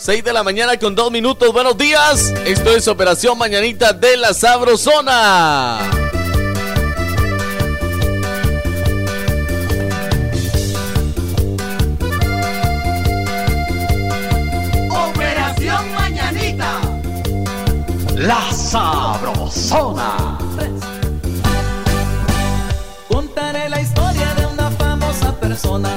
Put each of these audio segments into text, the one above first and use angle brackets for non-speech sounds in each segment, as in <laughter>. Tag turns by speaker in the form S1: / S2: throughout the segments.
S1: 6 de la mañana con 2 minutos. Buenos días. Esto es Operación Mañanita de la Sabrosona.
S2: Operación Mañanita. La Sabrosona.
S3: Contaré la historia de una famosa persona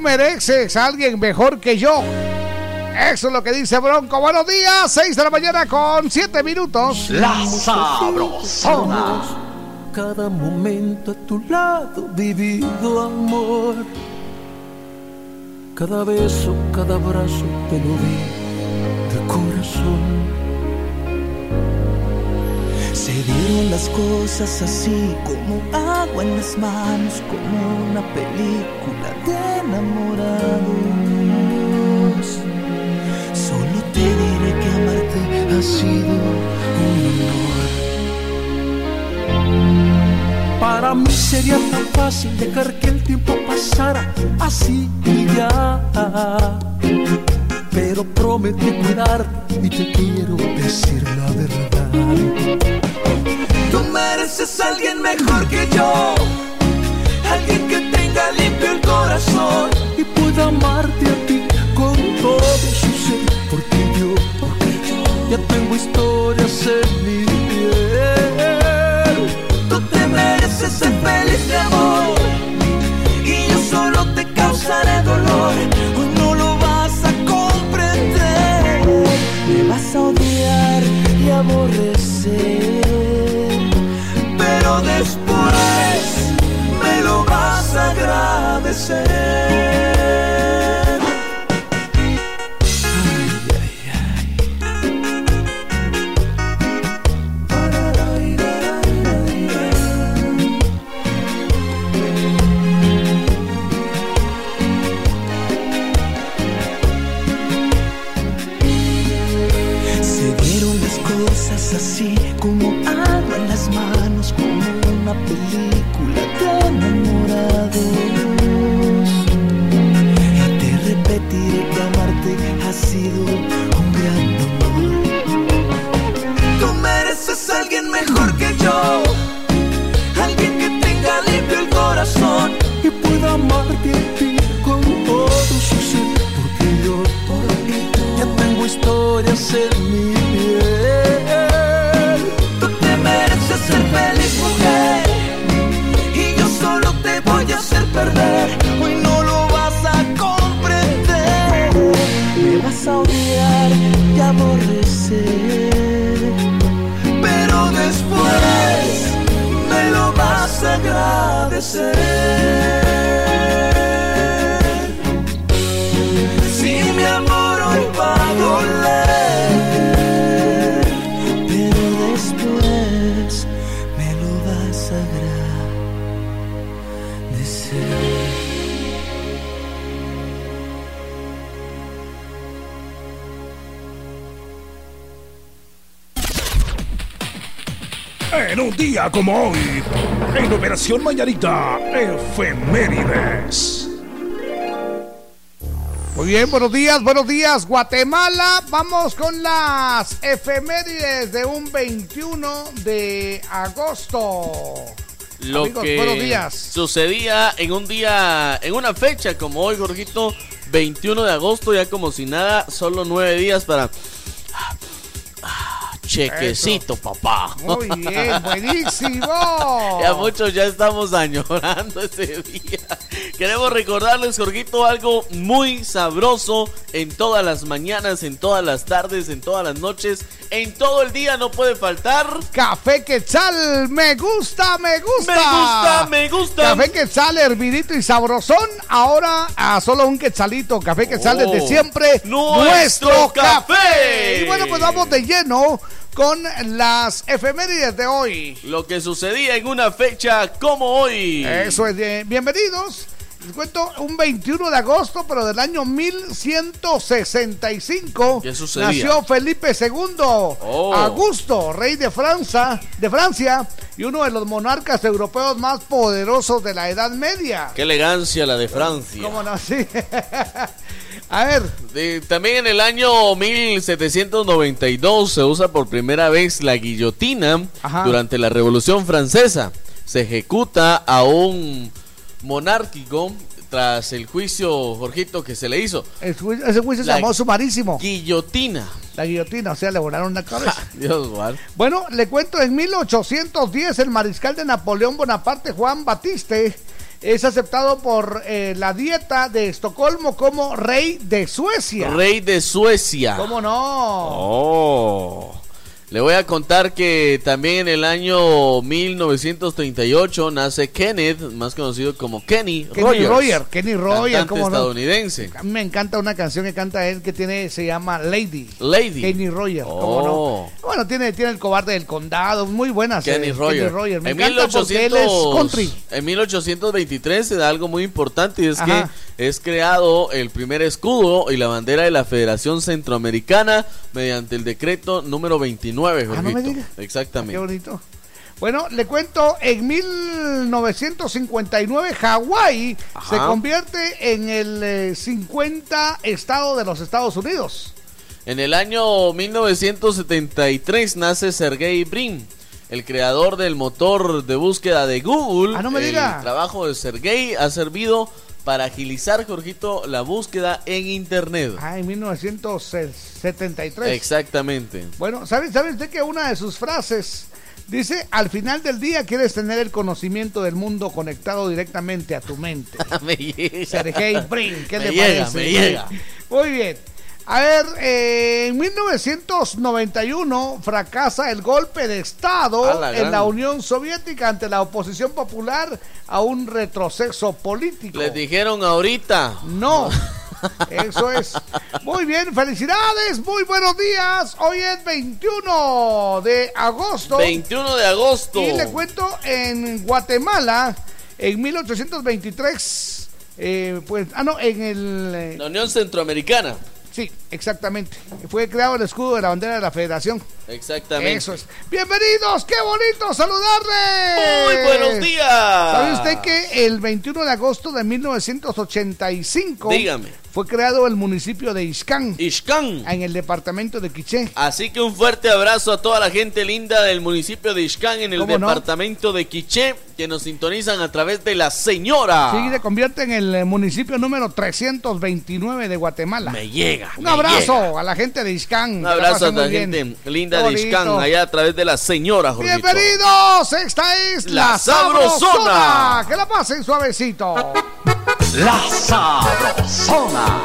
S4: mereces a alguien mejor que yo. Eso es lo que dice Bronco. Buenos días, 6 de la mañana con 7 minutos.
S2: La sabrosona.
S5: Cada momento a tu lado vivido amor. Cada beso, cada abrazo te lo di de corazón. Se dieron las cosas así como agua en las manos, como una película de enamorados. Solo te diré que amarte ha sido un honor. Para mí sería tan fácil dejar que el tiempo pasara así y ya
S2: pero prometí cuidarte y te quiero decir la verdad. A alguien mejor que yo, alguien que tenga limpio el corazón y pueda amarte a ti con todo su ser, porque yo, porque yo ya tengo historias en mi piel. Tú te mereces ser feliz de amor y yo solo te causaré dolor. Agradecer.
S6: Efemérides.
S4: Muy bien, buenos días, buenos días, Guatemala. Vamos con las efemérides de un 21 de agosto.
S1: Lo
S4: Amigos,
S1: que
S4: buenos días.
S1: sucedía en un día, en una fecha como hoy, Jorgito, 21 de agosto, ya como si nada, solo nueve días para... Chequecito, papá.
S4: Muy bien, <laughs> buenísimo.
S1: Ya muchos ya estamos añorando ese día. Queremos recordarles, Jorgito, algo muy sabroso en todas las mañanas, en todas las tardes, en todas las noches, en todo el día no puede faltar.
S4: Café Quetzal, me gusta, me gusta.
S1: Me gusta, me gusta.
S4: Café Quetzal, hervidito y sabrosón. Ahora a solo un quetzalito. Café Quetzal
S1: Oh,
S4: desde siempre.
S1: nuestro café.
S4: Y bueno, pues vamos de lleno con las efemérides de hoy.
S1: Lo que sucedía en una fecha como hoy.
S4: Eso es, de- bienvenidos. Les cuento un 21 de agosto, pero del año 1165.
S1: ¿Qué?
S4: Nació Felipe II,
S1: Oh.
S4: Augusto, rey de Francia, de Francia y uno de los monarcas europeos más poderosos de la Edad Media.
S1: Qué elegancia la de Francia.
S4: ¿Cómo no? <laughs> Sí. A ver,
S1: De- también en el año 1792 se usa por primera vez la guillotina
S4: Ajá.
S1: durante la Revolución Francesa. Se ejecuta a un monárquico tras el juicio, Jorgito, que se le hizo.
S4: el ese juicio se
S1: La-
S4: llamó sumarísimo.
S1: Guillotina.
S4: La guillotina, o sea, le volaron la cabeza.
S1: Ja, <laughs> Dios guarde.
S4: Bueno, le cuento, en 1810 el mariscal de Napoleón Bonaparte, Juan Batiste, es aceptado por eh, la dieta de Estocolmo como rey de Suecia.
S1: Rey de Suecia.
S4: ¿Cómo no?
S1: Oh. Le voy a contar que también en el año 1938 nace Kenneth, más conocido como Kenny,
S4: Kenny
S1: Rogers.
S4: Roger, Kenny Roger,
S1: cantante
S4: ¿cómo no?
S1: estadounidense.
S4: Me encanta una canción que canta él que tiene, se llama Lady.
S1: Lady.
S4: Kenny Roger, ¿cómo
S1: Oh.
S4: no? Bueno, tiene, tiene el cobarde del condado, muy buenas.
S1: Kenny
S4: eh,
S1: Roger.
S4: Kenny Roger. Me
S1: en,
S4: encanta porque él
S1: 1800
S4: es country.
S1: en 1823 se da algo muy importante y es
S4: Ajá.
S1: que es creado el primer escudo y la bandera de la Federación Centroamericana mediante el decreto número 29,
S4: Ah, no me.
S1: Exactamente.
S4: Qué bonito. Bueno, le cuento, en 1959 Hawái se convierte en el eh, 50 estado de los Estados Unidos.
S1: En el año 1973 nace Sergey Brin, el creador del motor de búsqueda de Google.
S4: Ah, no me
S1: el
S4: diga.
S1: trabajo de Sergey ha servido para agilizar, Jorgito, la búsqueda en Internet.
S4: Ah, en 1973.
S1: Exactamente.
S4: Bueno, ¿sabe, ¿sabe usted que una de sus frases dice, al final del día quieres tener el conocimiento del mundo conectado directamente a tu mente? <laughs>
S1: me llega.
S4: Sergey Brin, ¿qué
S1: Me
S4: le
S1: llega,
S4: parece?
S1: me llega.
S4: Muy bien. A ver, eh, en 1991 fracasa el golpe de Estado
S1: la
S4: en la Unión Soviética ante la oposición popular a un retroceso político.
S1: Les dijeron ahorita.
S4: No. Eso es. Muy bien, felicidades, muy buenos días. Hoy es 21 de agosto.
S1: 21 de agosto.
S4: Y le cuento, en Guatemala, en 1823, eh, pues, ah, no, en el... eh,
S1: La Unión Centroamericana.
S4: Sí, exactamente. Fue creado el escudo de la bandera de la federación.
S1: Exactamente.
S4: Eso es. Bienvenidos, qué bonito saludarle.
S1: Muy buenos días.
S4: ¿Sabe usted que el 21 de agosto de 1985
S1: Dígame.
S4: fue creado el municipio de Ixcán
S1: Ixcán.
S4: en el departamento de Quiché?
S1: Así que un fuerte abrazo a toda la gente linda del municipio de Ixcán en el departamento de Quiché que nos sintonizan a través de la señora.
S4: Sí, se convierte en el municipio número 329 de Guatemala.
S1: Me llega.
S4: Un
S1: me
S4: abrazo
S1: llega.
S4: a la gente de Ixcán.
S1: Un abrazo a la
S4: bien.
S1: gente linda de. Ixcán allá a través de la señora, Jorgito.
S4: Bienvenidos, esta es
S1: La
S4: la,
S1: Sabrosona.
S4: sabrosona. Que la pasen suavecito.
S7: La Sabrosona.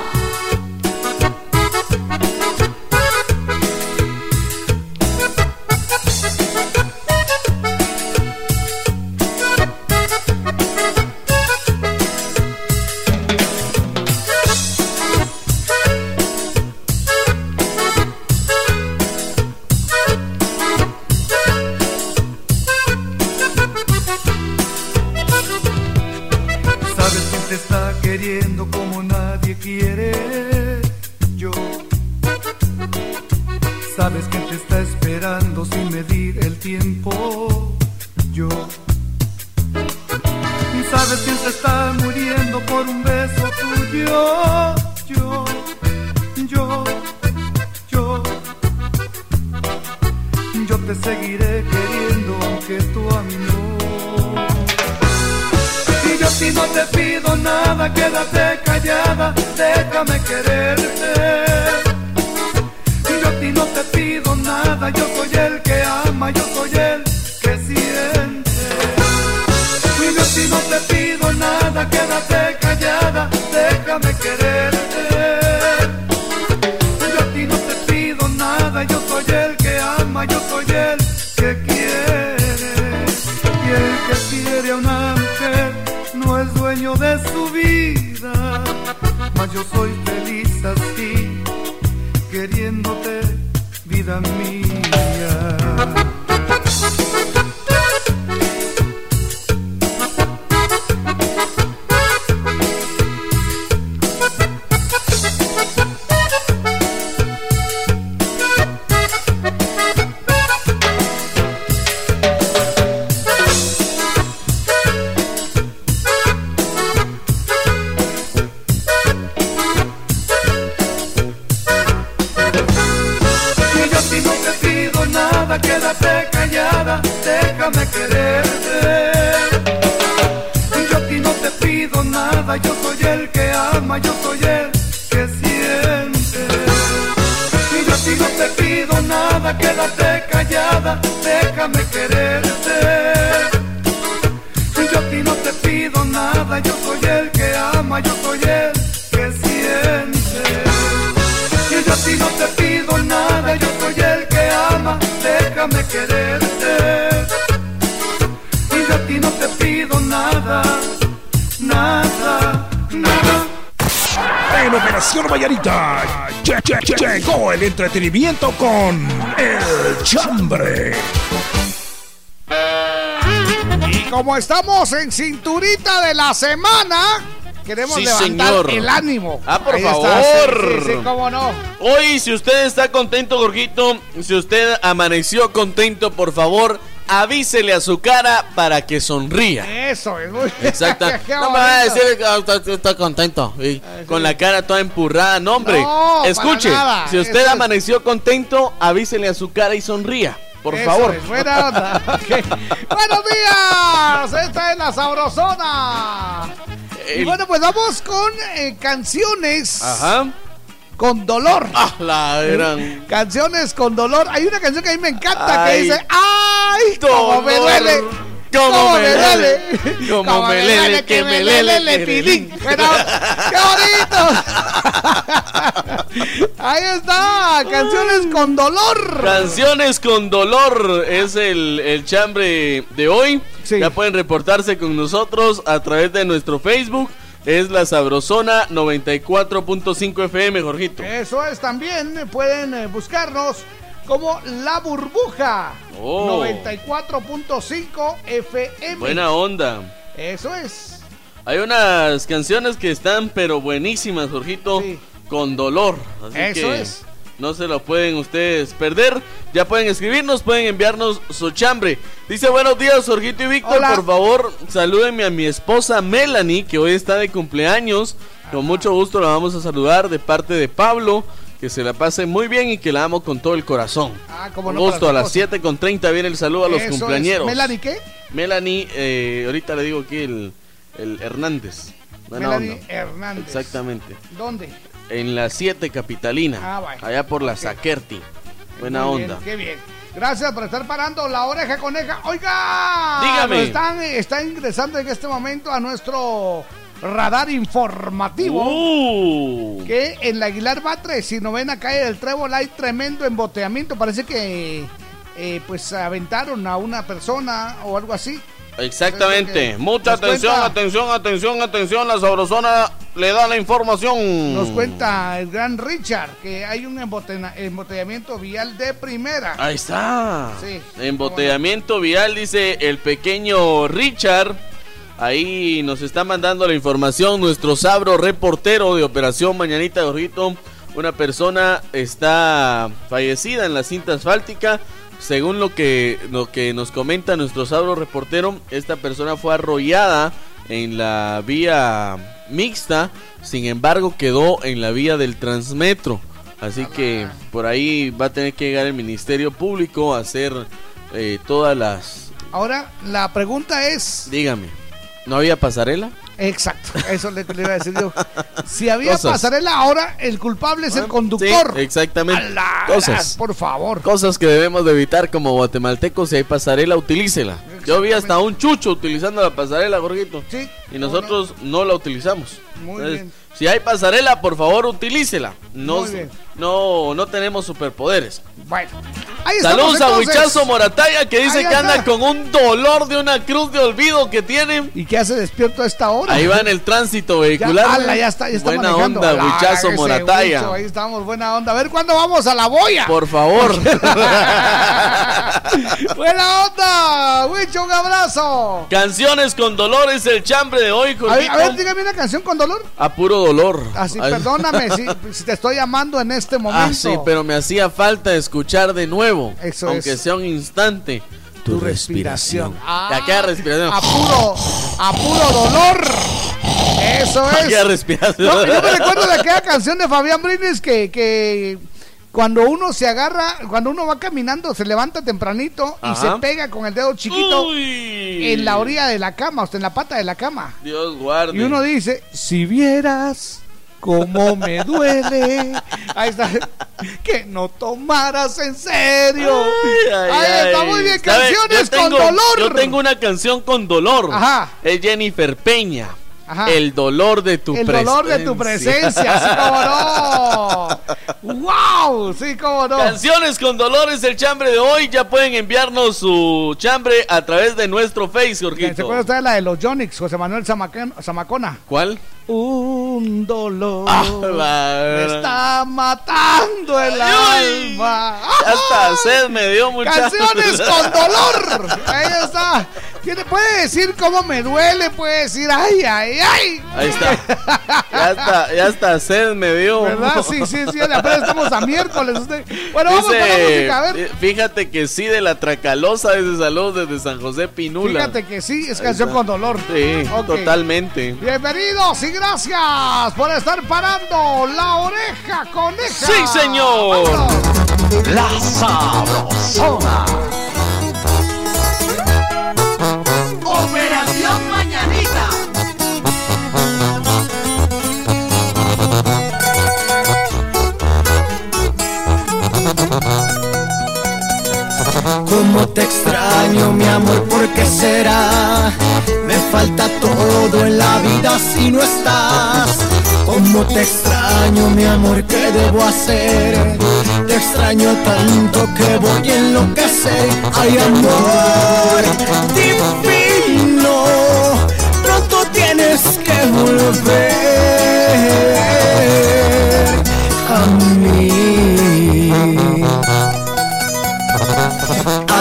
S6: Entretenimiento con El Chambre.
S4: Y como estamos en cinturita de la semana, queremos
S1: Sí,
S4: levantar
S1: señor.
S4: el ánimo.
S1: Ah, por
S4: Ahí
S1: favor.
S4: Sí, cómo no.
S1: Hoy, si usted está contento, Jorgito, si usted amaneció contento, por favor, avísele a su cara para que sonría.
S4: Eso es muy <laughs>
S1: Exacto. <laughs> No me va a decir que ah, está, está contento. y con la cara toda empurrada. No, hombre.
S4: No,
S1: Escuche, si usted
S4: Eso es-
S1: amaneció contento, avísele a su cara y sonría. Por
S4: Eso
S1: favor.
S4: es, buena onda. <laughs> <laughs> Buenos días. Esta es la sabrosona. Y bueno, pues vamos con eh, canciones
S1: Ajá.
S4: con dolor.
S1: Ah, la gran. <laughs>
S4: Canciones con dolor. Hay una canción que a mí me encanta que dice, ¡ay! ¡Cómo me duele!
S1: Cómo me duele.
S4: Cómo
S1: me lele, que me lele,
S4: le
S1: que
S4: pilín.
S1: Me-
S4: Bueno, ¡Qué bonito! <laughs> Ahí está, canciones con dolor.
S1: Canciones con dolor es el, el chambre de hoy.
S4: Sí.
S1: Ya pueden reportarse con nosotros a través de nuestro Facebook. Es la Sabrosona 94.5 FM, Jorgito.
S4: Eso es también, pueden eh, buscarnos como La Burbuja
S1: Oh.
S4: 94.5 FM.
S1: Buena onda.
S4: Eso es.
S1: Hay unas canciones que están pero buenísimas, Jorgito,
S4: Sí.
S1: con dolor. Así
S4: Eso
S1: que
S4: es.
S1: no se lo pueden ustedes perder. Ya pueden escribirnos, pueden enviarnos su chambre. Dice buenos días, Jorgito y Víctor.
S4: Hola.
S1: Por favor, salúdenme a mi esposa Melanie, que hoy está de cumpleaños. Con mucho gusto la vamos a saludar de parte de Pablo. Que se la pase muy bien y que la amo con todo el corazón.
S4: Ah, cómo
S1: Un
S4: no,
S1: gusto, a las
S4: esposa.
S1: 7 con 30 viene el saludo a los
S4: Eso es.
S1: cumpleañeros.
S4: ¿Melanie qué?
S1: Melanie, eh, ahorita le digo aquí el, el Hernández. Buena
S4: Melanie
S1: onda.
S4: Hernández.
S1: Exactamente.
S4: ¿Dónde?
S1: En la 7 Capitalina.
S4: Ah, vaya.
S1: Allá por la
S4: Ok.
S1: Saquerti. Buena
S4: Muy
S1: onda.
S4: Bien, qué bien. Gracias por estar parando la oreja coneja. Oiga,
S1: Dígame.
S4: Están, están ingresando en este momento a nuestro radar informativo.
S1: Uh,
S4: Que en la Aguilar Batre, si novena calle del Trébol, hay tremendo emboteamiento. Parece que eh, pues aventaron a una persona o algo así.
S1: Exactamente. Mucha atención,
S4: cuenta-
S1: atención, atención, atención. La Sabrosona le da la información.
S4: Nos cuenta el gran Richard que hay un embotellamiento vial de primera.
S1: Ahí está.
S4: Sí.
S1: Embotellamiento vial, dice el pequeño Richard. Ahí nos está mandando la información nuestro sabro reportero de Operación Mañanita de Ojito. Una persona está fallecida en la cinta asfáltica. Según lo que, lo que nos comenta nuestro sabro reportero, esta persona fue arrollada en la vía mixta. Sin embargo, quedó en la vía del Transmetro. Así que por ahí va a tener que llegar el Ministerio Público a hacer eh, todas las...
S4: Ahora, la pregunta es...
S1: Dígame, ¿no había pasarela?
S4: Exacto, eso le, le iba a decir yo. Si había
S1: Cosas.
S4: pasarela, ahora el culpable es el
S1: Sí,
S4: conductor.
S1: exactamente. Cosas.
S4: Por favor.
S1: Cosas que debemos de evitar como guatemaltecos. Si hay pasarela, utilícela. Yo vi hasta un chucho utilizando la pasarela, Gorguito.
S4: Sí.
S1: Y nosotros no la utilizamos.
S4: Muy
S1: Entonces,
S4: bien.
S1: Si hay pasarela, por favor, utilícela. No,
S4: Muy bien.
S1: No, no tenemos superpoderes.
S4: Bueno, ahí
S1: Saludos a. Huichazo Morataya que dice que anda con un dolor de una cruz de olvido que tiene.
S4: ¿Y qué hace despierto a esta hora?
S1: Ahí va en el tránsito
S4: Ya,
S1: vehicular.
S4: ala, ya está, ya está
S1: Buena
S4: manejando.
S1: onda,
S4: Ala,
S1: Huichazo Morataya.
S4: Huicho, Ahí estamos, buena onda. A ver cuándo vamos a la boya.
S1: Por favor. <laughs>
S4: buena onda, Huicho, un abrazo.
S1: Canciones con dolores, el chambre de hoy,
S4: A ver, a ver, dígame una canción con dolor.
S1: A puro dolor.
S4: Así,
S1: Ay.
S4: perdóname si, <laughs> si te estoy llamando en este momento.
S1: Ah, sí, pero me hacía falta escuchar de nuevo,
S4: Eso
S1: aunque
S4: es.
S1: sea un instante, tu,
S4: Tu
S1: respiración.
S4: respiración. Ah,
S1: ¿A qué respiración?
S4: A puro, a puro dolor. Eso
S1: ¿A qué
S4: es.
S1: respiración?
S4: No, yo me recuerdo de aquella canción de Fabián Brines que, que cuando uno se agarra, cuando uno va caminando, se levanta tempranito y
S1: Ajá.
S4: se pega con el dedo chiquito
S1: Uy.
S4: en la orilla de la cama, o sea, en la pata de la cama.
S1: Dios guarde.
S4: Y uno dice, si vieras cómo me duele. Ahí está. Que no tomaras en serio.
S1: Ay, ay,
S4: Ahí está
S1: ay.
S4: muy bien. Canciones
S1: tengo-
S4: con dolor.
S1: Yo tengo una canción con dolor.
S4: Ajá.
S1: Es Jennifer Peña.
S4: Ajá.
S1: El dolor de tu
S4: El
S1: presencia.
S4: dolor de tu presencia, sí, cómo no. ¡Wow! Sí, cómo no.
S1: Canciones con dolores, el chambre de hoy. Ya pueden enviarnos su chambre a través de nuestro Face,
S4: ¿Se
S1: Jorgito.
S4: acuerda usted de la de los Jonix, José Manuel Zamacona?
S1: ¿Cuál?
S4: Un dolor
S1: Ah,
S4: me está matando el
S1: Ay.
S4: alma.
S1: Hasta sed me dio mucha.
S4: Canciones con <laughs> dolor. Ahí está. Puede decir cómo me duele, puede decir ay, ay, ay.
S1: Ahí está. Ya está, ya está sed me dio.
S4: ¿Verdad? Sí, sí, sí. Apenas estamos a miércoles. Bueno, vamos con la música, a ver.
S1: eh, Fíjate que sí, de la Tracalosa desde Salud, desde San José Pinula.
S4: Fíjate que sí, es
S1: Ahí
S4: canción
S1: está.
S4: con dolor.
S1: Sí, totalmente.
S4: Bienvenidos y gracias por estar parando la oreja coneja.
S1: ¡Sí, señor!
S4: Vámonos.
S8: La Sabrosona.
S9: Cómo te extraño, mi amor, ¿por qué será? Me falta todo en la vida si no estás. Cómo te extraño, mi amor, ¿qué debo hacer? Te extraño tanto que voy a enloquecer. Ay, amor, divino, pronto tienes que volver a mí.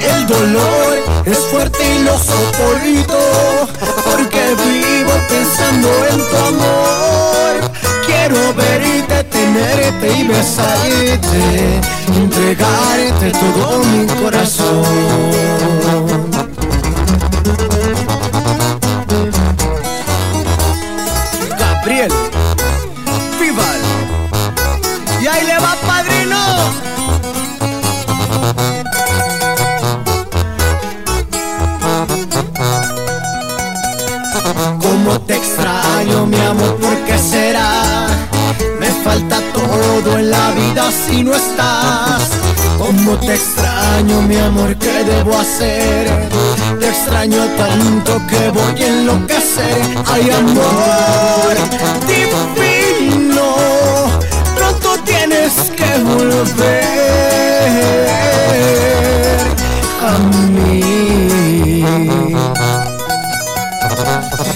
S9: El dolor es fuerte y lo soporto porque vivo pensando en tu amor. Quiero verte, tenerte y besarte, entregarte todo mi corazón. Gabriel, Vival, y ahí le va Te extraño, mi amor, ¿por qué será? Me falta todo en la vida si no estás. Cómo te extraño, mi amor, ¿qué debo hacer? Te extraño tanto que voy a enloquecer. Ay, amor divino, pronto tienes que volver a mí.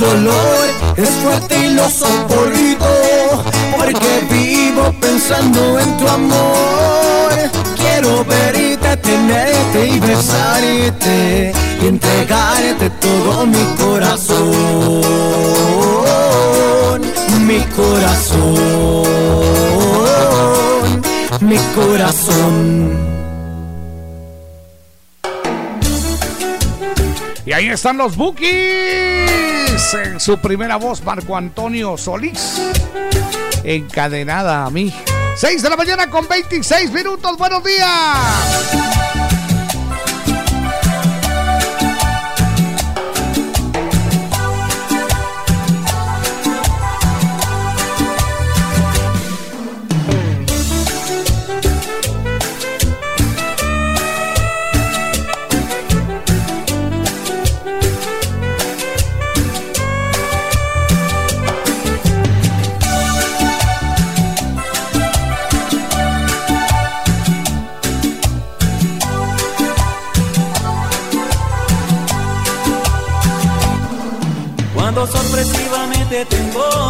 S9: dolor es fuerte y lo soporto porque vivo pensando en tu amor. Quiero verte, tenerte y besarte y entregarte todo mi corazón, mi corazón, mi corazón.
S4: Y ahí están los Bookies. En su primera voz, Marco Antonio Solís. Encadenada a mí. 6 de la mañana con 26 minutos. Buenos días.
S7: Sorpresivamente te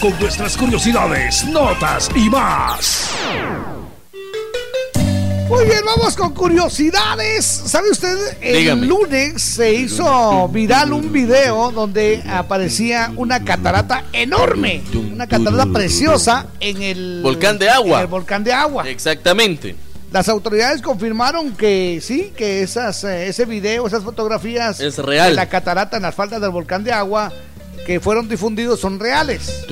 S7: con
S6: nuestras curiosidades, notas y más.
S4: Muy bien, vamos con curiosidades. ¿Sabe usted? El
S1: Dígame.
S4: lunes se hizo viral un video donde aparecía una catarata enorme, una catarata preciosa en el
S1: Volcán de agua.
S4: en el volcán de agua.
S1: Exactamente.
S4: Las autoridades confirmaron que sí, que esas, eh, ese video, esas fotografías
S1: Es real.
S4: de la catarata en las faldas del volcán de agua que fueron difundidos son reales.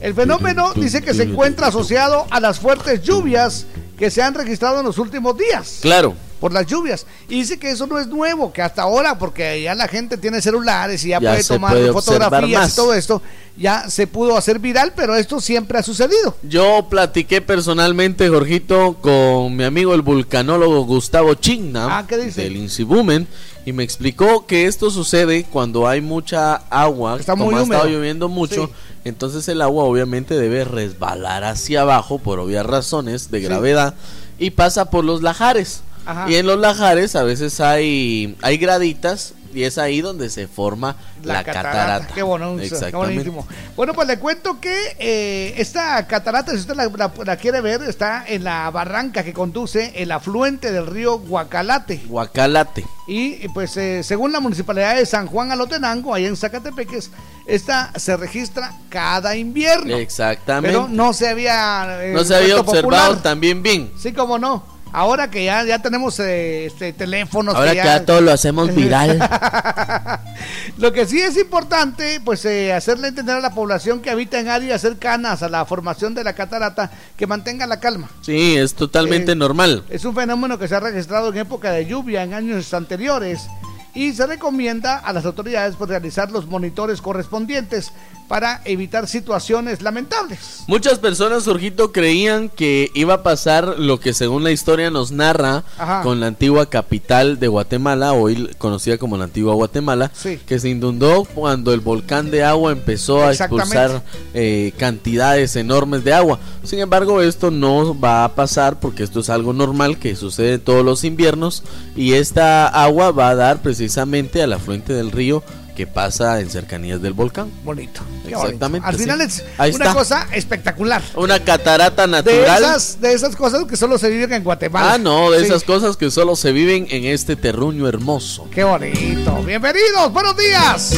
S4: El fenómeno dice que se encuentra asociado a las fuertes lluvias que se han registrado en los últimos días.
S1: Claro.
S4: Por las lluvias. Y dice que eso no es nuevo, que hasta ahora, porque ya la gente tiene celulares y ya,
S1: Ya
S4: puede tomar
S1: puede
S4: fotografías y todo esto, ya se pudo hacer viral, pero esto siempre ha sucedido.
S1: Yo platiqué personalmente, Jorgito, con mi amigo el vulcanólogo Gustavo Chigna
S4: Ah,
S1: del Incibumen y me explicó que esto sucede cuando hay mucha agua,
S4: Está
S1: como
S4: muy
S1: ha estado lloviendo mucho,
S4: Sí.
S1: entonces el agua obviamente debe resbalar hacia abajo por obvias razones de gravedad y pasa por los lajares.
S4: Ajá.
S1: Y en los lajares a veces hay, hay graditas y es ahí donde se forma la, catarata.
S4: Qué bonito, qué buenísimo. Bueno, pues le cuento que eh, esta catarata, si usted la, la- la quiere ver, está en la barranca que conduce el afluente del río Guacalate.
S1: Guacalate.
S4: Y pues eh, según la municipalidad de San Juan Alotenango, allá en Zacatepeques, esta se registra cada invierno.
S1: Exactamente.
S4: Pero no se había... eh,
S1: No se había observado
S4: popular.
S1: también bien.
S4: Sí, como no. Ahora que ya, ya tenemos eh, este, teléfonos.
S1: Ahora que ya todo lo hacemos <laughs> viral. <laughs>
S4: Lo que sí es importante, pues eh, hacerle entender a la población que habita en áreas cercanas a la formación de la catarata que mantenga la calma.
S1: Sí, es totalmente
S4: Eh,
S1: normal.
S4: Es un fenómeno que se ha registrado en época de lluvia en años anteriores y se recomienda a las autoridades pues, realizar los monitores correspondientes para evitar situaciones lamentables.
S1: Muchas personas, Jorgito, creían que iba a pasar lo que según la historia nos narra
S4: Ajá.
S1: con la antigua capital de Guatemala, hoy conocida como la antigua Guatemala,
S4: Sí.
S1: que se inundó cuando el volcán de agua empezó a expulsar eh, cantidades enormes de agua. Sin embargo, esto no va a pasar porque esto es algo normal que sucede todos los inviernos y esta agua va a dar precisamente al afluente del río que pasa en cercanías del volcán.
S4: Bonito.
S1: Exactamente,
S4: bonito. Al
S1: sí.
S4: final es
S1: Ahí
S4: una
S1: está.
S4: cosa espectacular.
S1: Una catarata
S4: De
S1: natural.
S4: esas, de esas cosas que solo se viven en Guatemala.
S1: Ah, no, de
S4: Sí.
S1: esas cosas que solo se viven en este terruño hermoso.
S4: Qué bonito. Bienvenidos, buenos días.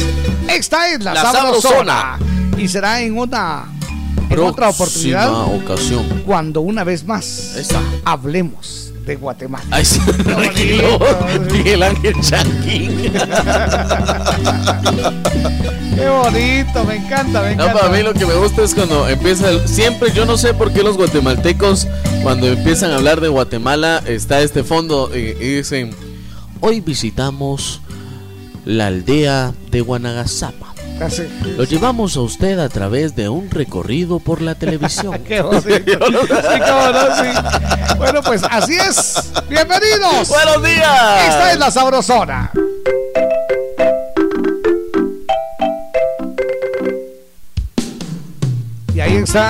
S4: Esta es la,
S1: La
S4: sabrosona. Y será en una en otra oportunidad
S1: ocasión.
S4: cuando una vez más hablemos de Guatemala.
S1: Sí, tranquilo. Miguel Ángel Chanquín. <laughs>
S4: Qué bonito, me encanta, me
S1: No, para mí lo que me gusta es cuando empieza el- siempre yo no sé por qué los guatemaltecos cuando empiezan a hablar de Guatemala está este fondo eh, y dicen hoy visitamos la aldea de Guanagasapa. Lo llevamos a usted a través de un recorrido por la televisión. <laughs>
S4: Qué. <laughs> Sí, sí. Bueno, pues así es. Bienvenidos.
S1: Buenos días.
S4: Esta es la sabrosona. Y ahí está.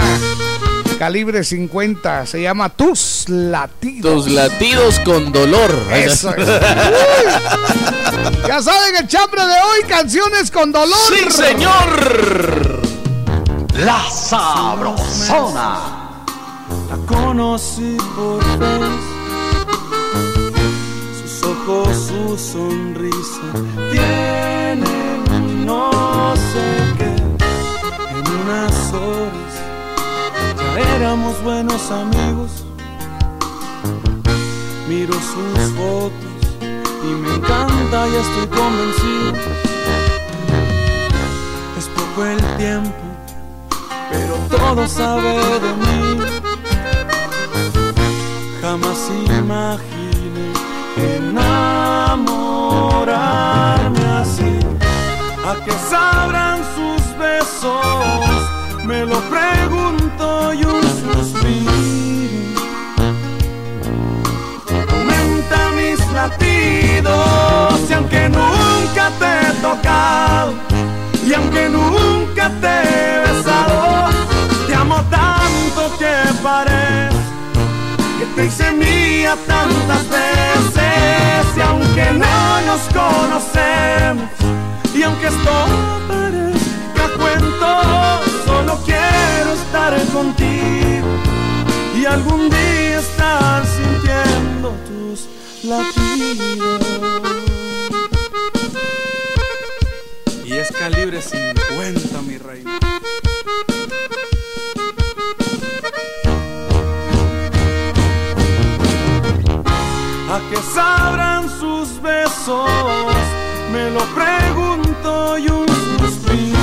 S4: Calibre 50. Se llama Tus Latidos.
S1: Tus latidos con dolor.
S4: Eso es. <laughs> Ya saben, el chambre de hoy, canciones con dolor.
S1: Sí, señor.
S8: La Sabrosona.
S7: La conocí por vez. Sus ojos, su sonrisa tienen no sé qué. En unas horas éramos buenos amigos. Miro sus fotos y me encanta, ya estoy convencido. Es poco el tiempo pero todo sabe de mí. Jamás imaginé enamorarme así. ¿A qué sabrán sus besos? Me lo pregunto y latidos y aunque nunca te he tocado y aunque nunca te he besado, te amo tanto que parece que te hice mía tantas veces. Y aunque no nos conocemos, y aunque esto parezca cuento, solo quiero estar contigo y algún día estar sintiendo tus Y es calibre 50, mi reina. ¿A qué sabrán sus besos? Me lo pregunto y un suspiro.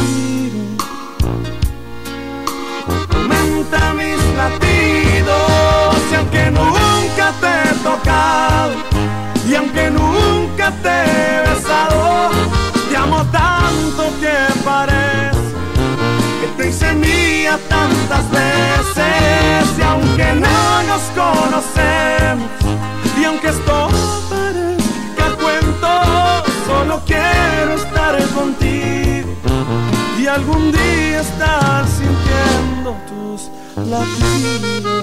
S7: Aumenta mis latidos y aunque nunca te he tocado. Y aunque nunca te he besado, te amo tanto que parece que te hice mía tantas veces. Y aunque no nos conocemos y aunque esto parezca cuento, solo quiero estar contigo. Y algún día estar sintiendo tus latidos.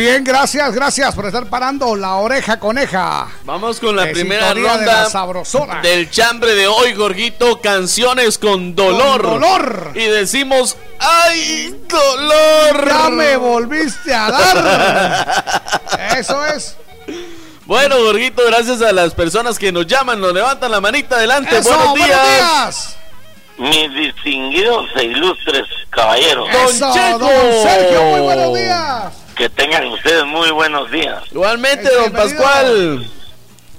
S4: Bien, gracias, gracias por estar parando la oreja coneja.
S1: Vamos con la
S4: De
S1: primera
S4: de
S1: ronda
S4: la sabrosona.
S1: del chambre de hoy, Jorgito. Canciones con dolor.
S4: Con dolor.
S1: Y decimos, ¡ay, dolor!
S4: Ya me volviste a dar. <laughs> Eso es.
S1: Bueno, Jorgito, gracias a las personas que nos llaman, nos levantan la manita adelante.
S4: Eso,
S1: buenos
S4: buenos
S1: días.
S4: días.
S10: Mis distinguidos e ilustres caballeros,
S1: Don
S4: Eso,
S1: Checo.
S4: don Sergio, muy buenos días.
S10: Que tengan ustedes muy buenos días.
S1: Igualmente, don. Pascual.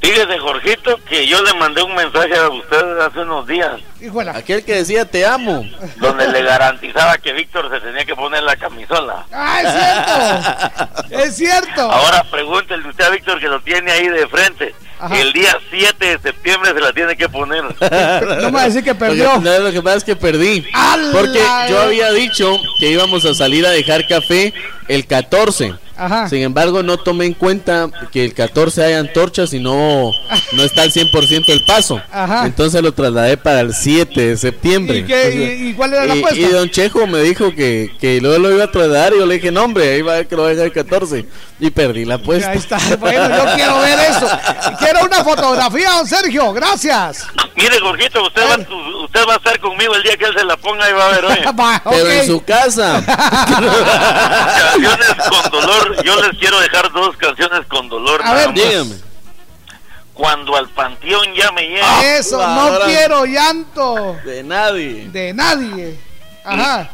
S10: Fíjese, Jorgito, que yo le mandé un mensaje a usted hace unos días
S4: Híjola.
S1: Aquel que decía te amo.
S10: donde le garantizaba que Víctor se tenía que poner la camisola.
S4: Ah, es cierto. <laughs> es cierto.
S10: Ahora pregúntele usted a Víctor que lo tiene ahí de frente.
S4: Ajá.
S10: El día 7 de septiembre se la tiene que poner. <laughs>
S4: No me va a decir que
S1: Lo que,
S4: perdió.
S1: no, lo que pasa es que perdí.
S4: ¡Ala!
S1: Porque yo había dicho que íbamos a salir a dejar café el 14.
S4: Ajá.
S1: Sin embargo, no tomé en cuenta que el 14 hay antorchas y no, no está al 100% el paso.
S4: Ajá.
S1: Entonces lo trasladé para el 7 de septiembre.
S4: ¿Y, qué-
S1: Entonces,
S4: y- y cuál era la
S1: y-
S4: apuesta?
S1: y don Chejo me dijo que, que luego lo iba a trasladar y yo le dije, no hombre, ahí va a que lo voy a dejar el 14. Y perdí la apuesta.
S4: Ahí está. Bueno, yo quiero ver eso. Quiero una fotografía, don Sergio. Gracias.
S10: Mire, Jorgito, usted va, usted va a estar conmigo el día que él se la ponga y va a ver, oye. <laughs>
S4: Va,
S1: Pero
S4: ok.
S1: en su casa. <laughs>
S10: Canciones con dolor. Yo les quiero dejar dos canciones con dolor.
S4: A ver.
S1: Dígame.
S10: Cuando al panteón ya me llegue.
S4: Eso, no quiero llanto
S1: De nadie.
S4: de nadie. Ajá.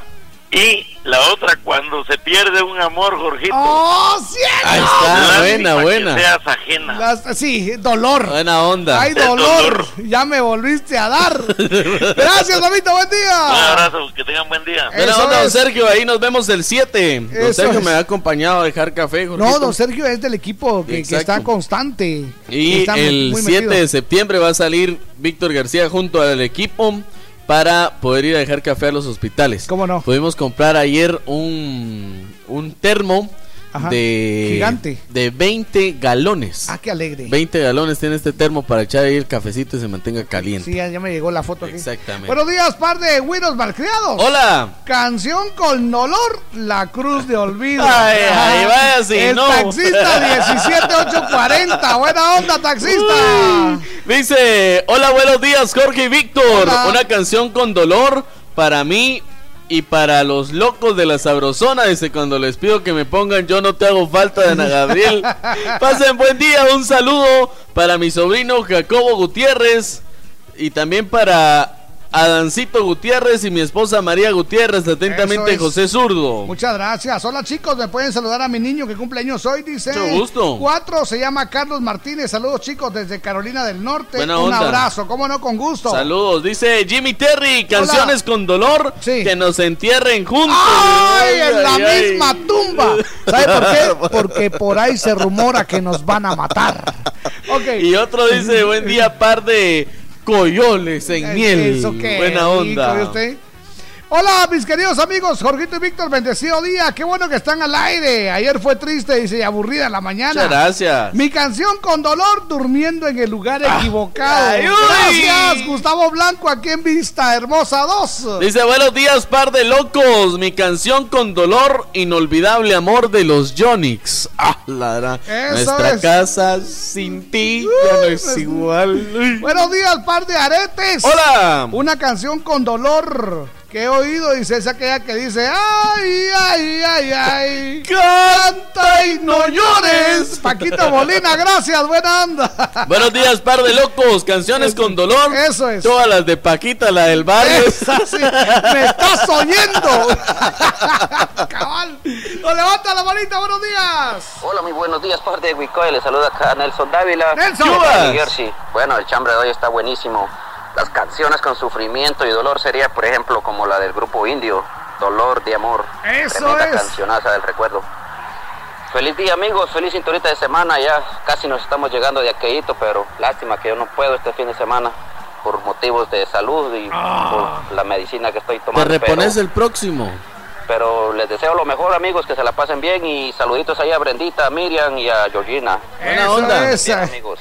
S10: Y la otra, cuando se pierde un amor, Jorgito.
S4: ¡Oh, cierto!
S1: Ahí está,
S10: Lástima
S1: buena,
S10: que
S1: buena.
S10: seas ajena.
S4: Las- sí, dolor.
S1: Buena onda.
S4: Ay, dolor.
S10: dolor.
S4: Ya me volviste a dar. <laughs> Gracias, Damito. Buen
S10: Un
S4: día.
S10: abrazo, que tengan buen día.
S1: Buena
S4: Eso
S1: onda, don. Sergio. Ahí nos vemos el 7. Don Sergio
S4: es.
S1: me ha acompañado a dejar café.
S4: No,
S1: Jorgito.
S4: don Sergio es del equipo que, que está constante.
S1: Y
S4: Está muy-
S1: el
S4: muy
S1: 7
S4: metido.
S1: de septiembre va a salir Víctor García junto al equipo para poder ir a dejar café a los hospitales.
S4: ¿Cómo no?
S1: Pudimos comprar ayer un, un termo
S4: Ajá.
S1: de,
S4: Gigante.
S1: de 20 galones.
S4: Ah, qué alegre.
S1: 20 galones tiene este termo para echar ahí el cafecito y se mantenga caliente.
S4: Sí, ya, ya me llegó la foto aquí.
S1: Exactamente.
S4: Buenos días, par de güiros malcriados.
S1: Hola.
S4: Canción con dolor, la cruz de olvido. <laughs>
S1: Ay, ay, vaya si
S4: El
S1: no.
S4: taxista <laughs> 17840. Buena onda, taxista.
S1: Dice, hola, buenos días, Jorge y Víctor. Una canción con dolor para mí y para los locos de la sabrosona. Dice, cuando les pido que me pongan Yo no te hago falta de Ana Gabriel. <laughs> Pasen buen día, un saludo para mi sobrino Jacobo Gutiérrez y también para Adancito Gutiérrez y mi esposa María Gutiérrez. Atentamente,
S4: es.
S1: José Zurdo.
S4: Muchas gracias. Hola chicos, me pueden saludar a mi niño que cumple años hoy, dice.
S1: Mucho gusto.
S4: Cuatro, se llama Carlos Martínez. Saludos chicos desde Carolina del Norte.
S1: Buena
S4: Un
S1: onda.
S4: abrazo, cómo no, con gusto.
S1: Saludos, dice Jimmy Terry, canciones con dolor
S4: Sí.
S1: que nos entierren juntos.
S4: ¡Ay! En la
S1: Ay,
S4: misma tumba. ¿Sabe por qué? <laughs> Porque por ahí se rumora que nos van a matar.
S1: Y otro dice, buen día, par de coyoles en miel.
S4: Eso qué
S1: Buena onda.
S4: ¿ve usted? Hola, mis queridos amigos, Jorgito y Víctor, bendecido día. Qué bueno que están al aire. Ayer fue triste, dice, y aburrida la mañana.
S1: Muchas gracias.
S4: Mi canción con dolor, durmiendo en el lugar equivocado.
S1: ay, uy.
S4: Gracias, Gustavo Blanco, aquí en Vista Hermosa 2.
S1: Dice, buenos días, par de locos. Mi canción con dolor, inolvidable amor de los Jonix. Ah, la Nuestra
S4: es.
S1: casa sin ti ya no es
S4: pues,
S1: igual.
S4: Buenos días, par de aretes.
S1: Hola.
S4: Una canción con dolor que he oído, dice, es aquella que dice, ay, ay, ay, ay. Canta y no llores. Paquito Molina, gracias, buena onda.
S1: Buenos días, par de locos. Canciones con dolor.
S4: Eso es.
S1: Todas las de Paquita, la del barrio.
S4: Esa sí, me estás oyendo. <laughs> Cabal. No levanta la manita, buenos días.
S11: Hola, muy buenos días, parte de Wicoy. Le saluda acá Nelson Dávila.
S4: Nelson.
S11: New Jersey. Bueno, el chambre de hoy está buenísimo. Las canciones con sufrimiento y dolor sería, por ejemplo, como la del grupo indio, Dolor de Amor.
S4: Eso
S11: Tremenda
S4: es.
S11: cancionaza del recuerdo. Feliz día, amigos. Feliz cinturita de semana. Ya casi nos estamos llegando de aquellito, pero lástima que yo no puedo este fin de semana por motivos de salud y por la medicina que estoy
S1: Te
S11: tomando.
S1: repones
S11: pero-
S1: el próximo.
S11: pero les deseo lo mejor, amigos, que se la pasen bien y saluditos ahí a Brendita, a Miriam y a Georgina.
S1: Buena onda.
S4: es.
S11: Bien, amigos.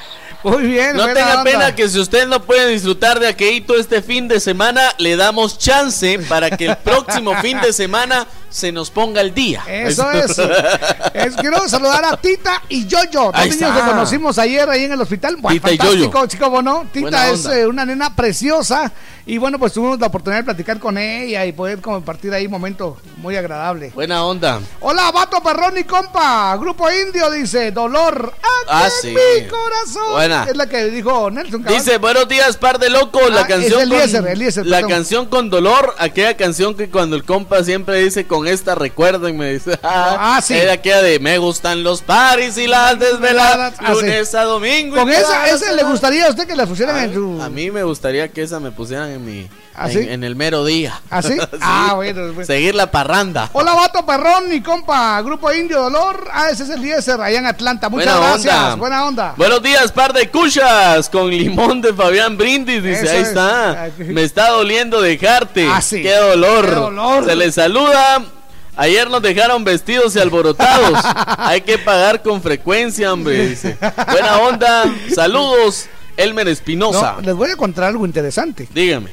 S4: Muy bien.
S1: No tenga
S4: onda.
S1: pena que si usted no puede disfrutar de aquelito este fin de semana, le damos chance para que el próximo <laughs> fin de semana se nos ponga el día.
S4: Eso es. <laughs> Es- Quiero saludar a Tita y Yoyo. Dos niños que conocimos ayer ahí en el hospital. Bueno,
S1: Tita y
S4: fantástico,
S1: Yoyo.
S4: chico, ¿cómo no? Tita es eh, una nena preciosa. Y bueno, pues tuvimos la oportunidad de platicar con ella y poder compartir ahí un momento muy agradable.
S1: Buena onda.
S4: Hola, Vato Perrón y compa. Grupo Indio dice: Dolor.
S1: Ah,
S4: en
S1: sí.
S4: mi corazón.
S1: Buena.
S4: Es la que dijo Nelson cabal.
S1: Dice, buenos días, par de locos.
S4: Ah,
S1: La canción
S4: Eliezer,
S1: con,
S4: Eliezer,
S1: la
S4: perdón.
S1: canción con dolor, aquella canción que cuando el compa siempre dice con con esta recuerden, me dice. <laughs>
S4: Ah, sí.
S1: Era aquella de me gustan los paris y las desveladas,
S4: Ah, sí.
S1: lunes a domingo. y
S4: Con esa, ese le gustaría a usted que la pusieran en su.
S1: a mí me gustaría que esa me pusieran en mi.
S4: ¿Ah,
S1: en, el mero día.
S4: ¿Ah, sí? <laughs> Ah, bueno, bueno.
S1: Seguir la parranda.
S4: Hola, vato perrón, mi compa, Grupo Indio Dolor. Ah, ese es el 10 allá en Atlanta. Muchas
S1: Buena
S4: gracias.
S1: onda.
S4: Buena onda.
S1: Buenos días, par de cuchas con limón de Fabián Brindis. Dice,
S4: Eso
S1: ahí
S4: es.
S1: está. Me está doliendo dejarte.
S4: Ah, sí.
S1: Qué dolor.
S4: Qué dolor.
S1: Se les saluda. Ayer nos dejaron vestidos y alborotados. <laughs> Hay que pagar con frecuencia, hombre. Dice. Buena onda. Saludos, Elmer Espinosa.
S4: No, les voy a contar algo interesante.
S1: Dígame.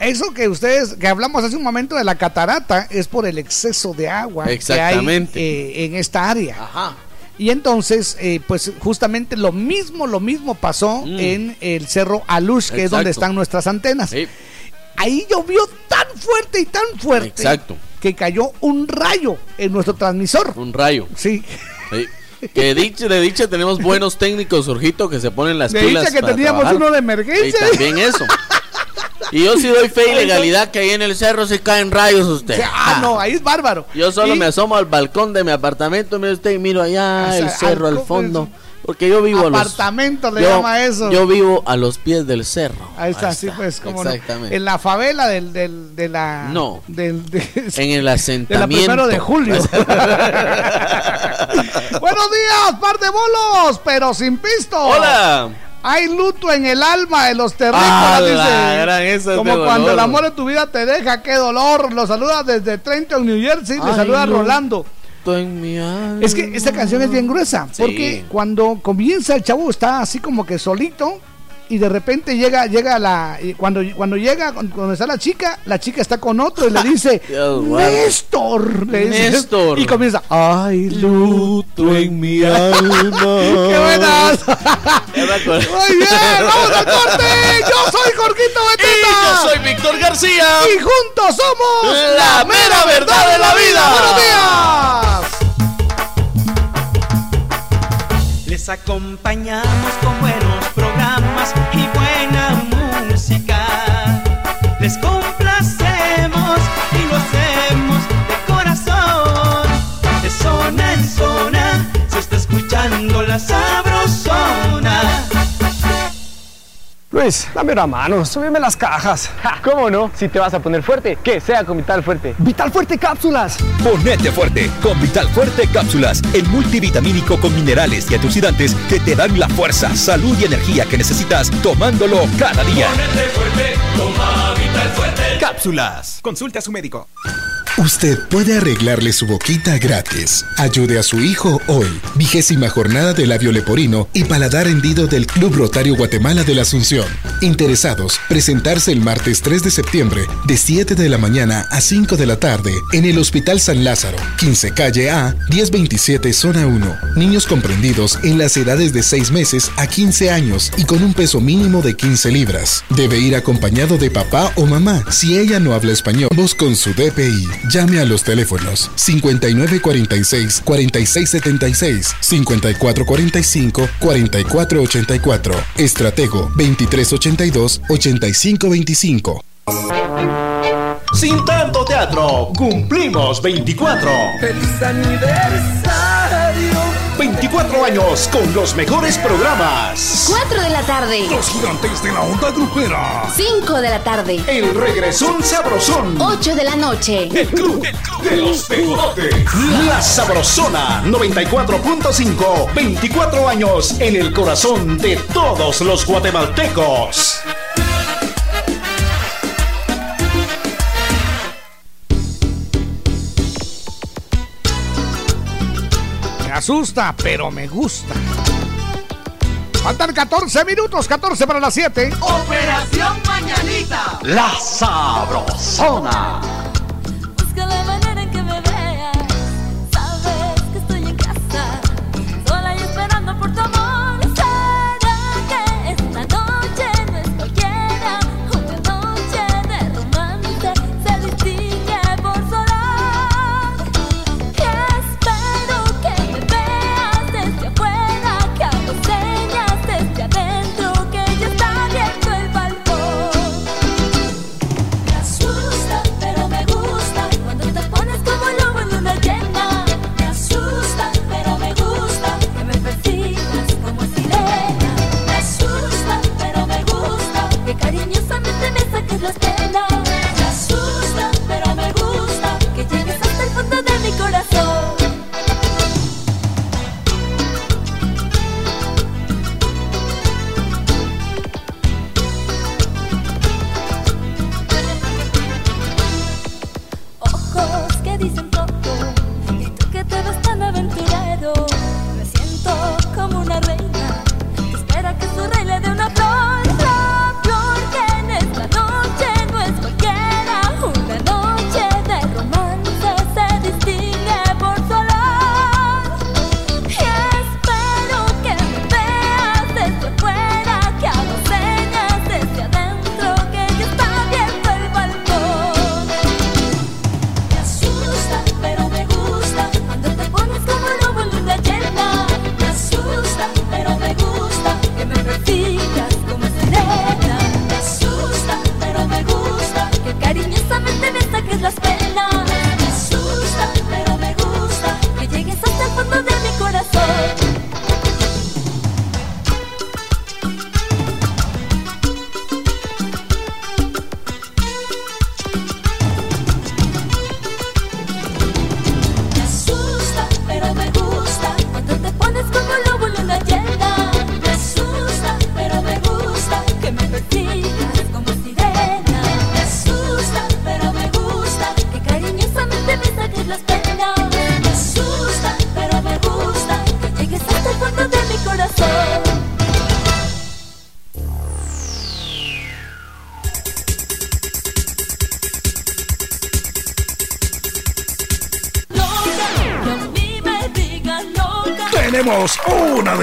S4: Eso que ustedes, que hablamos hace un momento de la catarata, es por el exceso de agua
S1: Exactamente.
S4: que hay eh, en esta área.
S1: Ajá.
S4: Y entonces, eh, pues justamente lo mismo, lo mismo pasó en el Cerro Alush, que es donde
S1: Mm.
S4: Están nuestras antenas.
S1: Sí.
S4: Ahí llovió tan fuerte y tan fuerte
S1: Exacto.
S4: Que cayó un rayo en nuestro transmisor.
S1: Un rayo.
S4: Sí.
S1: Sí. Que dicha, de dicha tenemos buenos técnicos, Urgito, que se ponen las
S4: De
S1: pilas.
S4: dicha que
S1: para
S4: teníamos
S1: trabajar.
S4: uno de emergencia.
S1: Y también eso. Y yo sí doy fe y legalidad que ahí en el cerro se caen rayos usted.
S4: Ah, no, ahí es bárbaro.
S1: Yo solo
S4: Y-
S1: me asomo al balcón de mi apartamento, mire usted, y miro allá
S4: O sea,
S1: el cerro
S4: al
S1: fondo. Porque yo vivo a los.
S4: Le
S1: yo-
S4: llama eso.
S1: Yo vivo a los pies del cerro.
S4: Ahí está, sí, pues, como no.
S1: Exactamente.
S4: En la favela del, del, de la.
S1: No.
S4: Del, de, <laughs>
S1: En el
S4: de la
S1: asentamiento.
S4: de julio. <laughs> Buenos días, par de bolos, pero sin pisto.
S1: Hola.
S4: Hay luto en el alma de los terrícolas,
S1: Ah,
S4: dice. Como cuando
S1: dolor.
S4: el amor de tu vida te deja, qué dolor. Lo saluda desde Trenton, New Jersey. Le saluda
S1: no.
S4: Rolando.
S1: En mi alma.
S4: Es que esta canción es bien gruesa,
S1: Sí.
S4: porque cuando comienza el chavo está así como que solito y de repente llega llega la y cuando cuando llega cuando está la chica, la chica está con otro y le <laughs> dice
S1: Dios.
S4: Néstor, le dice,
S1: Néstor.
S4: y comienza ay luto
S1: en mi alma. <laughs>
S4: qué buenas. <laughs> Muy bien, vamos al corte. Yo soy Jorgito
S1: Y
S4: Beteta.
S1: yo soy Víctor García.
S4: y juntos somos
S1: La mera verdad de la vida.
S4: Buenos días.
S12: Acompañamos con buenos programas y buena música. Les complacemos y lo hacemos de corazón. De zona en zona se está escuchando la sabrosona.
S13: Luis, dame una mano, súbeme las cajas. ¿Cómo no? Si te vas a poner fuerte, que sea con Vital Fuerte. ¡Vital Fuerte Cápsulas!
S14: Ponete fuerte con Vital Fuerte Cápsulas, el multivitamínico con minerales y antioxidantes que te dan la fuerza, salud y energía que necesitas tomándolo cada día.
S15: Cápsulas. Consulte a su médico.
S16: Usted puede arreglarle su boquita gratis. Ayude a su hijo hoy. Vigésima jornada de labio leporino y paladar hendido del Club Rotario Guatemala de la Asunción. Interesados, presentarse el martes 3 de septiembre de 7 de la mañana a 5 de la tarde en el Hospital San Lázaro, 15 calle A, 1027 zona 1. Niños comprendidos en las edades de 6 meses a 15 años y con un peso mínimo de 15 libras. Debe ir acompañado de papá o mamá. Si ella no habla español, vos con su DPI. Llame a los teléfonos 5946 4676 5445 4484. Estratego 2382 8525.
S17: Sin tanto teatro, cumplimos 24.
S12: ¡Feliz aniversario!
S17: 24 años con los mejores programas.
S18: 4 de la tarde.
S6: Los gigantes de la onda grupera.
S18: 5 de la tarde.
S17: El regresón sabrosón.
S18: 8 de la noche.
S17: El club de los pegotes. La Sabrosona 94.5. 24 años en el corazón de todos los guatemaltecos.
S4: Me asusta, pero me gusta. Faltan 14 minutos, 14 para las 7.
S12: Operación Mañanita.
S8: La Sabrosona.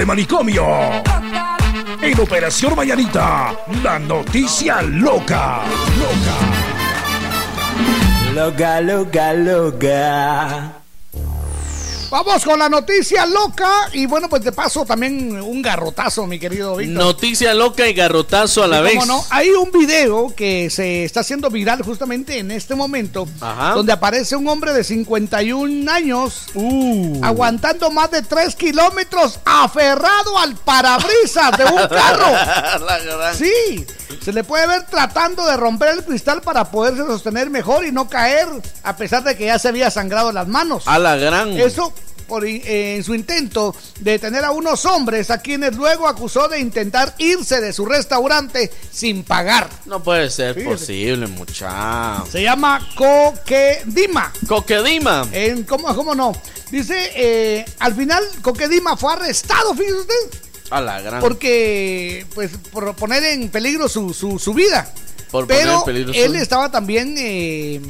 S6: Manicomio. En Operación Mañanita, la noticia loca.
S9: Loca, loca, loca.
S4: Vamos con la noticia loca y bueno, pues de paso también un garrotazo, mi querido Víctor.
S1: Noticia loca y garrotazo a la vez.
S4: cómo no. Hay un video que se está haciendo viral justamente en este momento,
S1: Ajá.
S4: donde aparece un hombre de 51 años aguantando más de 3 kilómetros aferrado al parabrisas de un carro. <laughs>
S1: La gran-
S4: Sí, se le puede ver tratando de romper el cristal para poderse sostener mejor y no caer, a pesar de que ya se había sangrado las manos.
S1: A la gran.
S4: Eso por, eh, en su intento detener a unos hombres a quienes luego acusó de intentar irse de su restaurante sin pagar.
S1: No puede ser
S4: Fíjese.
S1: posible, muchacho.
S4: Se llama Coquedima.
S1: Coquedima.
S4: En, ¿cómo, ¿Cómo no? Dice, eh, al final Coquedima fue arrestado, fíjese usted,
S1: A la gran.
S4: porque, pues, por poner en peligro su, su, su vida.
S1: Por poner
S4: Pero
S1: en peligro su-
S4: él estaba también, eh,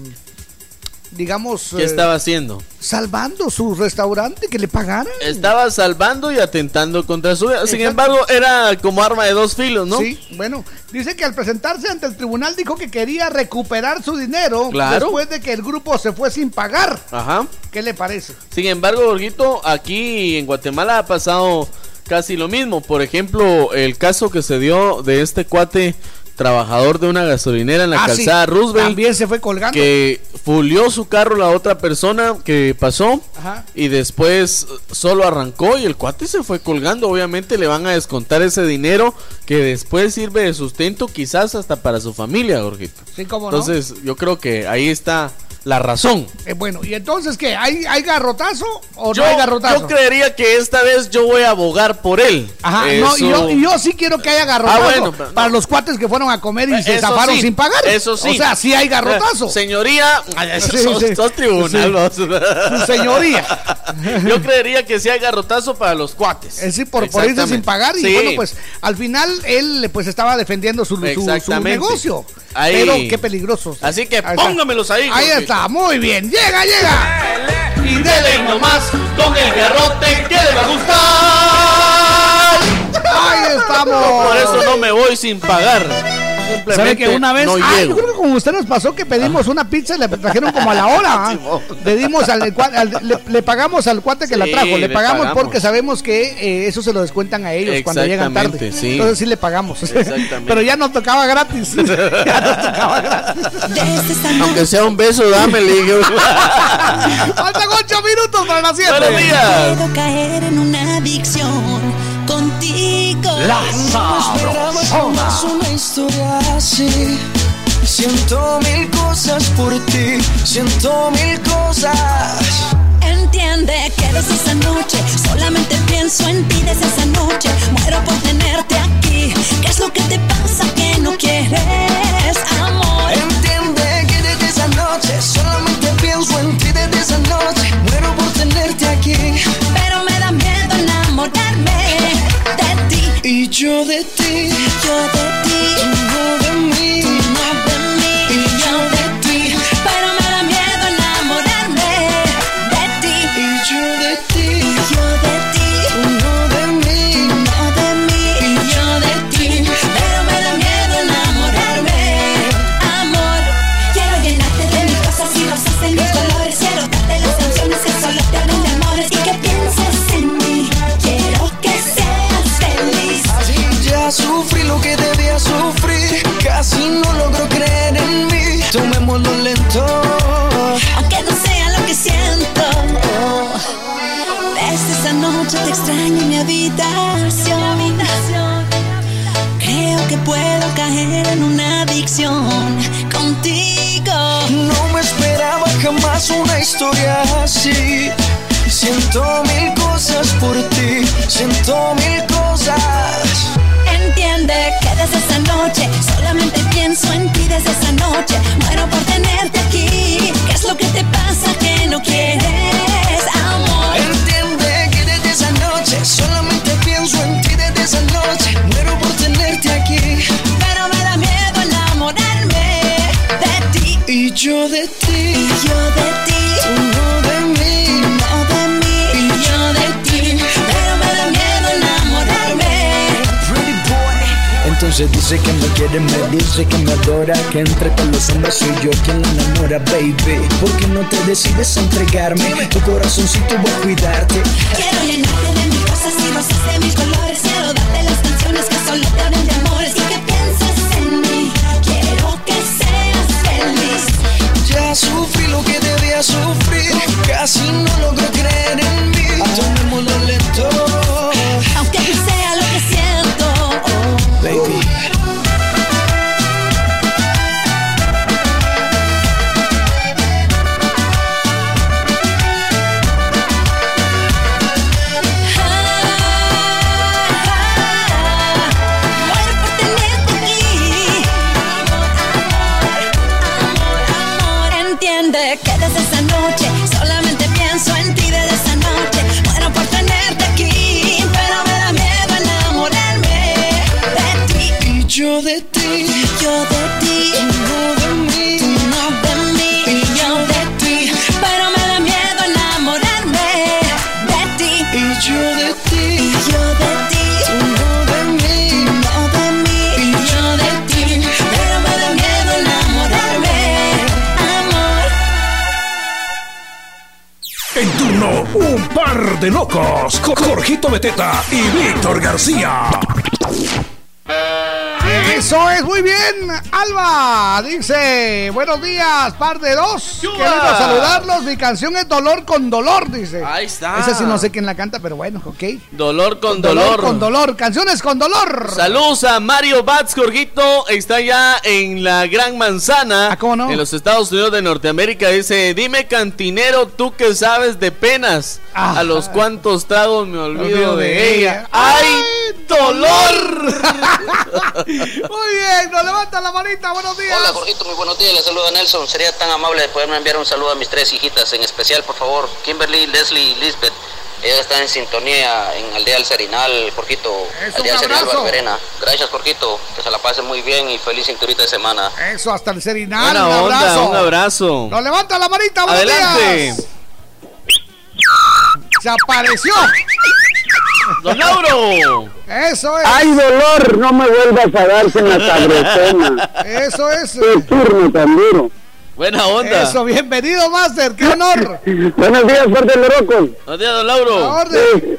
S4: digamos,
S1: ¿Qué
S4: eh,
S1: estaba haciendo?
S4: salvando su restaurante, que le pagaran.
S1: Estaba salvando y atentando contra su vida. Sin embargo, era como arma de dos filos, ¿no?
S4: Sí, bueno, dice que al presentarse ante el tribunal dijo que quería recuperar su dinero
S1: Claro.
S4: después de que el grupo se fue sin pagar.
S1: Ajá.
S4: ¿Qué le parece?
S1: Sin embargo, Borguito, aquí en Guatemala ha pasado casi lo mismo. Por ejemplo, el caso que se dio de este cuate trabajador de una gasolinera en la
S4: Ah, sí,
S1: calzada Roosevelt.
S4: También se fue colgando.
S1: que fulió su carro la otra persona que pasó
S4: Ajá.
S1: y después solo arrancó y el cuate se fue colgando. Obviamente le van a descontar ese dinero que después sirve de sustento quizás hasta para su familia, Jorgito.
S4: Sí, cómo no.
S1: Entonces yo creo que ahí está la razón.
S4: Eh, bueno, ¿y entonces qué? ¿Hay, hay garrotazo o
S1: Yo,
S4: no hay garrotazo?
S1: yo creería que esta vez yo voy a abogar por él.
S4: Ajá, no, y yo, y yo sí quiero que haya garrotazo
S1: Ah, bueno, pero
S4: para los cuates que fueron a comer y se
S1: Eso
S4: zafaron
S1: sí,
S4: sin pagar.
S1: Eso sí.
S4: O sea, sí hay garrotazo.
S1: Eh, Señoría, eso <laughs>
S4: Sí, sí.
S1: sos tribunal, vos.
S4: Su señoría. <laughs>
S1: Yo creería que sí hay garrotazo para los cuates.
S4: Es decir, por, por irse sin pagar y
S1: Sí.
S4: bueno, pues al final él pues estaba defendiendo su, su- negocio.
S1: Ahí.
S4: Pero qué peligroso.
S1: Así que
S4: está.
S1: póngamelos ahí.
S4: Ahí está, muy bien. Llega, llega.
S1: Y dele nomás con el garrote que le va a gustar.
S4: Ahí estamos.
S1: Por eso no me voy sin pagar. Simplemente
S4: ¿Sabe que una vez?
S1: no
S4: ah,
S1: llego.
S4: yo creo que con usted nos pasó que pedimos una pizza y le trajeron como a la hora. ¿ah? <laughs> le dimos al, al- le, le pagamos al cuate que la trajo. Le,
S1: le
S4: pagamos,
S1: pagamos.
S4: porque sabemos que eh, eso se lo descuentan a ellos cuando llegan tarde.
S1: Sí.
S4: Entonces sí le pagamos.
S1: Exactamente. <laughs>
S4: Pero ya nos tocaba gratis. <laughs> ya nos tocaba gratis.
S1: Aunque sea un beso, dame, le digo.
S4: Faltan ocho minutos para las siete.
S1: Buenos días.
S19: Puedo caer en una adicción
S9: esperaba jamás una historia así. Siento mil cosas por ti, siento mil cosas.
S19: Entiende que desde esa noche solamente pienso en ti desde esa noche. Muero por tenerte aquí. ¿Qué es lo que te pasa que no quieres amor?
S9: Entiende que desde esa noche solamente pienso en ti desde esa noche. Y yo de ti,
S19: Yo de ti,
S9: de mí. Por ti, dice que me quiere, me dice que me adora Que entre todos los hombres soy yo quien la enamora, baby ¿Por qué no te decides a entregarme? Tu corazoncito voy a cuidarte
S19: Quiero llenarte de mil cosas y rosas de mil colores. Quiero darte las canciones que solo te hablen de amores y que pienses en mí. Quiero que seas feliz.
S9: Ya sufrí lo que debía sufrir Casi no logro
S19: de
S6: locos. Jorgito Beteta y Víctor García.
S4: Eso es muy bien. Alba dice: Buenos días, par de dos. Queremos saludarlos. Mi canción es Dolor con Dolor, dice.
S1: Ahí está.
S4: Esa sí no sé quién la canta, pero bueno, ok.
S1: Dolor con dolor.
S4: con dolor. Canciones con dolor.
S1: Saludos a Mario Bats, Jorgito. Está ya en la Gran Manzana.
S4: Ah, ¿cómo no?
S1: En los Estados Unidos de Norteamérica. Dice: Dime, cantinero, tú que sabes de penas.
S4: Ah.
S1: a los cuantos tragos me olvido,
S4: olvido
S1: de,
S4: de
S1: ella.
S4: ella.
S1: ¡Ay, dolor!
S4: Muy bien, nos levanta la manita. Buenos días.
S11: Hola Jorgito, muy buenos días, le saluda Nelson. Sería tan amable de poderme enviar un saludo a mis tres hijitas, en especial, por favor, Kimberly, Leslie y Lisbeth. Ellas están en sintonía en Aldea El Serinal, Jorgito.
S4: Eso,
S11: Aldea El
S4: un
S11: Serinal,
S4: abrazo.
S11: Barberena. Gracias, Jorgito. Que se la pasen muy bien y feliz cinturita de semana.
S4: Eso, hasta el Serinal.
S1: Buena
S4: un
S1: onda,
S4: abrazo.
S1: un abrazo.
S4: Nos levanta la manita. Buenos
S1: Adelante.
S4: días. Se apareció.
S1: ¡Don Lauro!
S4: Eso es.
S20: Ay, dolor, no me vuelvas a darse en la sabrosona.
S4: Eso es.
S20: Qué turno tan duro.
S1: Buena onda.
S4: Eso, bienvenido, Master. Qué honor.
S20: Buenos días, fuerte locos.
S1: Buenos días, don Lauro.
S4: La orden.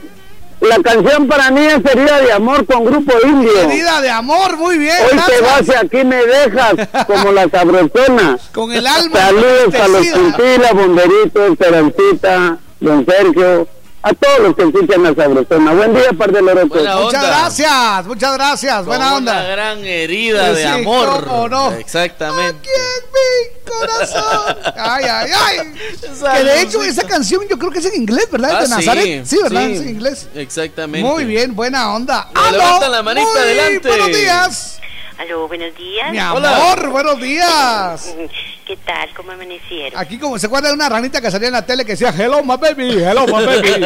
S20: La canción para mí es Herida de Amor con Grupo Indio.
S4: Herida de amor, muy bien.
S20: Hoy te vas y aquí me dejas, como la sabrosona.
S4: Con el alma.
S20: Saludos a los
S4: entristecida.
S20: Quintila, Bomberito, Esperancita, Don Sergio, a todos los que escuchan la sabrosona. Buen día, par de.
S1: Buena
S4: Muchas gracias, muchas gracias.
S1: Con
S4: Buena
S1: Una
S4: onda.
S1: gran herida de
S4: Sí,
S1: amor.
S4: cómo no.
S1: Exactamente.
S4: Aquí en mi corazón. Ay, ay, ay.
S1: Esa
S4: Que de hecho esa canción yo creo que es en inglés, ¿verdad?
S1: Ah,
S4: de
S1: sí,
S4: Nazaret. Sí, ¿verdad?
S1: sí.
S4: Es en inglés.
S1: Exactamente.
S4: Muy bien, buena onda.
S1: Levantan la manita,
S4: Muy
S1: adelante.
S4: Buenos días.
S21: Aló, buenos días.
S4: Mi amor, buenos días. <laughs>
S21: ¿Qué tal? ¿Cómo amanecieron?
S4: Aquí como se acuerda de una ranita que salía en la tele que decía Hello my baby, hello my baby. <laughs>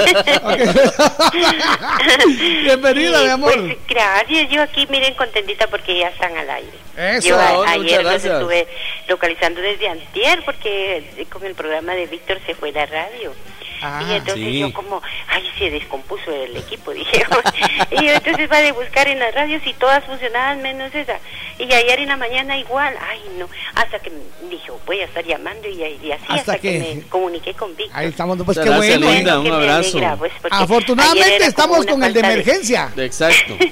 S4: <laughs> Bienvenida,
S21: Sí,
S4: mi amor.
S21: pues, gracias, yo aquí miren contentita porque ya están al aire.
S4: Eso.
S21: yo a- ayer los estuve localizando desde antier porque con el programa de Víctor se fue la radio.
S4: Ah,
S21: y entonces
S1: sí.
S21: yo como, ay, se descompuso el equipo, <laughs> dije. y yo entonces va de buscar en las radios y todas funcionaban menos esa. Y ayer en la mañana igual, ay no, hasta que me dijo, voy a estar llamando y, y así
S4: Hasta
S21: hasta, que...
S4: que-
S21: me comuniqué con Víctor.
S4: Ahí estamos, pues qué bueno.
S1: linda. un abrazo.
S21: alegra, pues,
S4: Afortunadamente estamos con el de emergencia.
S1: Exacto. <laughs>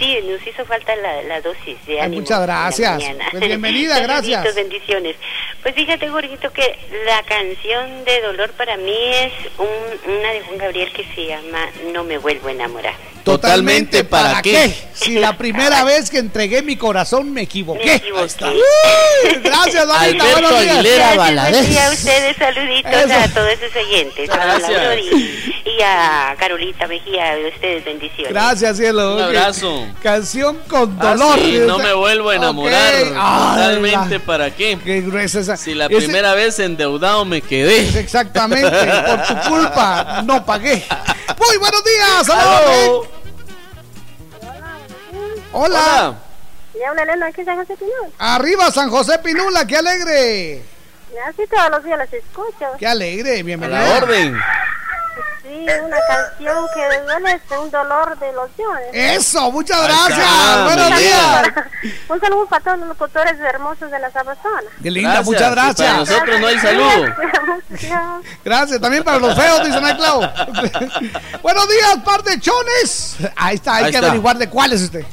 S21: Sí, nos hizo falta la, la dosis de
S4: Ay,
S21: ánimo.
S4: muchas gracias. Pues bienvenida, <laughs> gracias.
S21: Bendiciones. Pues fíjate, Jorgito, que la canción de dolor para mí es un- una de Juan Gabriel que se llama No me vuelvo a enamorar.
S1: Totalmente, ¿para qué?
S4: Si la primera <laughs> vez que entregué mi corazón me equivoqué.
S21: Me equivoqué.
S4: Uy, Gracias, Donita.
S1: Alberto. Aguilera
S21: Gracias,
S1: Valadez.
S21: día a ustedes, saluditos
S4: Eso.
S21: a todos sus oyentes. A
S1: Gracias.
S21: Y, y a Carolita Mejía, a ustedes bendiciones.
S4: Gracias, cielo.
S1: Un abrazo.
S4: Canción con
S1: Ah,
S4: dolor.
S1: sí, no me vuelvo a enamorar. Totalmente, ¿para qué?
S4: Qué gruesa esa.
S1: Si la
S4: Ese-
S1: primera vez endeudado me quedé.
S4: Exactamente, por tu <laughs> culpa no pagué. Muy buenos días, saludos. Hola.
S22: Y habla Elena aquí en San José Pinol.
S4: Arriba San José Pinula, qué alegre.
S22: Así todos los días los escucho.
S4: Qué alegre,
S1: A
S4: bienvenida.
S1: la orden.
S22: Sí, una canción que duele es un dolor de lociones.
S4: Eso, muchas gracias. Buenos días.
S22: Un saludo para todos los locutores hermosos de la Sabrosona.
S4: Qué linda,
S1: Gracias.
S4: muchas
S1: Y para
S4: gracias.
S1: nosotros no hay saludo.
S4: Gracias, también para los feos, dice Ana Clau. <laughs> Buenos días, par de chones. Ahí está, hay
S1: Ahí
S4: que
S1: está.
S4: averiguar de cuál es usted.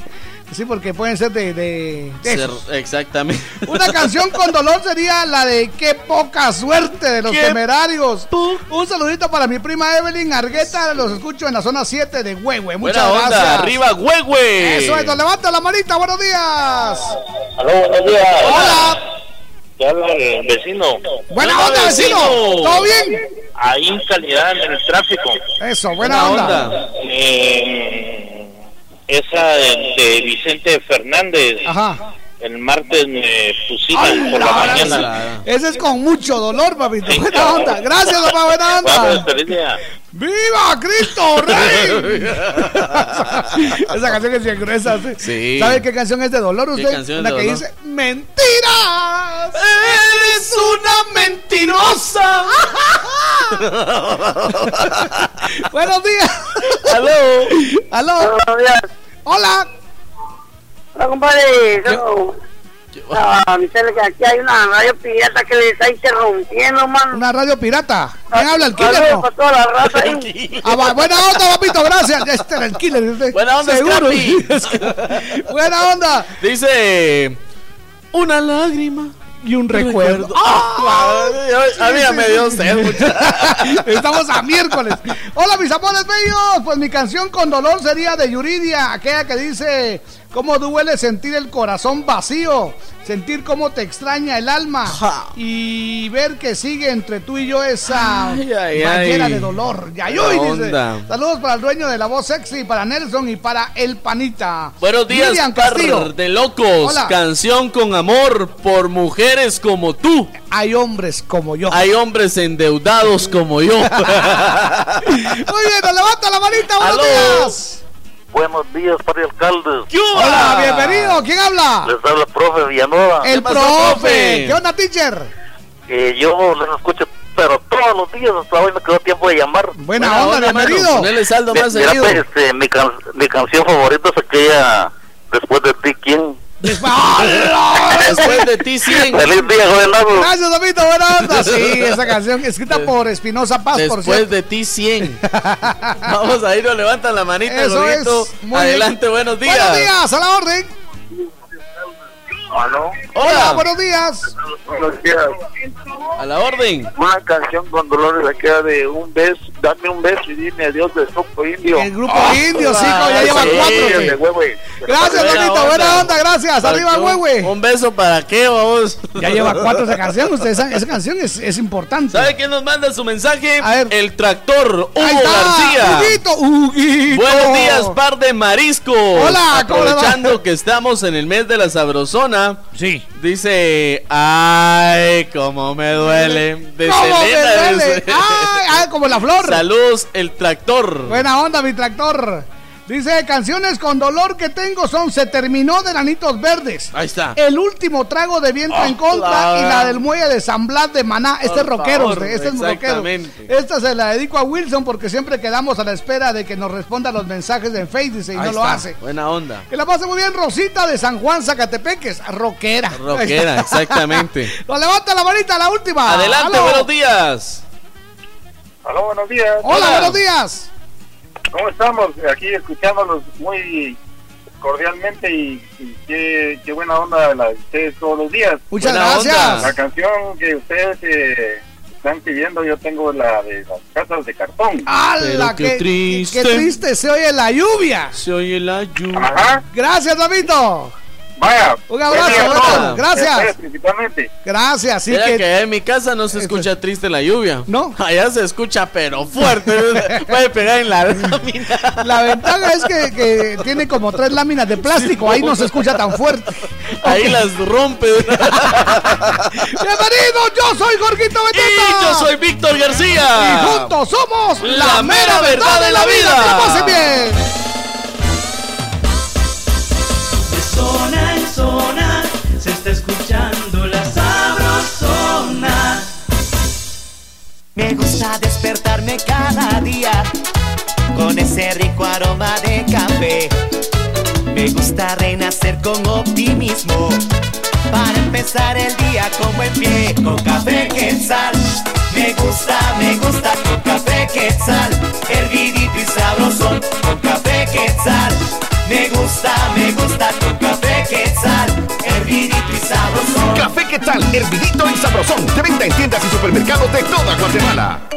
S4: Sí, porque pueden ser de, de, de
S1: Ser-
S4: esos.
S1: Exactamente.
S4: Una canción con dolor sería la de Qué poca suerte de los
S1: Qué
S4: temerarios. Un saludito para mi prima Evelyn Argueta, los escucho en la zona 7 de Huehue. Muchas
S1: Buena onda,
S4: gracias.
S1: arriba, Huehue.
S4: Eso es, nos levanta la manita, buenos días.
S10: Aló, buenos días.
S4: Hola.
S10: ¿Qué habla el vecino?
S4: Buena onda, vecino. ¿Todo bien?
S10: Ahí en calidad en el tráfico.
S4: Eso, buena, onda.
S10: Eh, esa de, Vicente Fernández.
S4: Ajá.
S10: El martes me pusiste
S4: Ay,
S10: por la mañana.
S4: sí. Ese es con mucho dolor, papito. Buena onda. Gracias, papá, buena onda. ¡Viva Cristo Rey! <laughs> Esa canción es bien gruesa. ¿sí?
S1: Sí.
S4: ¿Sabe qué canción es de dolor
S1: ¿Qué
S4: usted? La que
S1: dolor?
S4: dice ¡Mentiras!
S1: ¡Eres una mentirosa! <laughs>
S4: Buenos días.
S1: ¡Aló!
S4: ¡Aló!
S22: Buenos días.
S4: ¡Hola!
S22: Hola, compadre. Yo- cel, que aquí hay una radio pirata que le está interrumpiendo, man.
S4: Una radio pirata. ¿Quién habla? ¿El killer? No?
S22: para toda la raza ahí. <laughs>
S4: Ah, buena onda, papito, gracias. Este era el killer. usted.
S1: Buena onda,
S4: Seguro. <laughs> Buena onda.
S1: Dice. Una lágrima.
S4: Y un recuerdo.
S1: Ah, a mí ya me dio sed. <laughs>
S4: Estamos a miércoles. Hola, mis amores bellos. Pues mi canción con dolor sería de Yuridia, aquella que dice: ¿Cómo duele sentir el corazón vacío? Sentir cómo te extraña el alma y ver que sigue entre tú y yo esa
S1: Ay, ay,
S4: ballena
S1: ay.
S4: de dolor. Yayuy, dice. Saludos para el dueño de la voz sexy, para Nelson y para el panita.
S1: Buenos días,
S4: Miriam
S1: par
S4: Castillo.
S1: de locos.
S4: Hola.
S1: Canción con amor por mujeres como tú.
S4: Hay hombres como yo.
S1: Hay hombres endeudados como yo. <laughs>
S4: Muy bien, nos levanta la manita. Buenos
S1: Aló.
S4: días.
S10: Buenos días, padre alcalde.
S4: Hola, bienvenido. ¿Quién habla?
S10: Les habla el profe Villanueva.
S4: El profe.
S1: profe?
S4: ¿Qué onda, teacher?
S10: Eh, yo les escucho, pero todos los días hasta hoy me quedó tiempo de llamar.
S4: Buena,
S1: Buena
S4: onda, bienvenido.
S1: Ponele saldo
S10: Mi-
S1: más
S10: mira,
S1: seguido.
S10: pues, este, mi, can- mi canción favorita es aquella Después de ti, ¿quién?
S4: ¡Hala!
S1: Después de ti, 100.
S10: Feliz día, jovenazo.
S4: Gracias, Domito, buena onda. Sí, esa canción escrita por Espinosa Paz, por
S1: Después
S4: cierto.
S1: de ti, 100. <laughs> Vamos a ir, nos levantan la manita,
S4: Eso es. Muy
S1: Adelante,
S4: bien.
S1: buenos días.
S4: Buenos días, a la orden.
S10: ¿Aló?
S4: Hola,
S1: Hola,
S4: buenos días.
S10: Buenos días.
S1: a la orden.
S10: Una canción con dolores la queda de un beso, dame un beso y dime adiós del grupo indio.
S4: El grupo indio, sí,
S1: Ah,
S4: como ya llevan
S1: sí.
S4: cuatro.
S10: Sí,
S4: güey. Gracias,
S1: Buena onda.
S4: buena onda, gracias. Arriba,
S1: Un-
S4: güey.
S1: Un beso para qué, vamos.
S4: Ya lleva cuatro esa canción. Usted, esa, esa canción es, es importante.
S1: ¿Sabe quién nos manda su mensaje?
S4: A ver.
S1: El tractor, Hugo
S4: Ahí está,
S1: García.
S4: Huguito, Huguito.
S1: Buenos días, par de mariscos.
S4: Hola.
S1: Aprovechando que estamos en el mes de la sabrosona.
S4: Sí.
S1: Dice, ay, cómo me duele. De
S4: ¿Cómo me duele?
S1: dice.
S4: Ay, ay, como la flor.
S1: Saludos, el tractor.
S4: Buena onda, mi tractor. Dice, canciones con dolor que tengo son Se terminó de Nanitos Verdes.
S1: Ahí está.
S4: El último trago de viento en contra
S1: la-
S4: y la del muelle de San Blas de Maná. Este
S1: Por
S4: es rockero,
S1: favor,
S4: usted, este es rockero.
S1: exactamente.
S4: Esta se la dedico a Wilson porque siempre quedamos a la espera de que nos responda los mensajes en Facebook dice, y
S1: Ahí
S4: no lo hace.
S1: Buena onda.
S4: Que la pase muy bien, Rosita de San Juan, Zacatepeques. Rockera.
S1: Rockera, exactamente. <laughs>
S4: Nos levanta la manita, la última.
S1: Adelante, buenos días.
S10: Aló, buenos días.
S4: Hola,
S1: Hola.
S4: buenos días.
S10: ¿Cómo estamos? Aquí escuchándolos muy cordialmente y, y qué, qué buena onda la de ustedes todos los días.
S4: Muchas
S1: Buena
S4: gracias.
S1: onda.
S10: La canción que ustedes eh, están pidiendo, yo tengo la de las casas de cartón.
S4: ¡Hala!
S1: Qué
S4: qué,
S1: triste.
S4: qué triste se oye la lluvia.
S1: Se oye la lluvia.
S10: Ajá.
S4: Gracias, Damito.
S10: Vaya.
S4: Un abrazo, gracias.
S10: Principalmente.
S4: Gracias, sí
S1: Mira
S4: que,
S1: que... allá en mi casa no se escucha triste la lluvia.
S4: ¿No?
S1: Allá se escucha, pero fuerte. <laughs> Puede pegar en la lámina.
S4: la ventaja es que, que tiene como tres láminas de plástico, ahí no se escucha tan fuerte.
S1: Ahí las rompe. <laughs>
S4: Bienvenido, yo soy Jorgito Beteta.
S1: Y yo soy Víctor García.
S4: Y juntos somos
S1: La mera verdad de la vida.
S4: Que la pasen bien.
S7: Escuchando la sabrosona. Me gusta despertarme cada día con ese rico aroma de café. Me gusta renacer con optimismo para empezar el día con buen pie. Con café Hervidito y sabrosón.
S17: De venta en tiendas y supermercados de toda Guatemala.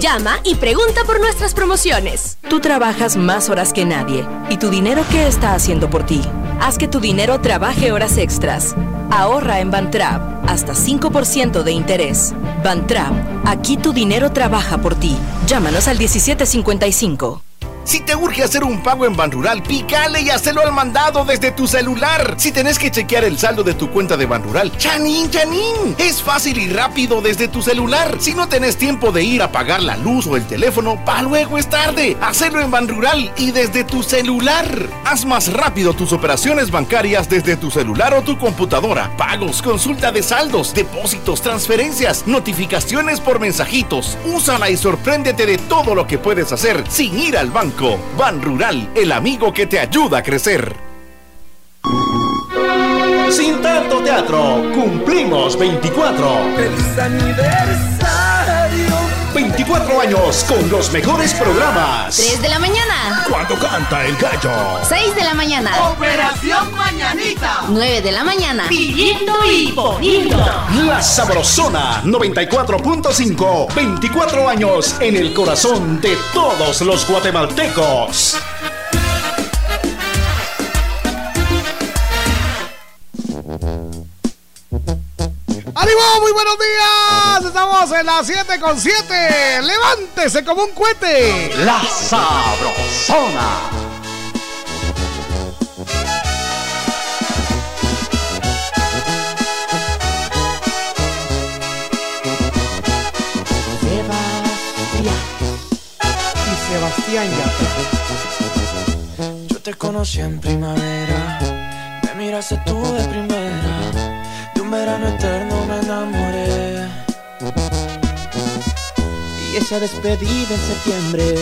S18: Llama y pregunta por nuestras promociones.
S23: Tú trabajas más horas que nadie. ¿Y tu dinero qué está haciendo por ti? Haz que tu dinero trabaje horas extras. Ahorra en Bantrap hasta 5% de interés. Bantrap, aquí tu dinero trabaja por ti. Llámanos al 1755.
S17: Si te urge hacer un pago en Banrural, pícale y hazlo al mandado desde tu celular. Si tenés que chequear el saldo de tu cuenta de Banrural, ¡chanin, chanin! Es fácil y rápido desde tu celular. Si no tenés tiempo de ir a pagar la luz o el teléfono, pa' luego es tarde. Hacelo en Banrural y desde tu celular. Haz más rápido tus operaciones bancarias desde tu celular o tu computadora. Pagos, consulta de saldos, depósitos, transferencias, notificaciones por mensajitos. Úsala y sorpréndete de todo lo que puedes hacer sin ir al banco. Ban Rural, el amigo que te ayuda a crecer.
S9: Sin tanto teatro, cumplimos 24.
S7: ¡Feliz aniversario!
S9: 24 años con los mejores programas.
S19: 3 de la mañana.
S6: Cuando canta el gallo.
S19: 6 de la mañana.
S7: Operación Mañanita.
S19: 9 de la mañana.
S7: Pidiendo y poniendo.
S9: La Sabrosona 94.5. 24 años en el corazón de todos los guatemaltecos.
S4: ¡Ánimo! ¡Muy buenos días! Estamos en las 7 con 7. ¡Levántese como un cohete!
S24: La Sabrosona.
S25: y Sebastián Yatra.
S7: Yo te conocí en primavera, me miraste tú de primera, verano eterno me enamoré.
S5: Y esa despedida en septiembre,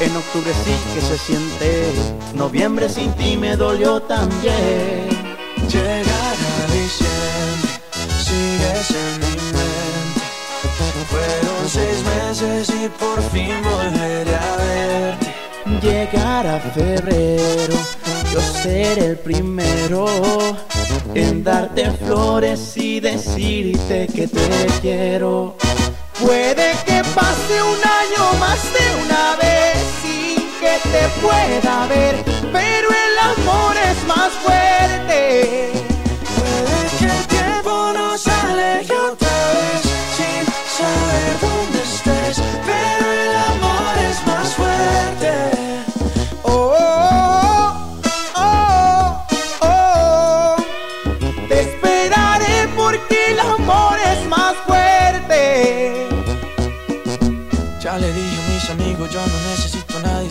S5: en octubre sí que se siente, noviembre sin ti me dolió también.
S7: Llegará diciembre, sigues en mi mente. Fueron seis meses y por fin volveré a verte.
S5: Llegará febrero, yo seré el primero en darte flores y decirte que te quiero. Puede que pase un año más de una vez sin que te pueda ver, pero el amor es más fuerte.
S7: Puede que el tiempo nos aleje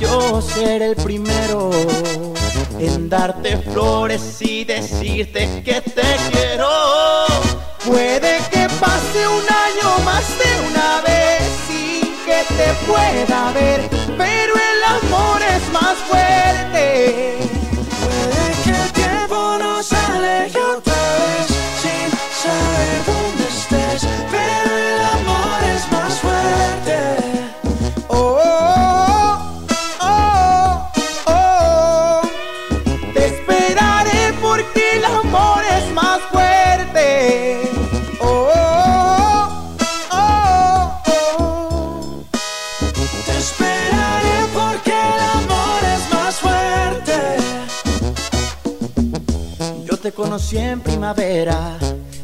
S5: yo seré el primero en darte flores y decirte que te quiero. Puede que pase un año más de una vez sin que te pueda ver,
S2: te conocí en primavera,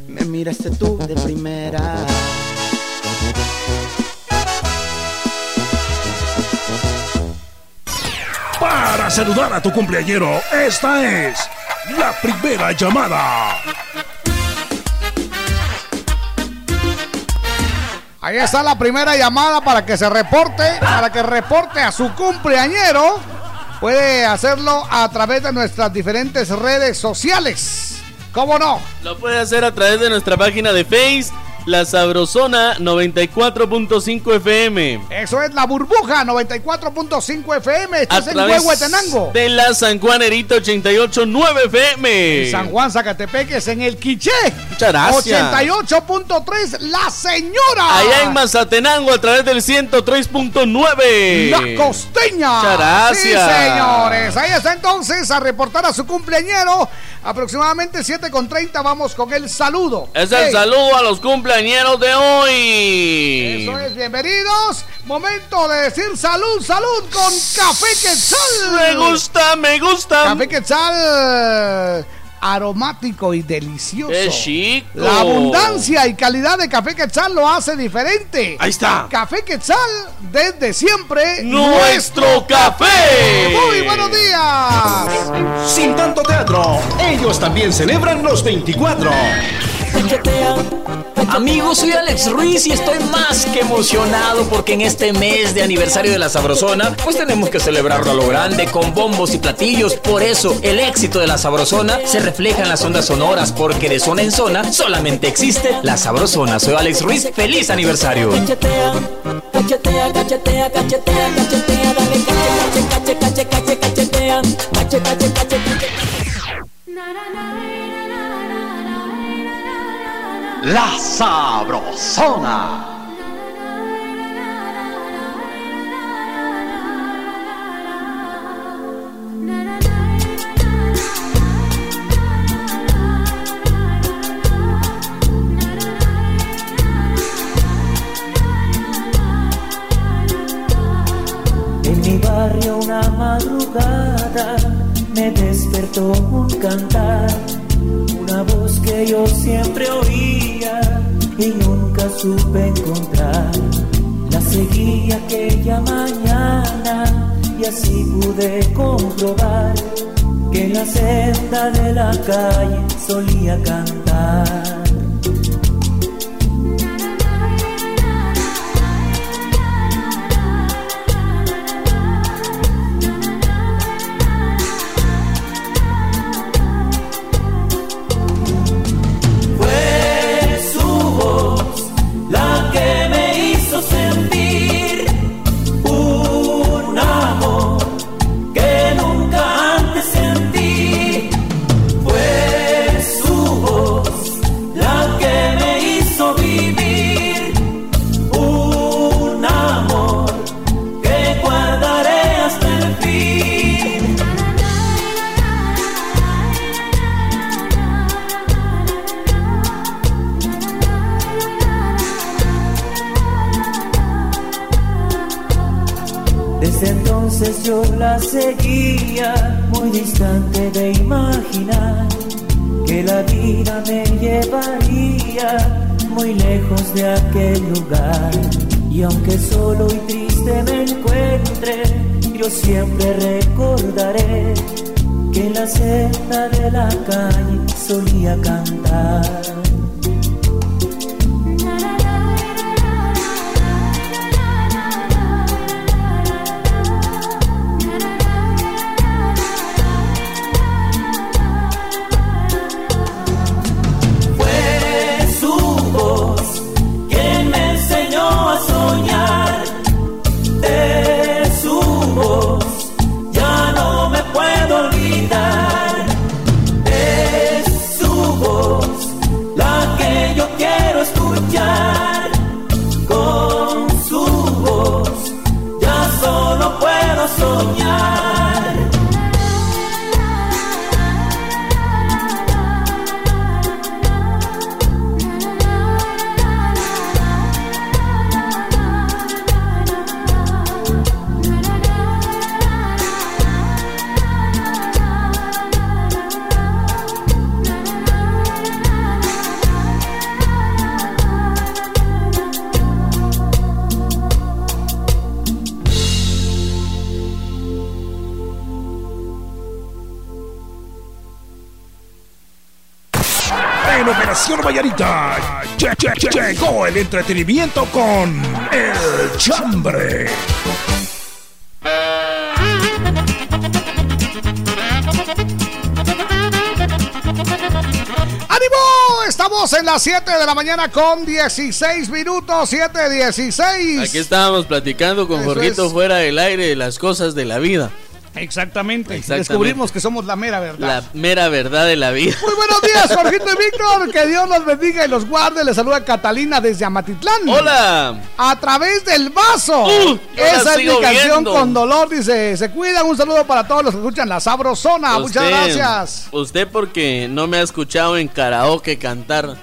S2: me miraste tú de primera.
S6: Para saludar a tu cumpleañero, esta es la primera llamada.
S4: Ahí está la primera llamada para que se reporte, para que reporte a su cumpleañero. Puede hacerlo a través de nuestras diferentes redes sociales. ¿Cómo no?
S1: Lo puede hacer a través de nuestra página de Face, La Sabrosona 94.5 FM.
S4: Eso es la burbuja 94.5 FM.
S1: A
S4: Estás en Huehuetenango.
S1: de la San Juanerito 88.9 FM.
S4: San Juan Zacatepeques en el Quiché.
S1: Muchas gracias.
S4: 88.3 La Señora.
S1: Allá en Mazatenango a través del 103.9.
S4: La Costeña.
S1: Muchas gracias.
S4: Sí, señores. Ahí está entonces a reportar a su cumpleañero. Aproximadamente 7.30 vamos con el saludo.
S1: Es el saludo a los cumpleañeros de hoy.
S4: Eso es, bienvenidos. Momento de decir salud, salud con Café Quetzal.
S1: Me gusta, me gusta.
S4: Café Quetzal aromático y delicioso.
S1: ¡Qué chico!
S4: La abundancia y calidad de Café Quetzal lo hace diferente.
S1: Ahí está.
S4: Café Quetzal, desde siempre,
S1: ¡Nuestro café!
S4: Muy buenos días.
S3: Sin tanto teatro, ellos también celebran los 24.
S26: Amigos, soy Alex Ruiz y estoy más que emocionado porque en este mes de aniversario de la Sabrosona, pues tenemos que celebrarlo a lo grande con bombos y platillos. Por eso, el éxito de la Sabrosona se refleja en las ondas sonoras porque de zona en zona solamente existe la Sabrosona. Soy Alex Ruiz, feliz aniversario.
S7: Cachetea, cachetea, cachetea, cachetea, cachetea, dale cache, cache, cache, cache, cachetea, cache, cache, cache,
S8: La Sabrosona.
S2: En mi barrio una madrugada me despertó un cantar, una voz que yo siempre oía y nunca supe encontrar. La seguí aquella mañana y así pude comprobar que en la senda de la calle solía cantar. Yo la seguía, muy distante de imaginar que la vida me llevaría muy lejos de aquel lugar. Y aunque solo y triste me encuentre, yo siempre recordaré que la senda de la calle solía cantar. Puedo
S6: Vallarita lle- lle- lle- llegó el entretenimiento con El Chambre.
S4: ¡Ánimo! Estamos en las 7 de la mañana con 16 minutos, 7.16.
S1: Aquí estábamos platicando con
S4: Eso
S1: Jorgito
S4: es.
S1: fuera del aire de las cosas de la vida.
S4: Exactamente.
S1: Exactamente.
S4: Descubrimos que somos la mera verdad.
S1: La mera verdad de la vida.
S4: Muy buenos días, <laughs> Jorgito y Víctor. Que Dios los bendiga y los guarde. Les saluda Catalina desde Amatitlán.
S1: Hola.
S4: A través del vaso.
S1: Uh,
S4: Esa es mi canción
S1: viendo.
S4: con dolor. Dice, se cuidan. Un saludo para todos los que escuchan La Sabrosona. Muchas gracias.
S1: Usted porque no me ha escuchado en karaoke cantar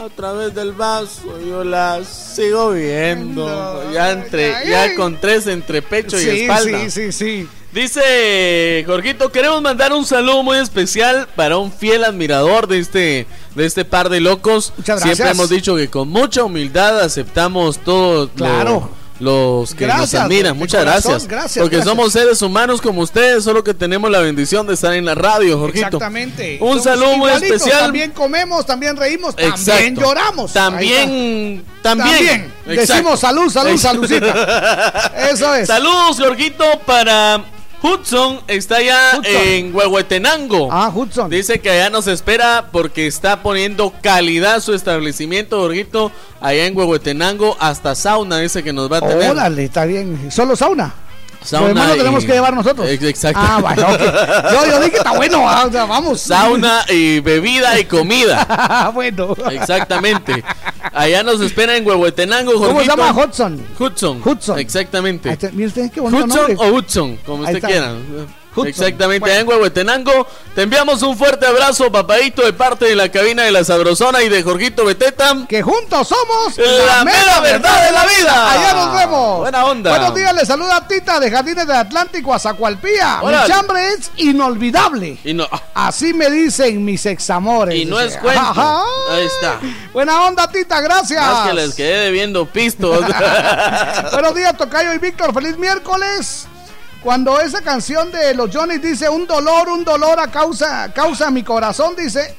S1: a través del vaso, yo la sigo viendo. Ya entre, ya con tres entre pecho y espalda.
S4: sí, sí, sí.
S1: Dice Jorgito, queremos mandar un saludo muy especial para un fiel admirador de este, de este par de locos.
S4: Muchas
S1: Siempre
S4: gracias.
S1: hemos dicho que con mucha humildad aceptamos todos
S4: Claro.
S1: los que
S4: Gracias,
S1: nos admiran. Muchas
S4: corazón,
S1: gracias.
S4: gracias,
S1: Porque
S4: gracias.
S1: somos seres humanos como ustedes, solo que tenemos la bendición de estar en la radio, Jorgito.
S4: Exactamente.
S1: Un
S4: Somos
S1: saludo muy
S4: igualitos,
S1: especial.
S4: También comemos, también reímos, también lloramos.
S1: También, también.
S4: También.
S1: Exacto.
S4: Decimos salud, salud, saludcita. <laughs> Eso es.
S1: Saludos, Jorgito, para Hudson. Está allá
S4: Hudson.
S1: en Huehuetenango.
S4: Ah, Hudson.
S1: Dice que allá nos espera porque está poniendo calidad su establecimiento, Jorgito. Allá en Huehuetenango, hasta sauna dice que nos va a tener.
S4: Órale, está bien. Solo sauna.
S1: Sauna
S4: Lo demás lo
S1: y-
S4: tenemos que llevar nosotros.
S1: Ex- Exacto.
S4: Ah, bueno, ok. Yo, yo dije, está bueno, ah, o sea, vamos.
S1: Sauna y bebida y comida. <laughs>
S4: bueno.
S1: Exactamente. Allá nos espera en Huehuetenango, Jorgito.
S4: ¿Cómo se llama Hudson?
S1: Hudson.
S4: Hudson.
S1: Exactamente.
S4: Está, mire usted qué bonito
S1: Hudson
S4: nombre.
S1: o Hudson, como usted quiera.
S4: Hudson.
S1: Exactamente,
S4: Bueno.
S1: en Huehuetenango. Te enviamos un fuerte abrazo, papadito, de parte de la cabina de la Sabrosona y de Jorgito Beteta.
S4: Que juntos somos
S1: La mera verdad de la vida.
S4: Allá nos vemos.
S1: Buena onda.
S4: Buenos días, le saluda Tita de Jardines del Atlántico a Zacualpía.
S1: Órale.
S4: Mi chambre es inolvidable.
S1: Y no,
S4: Así me dicen mis examores.
S1: y no es cuento.
S4: Ajá.
S1: Ahí está. <laughs>
S4: Buena onda, Tita, gracias.
S1: Más que les quedé debiendo pistos. <laughs> <laughs>
S4: Buenos días, Tocayo y Víctor. Feliz miércoles. Cuando esa canción de los Johnny dice un dolor, un dolor a causa, causa mi corazón, dice.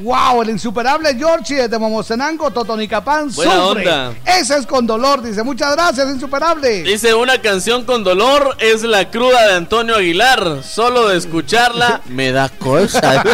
S4: Wow, el insuperable Georgie de Momocenango, Totonicapán,
S1: Buena
S4: sufre.
S1: onda.
S4: Ese es con dolor, dice. Muchas gracias, insuperable.
S1: Dice una canción con dolor es la cruda de Antonio Aguilar. Solo de escucharla <laughs> me da cosa.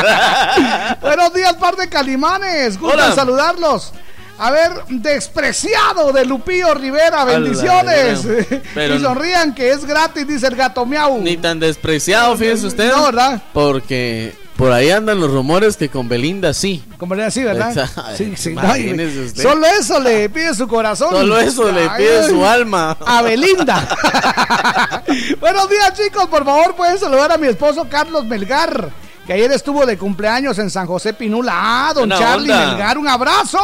S1: <laughs>
S4: Buenos días, par de calimanes. Gusto saludarlos. A ver, despreciado de Lupillo Rivera, bendiciones. <laughs>
S1: Pero
S4: y sonrían que es gratis, dice el gato miau.
S1: Ni tan despreciado, fíjese usted.
S4: No, ¿verdad?
S1: Porque por ahí andan los rumores que con Belinda sí.
S4: Como le así, ¿verdad? Sí, sí.
S1: Imagínese usted.
S4: Solo eso le pide su corazón.
S1: Solo eso le pide
S4: ay.
S1: su alma.
S4: A Belinda. <laughs> <laughs> Buenos días, chicos. Por favor, pueden saludar a mi esposo Carlos Melgar, que ayer estuvo de cumpleaños en San José Pinula. Ah, don
S1: Buena
S4: Charlie
S1: onda.
S4: Melgar, un abrazo.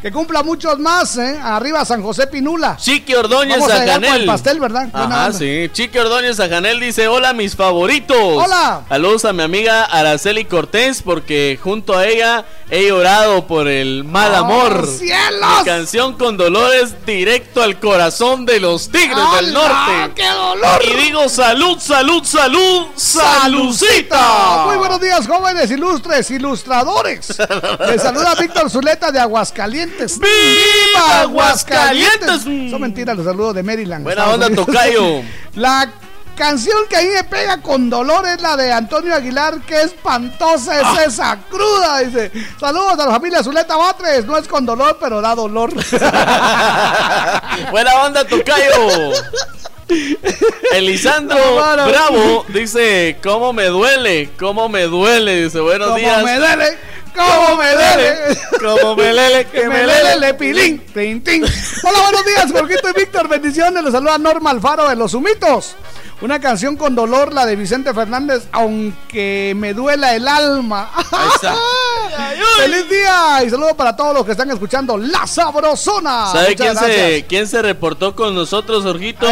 S4: Que cumpla muchos más, ¿eh? Arriba San José Pinula.
S1: Chiqui Ordóñez
S4: Vamos a el pastel, ¿verdad? Buena
S1: Ajá, sí. Chiqui Ordóñez Ajanel dice: Hola, mis favoritos.
S4: Hola.
S1: Saludos a mi amiga Araceli Cortés, porque junto a ella he llorado por el mal
S4: ¡Oh,
S1: amor.
S4: cielos!
S1: Mi canción con dolores directo al corazón de los tigres del
S4: ¡Hala,
S1: norte.
S4: qué dolor!
S1: Y digo: salud, salud, salud, salucita.
S4: Muy buenos días, jóvenes ilustres, ilustradores. <laughs> Les saluda Víctor Zuleta de Aguascalientes.
S1: ¡Viva Aguascalientes!
S4: Son mentiras los saludos de Maryland.
S1: Buena
S4: Estados
S1: onda,
S4: Unidos.
S1: tocayo. <laughs>
S4: La canción que a mí me pega con dolor es la de Antonio Aguilar. Qué espantosa es
S1: Ah.
S4: esa cruda. Dice: Saludos a la familia Zuleta Batres. No es con dolor, pero da dolor. <laughs>
S1: Buena onda, Tocayo. <laughs> Elisandro
S4: No.
S1: Bravo dice, ¿cómo me duele? ¿Cómo me duele? Dice, buenos
S4: Como
S1: días.
S4: me duele, como me duele.
S1: Como me lele, <laughs>
S4: Que me lele le pilín. Tin, tin. Hola, buenos días, Jorgito y Víctor. Bendiciones. Les saluda Norma Alfaro de Los Humitos. Una canción con dolor, la de Vicente Fernández, aunque me duela el alma.
S1: está. <laughs>
S4: ¡Feliz día! Y saludo para todos los que están escuchando La Sabrosona.
S1: ¿Sabe quién se, quién se reportó con nosotros, Jorgito?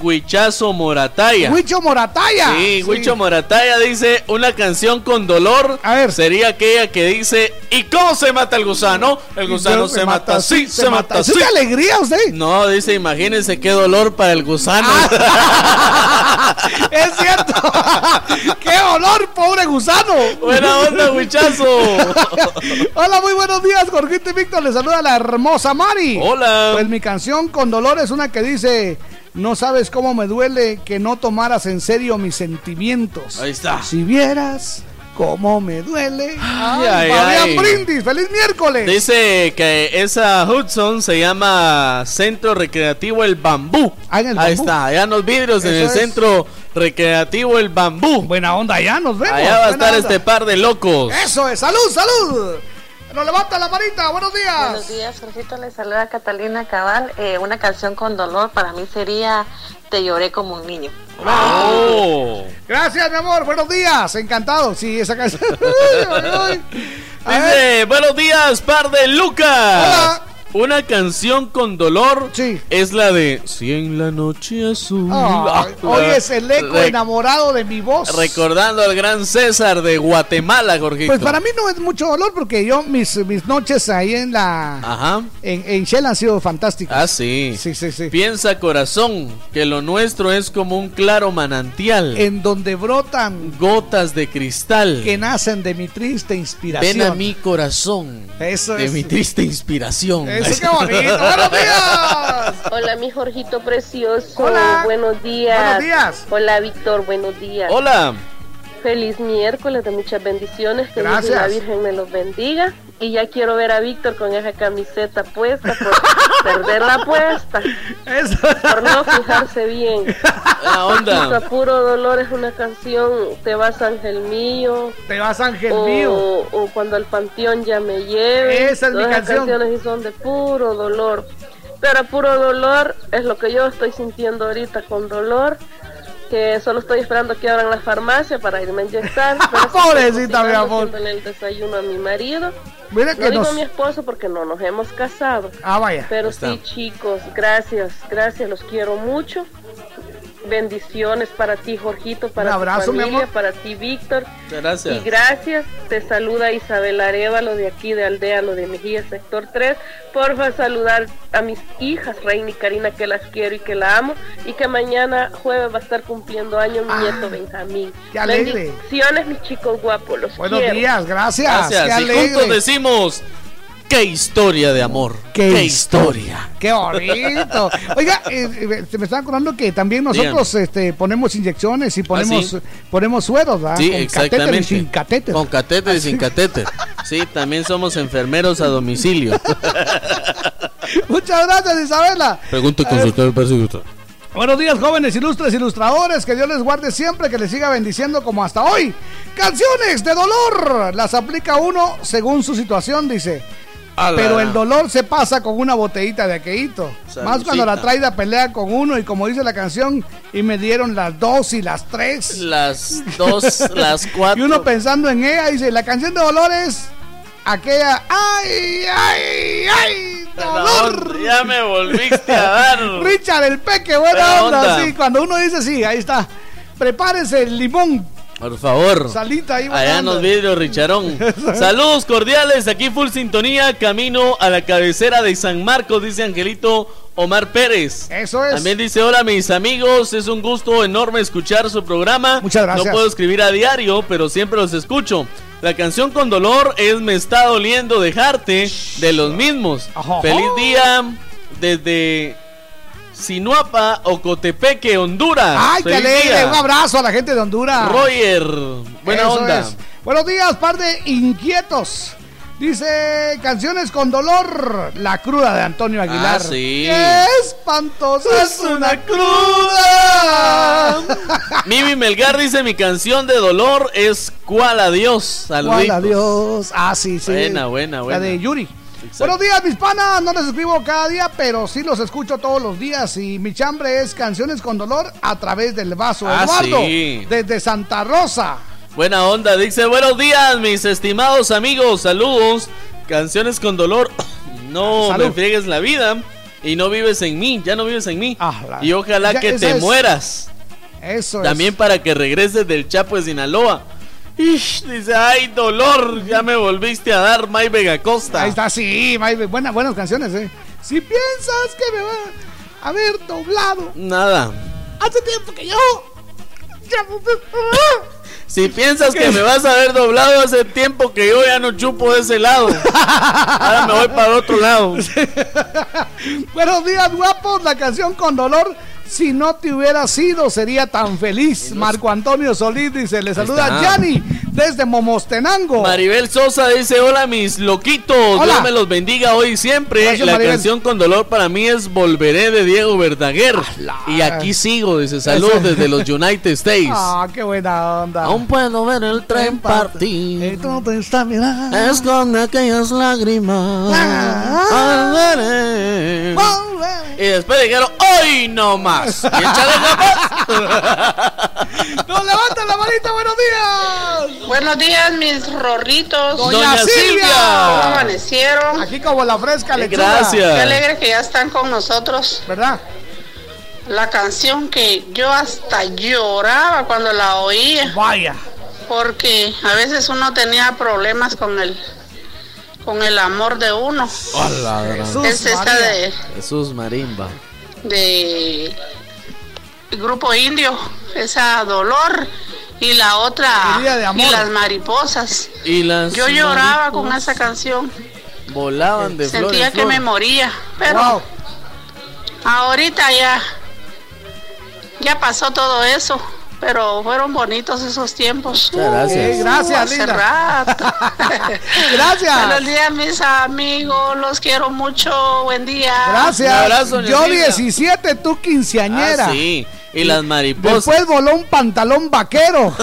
S1: Huichazo Morataya.
S4: Huicho Morataya.
S1: Sí, Huicho Morataya dice una canción con dolor.
S4: A ver.
S1: Sería aquella que dice ¿Y cómo se mata el gusano? El gusano se, mata así, se, mata así.
S4: ¿Es de alegría usted?
S1: No, dice, imagínense qué dolor para el gusano.
S4: Ah. <laughs> <laughs> Es cierto. <laughs> ¡Qué olor! pobre gusano.
S1: Buena onda, huichazo. <laughs>
S4: Hola, muy buenos días, Jorgito y Víctor. Les saluda la hermosa Mari.
S1: Hola.
S4: Pues mi canción con dolor es una que dice. No sabes cómo me duele que no tomaras en serio mis sentimientos.
S1: Ahí está.
S4: Si vieras cómo me duele. Ay,
S1: ay,
S4: Fabián
S1: ay.
S4: Brindis, feliz miércoles.
S1: Dice que esa Hudson se llama Centro Recreativo El Bambú.
S4: Ah, el
S1: Ahí
S4: Bambú.
S1: está, allá en los vidrios, en el
S4: es.
S1: Centro Recreativo El Bambú.
S4: Buena onda, allá nos vemos.
S1: Allá va a estar
S4: onda.
S1: este par de locos.
S4: Eso es, salud, salud. Nos levanta la manita, buenos días.
S27: Buenos días, Jorgito. Le saluda Catalina Cabal. Eh, una canción con dolor para mí sería Te lloré como un niño.
S1: Oh.
S4: Gracias, mi amor, buenos días. Encantado. Sí, esa canción. <laughs>
S1: Dice, buenos días, par de Lucas. Una canción con dolor es la de Si en la noche azul.
S4: Ay, <laughs> hoy es el eco enamorado de mi voz.
S1: Recordando al gran César de Guatemala, Jorgito.
S4: Pues para mí no es mucho dolor porque yo mis, mis noches ahí en la
S1: Ajá.
S4: en, en Shell han sido fantásticas.
S1: Ah, sí.
S4: Sí, sí, sí.
S1: Piensa, corazón, que lo nuestro es como un claro manantial.
S4: En donde brotan
S1: gotas de cristal.
S4: que nacen de mi triste inspiración.
S1: Ven a mi corazón.
S4: Eso
S1: de
S4: es.
S1: mi triste inspiración.
S4: Eso qué bonito. Buenos días.
S28: Hola, mi Jorgito precioso.
S4: Hola.
S28: Buenos días.
S4: Buenos días.
S28: Hola, Víctor. Buenos días.
S1: Hola.
S28: Feliz miércoles de muchas bendiciones. Que Dios y
S4: Gracias.
S28: la Virgen me los bendiga. Y ya quiero ver a Víctor con esa camiseta puesta por <laughs> perder la puesta. Por no fijarse bien.
S1: La onda.
S28: Puro dolor es una canción. Te vas ángel mío.
S4: Te vas ángel
S28: o,
S4: mío.
S28: O cuando al panteón ya me lleve.
S4: Esa es mi
S28: Todas esas
S4: canción.
S28: canciones son de puro dolor. Pero puro dolor es lo que yo estoy sintiendo ahorita con dolor. Que solo estoy esperando que abran la farmacia para irme a inyectar. <laughs> pero
S4: Pobrecita, mi amor.
S28: el desayuno a mi marido.
S4: Mira
S28: no
S4: que
S28: digo
S4: nos-
S28: mi esposo porque no nos hemos casado.
S4: Ah, vaya.
S28: Pero
S4: está.
S28: sí, chicos, gracias, gracias, los quiero mucho. Bendiciones para ti, Jorgito, para
S4: Un abrazo,
S28: tu
S4: mi
S28: familia,
S4: amor.
S28: para ti, Víctor.
S1: Gracias.
S28: Y gracias, te saluda Isabel Arevalo de aquí de Aldea, lo de Mejía, sector 3. Porfa, saludar a mis hijas, Reina y Karina, que las quiero y que la amo. Y que mañana jueves va a estar cumpliendo años mi nieto Benjamín.
S4: Ah, qué alegre.
S28: Bendiciones, mis chicos guapos, los
S4: Buenos
S28: quiero.
S4: días, gracias.
S1: Gracias.
S4: Qué
S1: y
S4: alegre.
S1: juntos decimos, qué historia de amor.
S4: Qué
S1: historia.
S4: Qué bonito. Oiga, eh, eh, se me estaba acordando que también nosotros este, ponemos inyecciones y ponemos,
S1: sí?
S4: ponemos sueros, ¿verdad?
S1: Sí,
S4: Con
S1: exactamente.
S4: catéter y sin catéter.
S1: Con catéter y sin catéter. Sí, también somos enfermeros a domicilio. <laughs>
S4: Muchas gracias, Isabela.
S1: Pregunto consultor perseguidor.
S4: Buenos días, jóvenes ilustres ilustradores. Que Dios les guarde siempre, que les siga bendiciendo como hasta hoy. Canciones de dolor. Las aplica uno según su situación, dice. Pero el dolor se pasa con una botellita de aqueíto. Más cuando la traida pelea con uno y como dice la canción, y me dieron las dos y las tres.
S1: Las dos, las <laughs> cuatro.
S4: Y uno pensando en ella, dice, la canción de dolor es aquella, ay, ay, ay, dolor.
S1: Ya me volviste a dar. <laughs>
S4: Richard el Peque, buena
S1: Buena
S4: onda.
S1: onda.
S4: Sí, cuando uno dice sí, ahí está. Prepárese el limón.
S1: Por favor.
S4: Salita ahí,
S1: Allá
S4: onda.
S1: vidrios, Richarón. <laughs> <laughs> Saludos cordiales, aquí full sintonía, camino a la cabecera de San Marcos, dice Angelito Omar Pérez.
S4: Eso es.
S1: También dice, hola mis amigos, es un gusto enorme escuchar su programa.
S4: Muchas gracias.
S1: No puedo escribir a diario, pero siempre los escucho. La canción con dolor es Me está doliendo dejarte de los mismos. Feliz día desde Sinuapa, Ocotepeque, Honduras.
S4: Ay, qué alegre. Un abrazo a la gente de Honduras.
S1: Roger, buena
S4: Eso
S1: onda.
S4: es. Buenos días, par de inquietos. Dice canciones con dolor, la cruda de Antonio Aguilar.
S1: Ah, sí.
S4: ¡Qué espantosa es una cruda! <laughs>
S1: Mimi Melgar dice mi canción de dolor es ¿Cuál adiós? Saluditos.
S4: ¿Cuál adiós? Ah, sí, sí.
S1: Buena, buena, buena.
S4: La de Yuri. Buenos días, mis panas. No les escribo cada día, pero sí los escucho todos los días. Y mi chambre es canciones con dolor a través del vaso.
S1: Ah,
S4: Eduardo,
S1: sí.
S4: desde Santa Rosa.
S1: Buena onda, dice buenos días mis estimados amigos, saludos, canciones con dolor, <coughs> no
S4: Salud.
S1: me friegues la vida y no vives en mí, ya no vives en mí
S4: la-
S1: y ojalá
S4: Ya,
S1: que te
S4: es-
S1: mueras,
S4: Eso
S1: también para que regreses del Chapo de Sinaloa. Ish, dice, ay dolor, ya me volviste a dar May Vega Costa.
S4: Ahí está, sí, May- buena- buenas canciones, ¿eh? Si piensas que me va a haber doblado,
S1: Nada.
S4: hace tiempo que yo.
S1: Si piensas que me vas a ver doblado hace tiempo que yo ya no chupo de ese lado. Ahora me voy para el otro lado. <laughs>
S4: Buenos días, guapos. La canción con dolor. Si no te hubiera sido, sería tan feliz. Marco Antonio Solís dice: Le saluda. Yanni desde Momostenango.
S1: Maribel Sosa dice, hola mis loquitos,
S4: Hola.
S1: Dios me los bendiga hoy y siempre.
S4: Gracias,
S1: la
S4: Maribel.
S1: canción con dolor para mí es Volveré de Diego Verdaguer. Y aquí sigo, dice, saludos
S4: Ese-
S1: desde los United States. <laughs>
S4: Ah, qué buena onda.
S1: Aún puedo ver el tren partir.
S4: Mirando.
S1: Esconde aquellas lágrimas.
S4: Ah.
S1: Volveré. Y después dijeron, hoy no más. Y échale <laughs>
S4: ¡Nos levantan la manita! ¡Buenos días!
S29: Buenos días, mis rorritos.
S4: Doña Silvia.
S29: ¿Cómo amanecieron?
S4: Aquí como la fresca lechuga.
S1: gracias.
S29: Qué alegre que ya están con nosotros.
S4: ¿Verdad?
S29: La canción que yo hasta lloraba cuando la oía.
S4: Vaya.
S29: Porque a veces uno tenía problemas con el con el amor de uno.
S1: Hola,
S29: es esta de,
S1: Jesús Marimba.
S29: de Grupo Indio, esa dolor y la otra
S4: amor.
S29: y las mariposas.
S1: Y las
S29: Yo lloraba con esa canción.
S1: Volaban de flor
S29: Sentía
S1: en
S29: que
S1: flor.
S29: me moría, pero
S4: Wow.
S29: ahorita ya ya pasó todo eso, pero fueron bonitos esos tiempos.
S1: Muchas gracias.
S29: Uh,
S4: gracias,
S29: hace
S4: linda.
S29: rato. <laughs> <laughs>
S4: Gracias.
S29: Buenos días, mis amigos, los quiero mucho. Buen día.
S4: Gracias.
S1: Un abrazo,
S4: Yo
S1: Silvia.
S4: 17, tú quinceañera.
S1: Ah, sí. Y las mariposas.
S4: Después voló un pantalón vaquero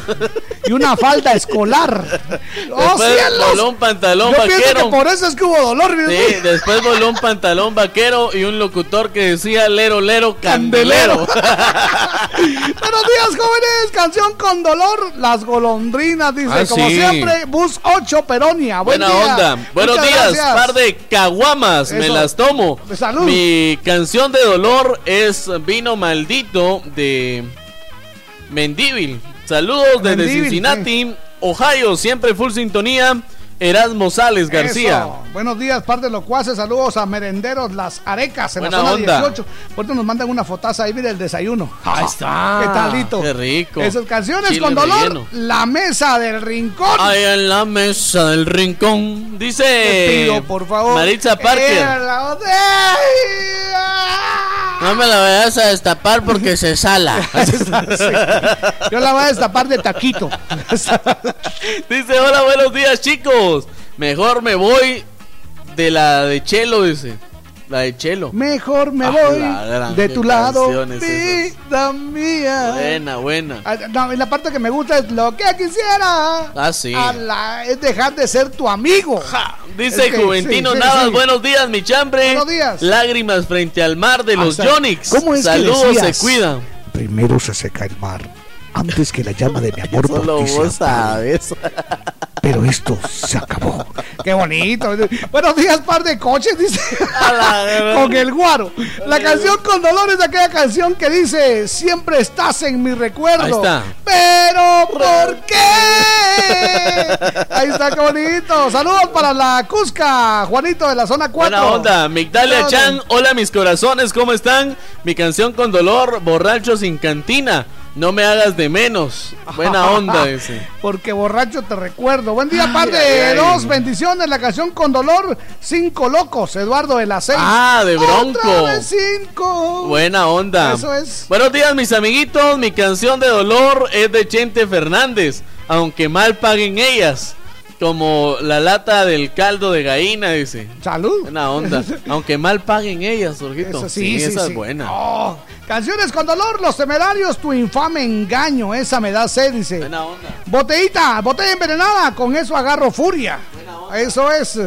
S4: y una falda escolar. ¡Oh,
S1: Después
S4: cielos!
S1: voló un pantalón
S4: Yo pienso
S1: vaquero.
S4: que por eso es que hubo dolor.
S1: Sí, después voló un pantalón vaquero y un locutor que decía lero lero candelero. <laughs>
S4: Buenos días, jóvenes. Canción con dolor. Las golondrinas, dice.
S1: Ah,
S4: como
S1: sí.
S4: siempre, bus 8 Peronia. Buen
S1: Buena
S4: día.
S1: onda. Buenos
S4: Muchas
S1: días,
S4: gracias.
S1: par de caguamas, me las tomo.
S4: Salud.
S1: Mi canción de dolor es Vino Maldito de Mendívil. Saludos desde Cincinnati, Ohio, siempre full sintonía. Erasmo Sales García.
S4: Eso. Buenos días, par de locuaces. Saludos a merenderos Las Arecas en
S1: Buena
S4: la zona
S1: onda.
S4: 18. Ahorita nos mandan una fotaza ahí, mire el desayuno.
S1: Ahí está.
S4: ¿Qué talito?
S1: Qué rico.
S4: Esas canciones
S1: Chile
S4: con dolor.
S1: relleno.
S4: La mesa del rincón.
S1: Ahí en la mesa del rincón. Dice.
S4: Te pido, por favor.
S1: Maritza Parker.
S4: La-
S1: No me la vayas a destapar porque <laughs> se sala.
S4: Sí. Yo la voy a destapar de taquito. <laughs>
S1: Dice, hola, buenos días, chicos. Mejor me voy de la de Chelo, dice. La de Chelo.
S4: Mejor me
S1: Ah,
S4: voy
S1: gran-
S4: de tu lado, vida mía.
S1: Buena, buena.
S4: Ah, No, la parte que me gusta es lo que quisiera.
S1: Ah, sí.
S4: A la- es dejar de ser tu amigo.
S1: Dice
S4: Es que,
S1: Juventino
S4: sí, sí,
S1: Navas,
S4: sí.
S1: buenos días, mi chambre.
S4: Buenos días.
S1: Lágrimas frente al mar de los Yonix.
S4: ¿Cómo es que
S1: Saludos,
S4: decías?
S1: se cuidan.
S4: Primero se seca el mar antes que la llama de mi amor <laughs> por
S1: Solo vos sabes. <laughs>
S4: Pero esto se acabó. Qué bonito. Buenos días, par de coches, dice. con el guaro. La canción con dolor es aquella canción que dice, siempre estás en mi recuerdo.
S1: Ahí está.
S4: Pero, ¿por qué? Ahí está, qué bonito. Saludos para la Cusca, Juanito de la zona 4.
S1: Buena onda, Migdalia Chan, hola mis corazones, ¿cómo están? Mi canción con dolor, borracho sin cantina, no me hagas de menos. Buena onda <laughs> ese.
S4: Porque borracho te recuerdo. Buen día, par de dos bendiciones. La canción con dolor, cinco locos. Eduardo de la seis.
S1: Ah, de Bronco.
S4: Otra vez cinco.
S1: Buena onda.
S4: Eso es.
S1: Buenos días, mis amiguitos. Mi canción de dolor es de Chente Fernández, aunque mal paguen ellas. Como la lata del caldo de gallina, dice.
S4: Salud.
S1: Buena onda. Aunque mal paguen ellas, Jorgito.
S4: Eso sí, sí,
S1: esa
S4: sí.
S1: es buena.
S4: Oh, canciones con dolor, los temerarios, tu infame engaño. Esa me da sed, dice.
S1: Buena onda.
S4: Botellita, botella envenenada, con eso agarro furia. Eso es.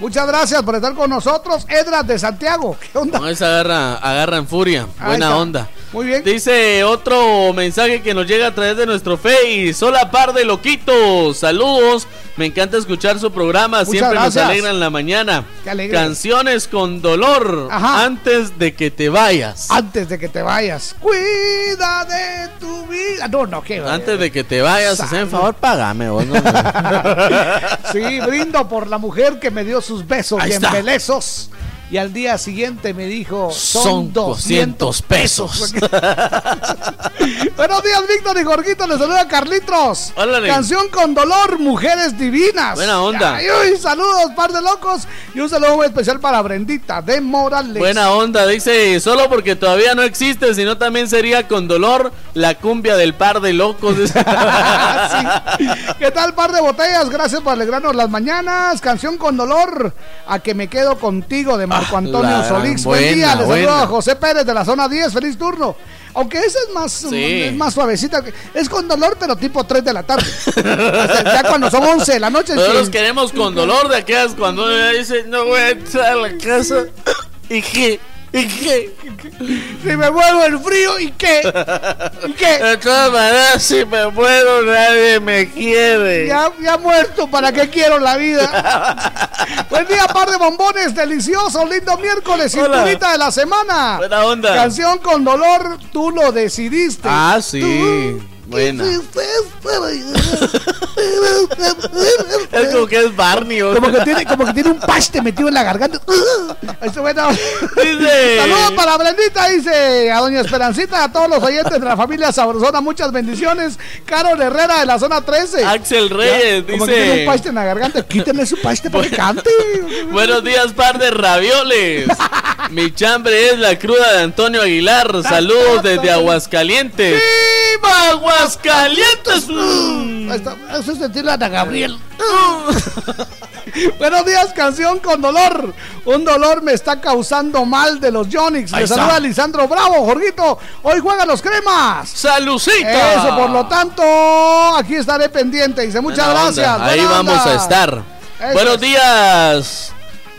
S4: Muchas gracias por estar con nosotros. Edras de Santiago. ¿Qué onda?
S1: Con esa agarra, agarra en furia.
S4: Ahí
S1: Buena
S4: está.
S1: onda.
S4: Muy bien.
S1: Dice otro mensaje que nos llega a través de nuestro Face. Hola, par de loquitos. Saludos. Me encanta escuchar su programa.
S4: Muchas
S1: Siempre
S4: gracias.
S1: nos alegran la mañana.
S4: Qué alegre.
S1: Canciones con dolor
S4: Ajá.
S1: antes de que te vayas.
S4: Antes de que te vayas, cuida de tu vida. No, no, qué
S1: Antes de que te vayas, hazme favor, págame. vos, no, no. <laughs>
S4: Sí, brindo por la mujer que me dio sus besos
S1: Ahí
S4: y
S1: está.
S4: embelezos. Y al día siguiente me dijo, son,
S1: Son
S4: 200
S1: 200 pesos. <laughs>
S4: Buenos días, Víctor y Jorgito. Les saluda Carlitos.
S1: Órale.
S4: Canción con dolor, mujeres divinas.
S1: Buena onda.
S4: Ay, uy, saludos, par de locos. Y un saludo muy especial para Brendita de Morales.
S1: Buena onda, dice, solo porque todavía no existe, sino también sería con dolor la cumbia del par de locos. <laughs> <laughs>
S4: ¿Qué tal, par de botellas? Gracias por alegrarnos las mañanas. Canción con dolor. A que me quedo contigo de Marco Antonio
S1: Ah, la
S4: Solís.
S1: buena,
S4: Buen día. Les saludo a José Pérez de la zona 10. Feliz turno. Aunque esa es más,
S1: Sí.
S4: es más suavecita. Es con dolor, pero tipo 3 de la tarde. O sea, ya cuando son 11 de la noche.
S1: Nosotros queremos con dolor de aquellas cuando uno dice, no voy a entrar a la casa. ¿Y qué? ¿Y qué?
S4: Si me vuelvo el frío, ¿y qué? ¿Y qué?
S1: De todas maneras, si me muero, nadie me quiere.
S4: Ya, ya muerto, ¿para qué quiero la vida? <laughs> Buen día, par de bombones, delicioso, lindo miércoles, cinturita de la semana.
S1: Buena onda.
S4: Canción con dolor, tú lo decidiste.
S1: Ah, sí. Buena. <laughs> Es como que es Barney. o
S4: Como que, tiene, como que tiene un paste metido en la garganta. <laughs> Eso, bueno.
S1: Dice.
S4: Saludos para Brendita, dice a Doña Esperancita, a todos los oyentes de la familia Sabrosona, muchas bendiciones. Carol Herrera de la zona 13.
S1: Axel Reyes
S4: Como que
S1: dice-
S4: tiene un paste en la garganta, quítenle su paste para que cante. <laughs>
S1: Buenos días, par de ravioles. Mi chambre es la cruda de Antonio Aguilar. Saludos desde Aguascalientes.
S4: ¡Viva
S1: Aguascalientes! Mm.
S4: Ahí está, Eso es sentirle a Ana Gabriel. <laughs> Buenos días, canción con dolor. Un dolor me está causando mal de los Yonix.
S1: Ahí
S4: Le saluda Lisandro Bravo, Jorgito. Hoy juegan los cremas.
S1: ¡Salucita!
S4: Eso, por lo tanto, aquí estaré pendiente. Dice, muchas
S1: Buena
S4: gracias.
S1: onda. Ahí
S4: buena
S1: vamos
S4: onda.
S1: a estar.
S4: Eso
S1: Buenos
S4: es.
S1: días,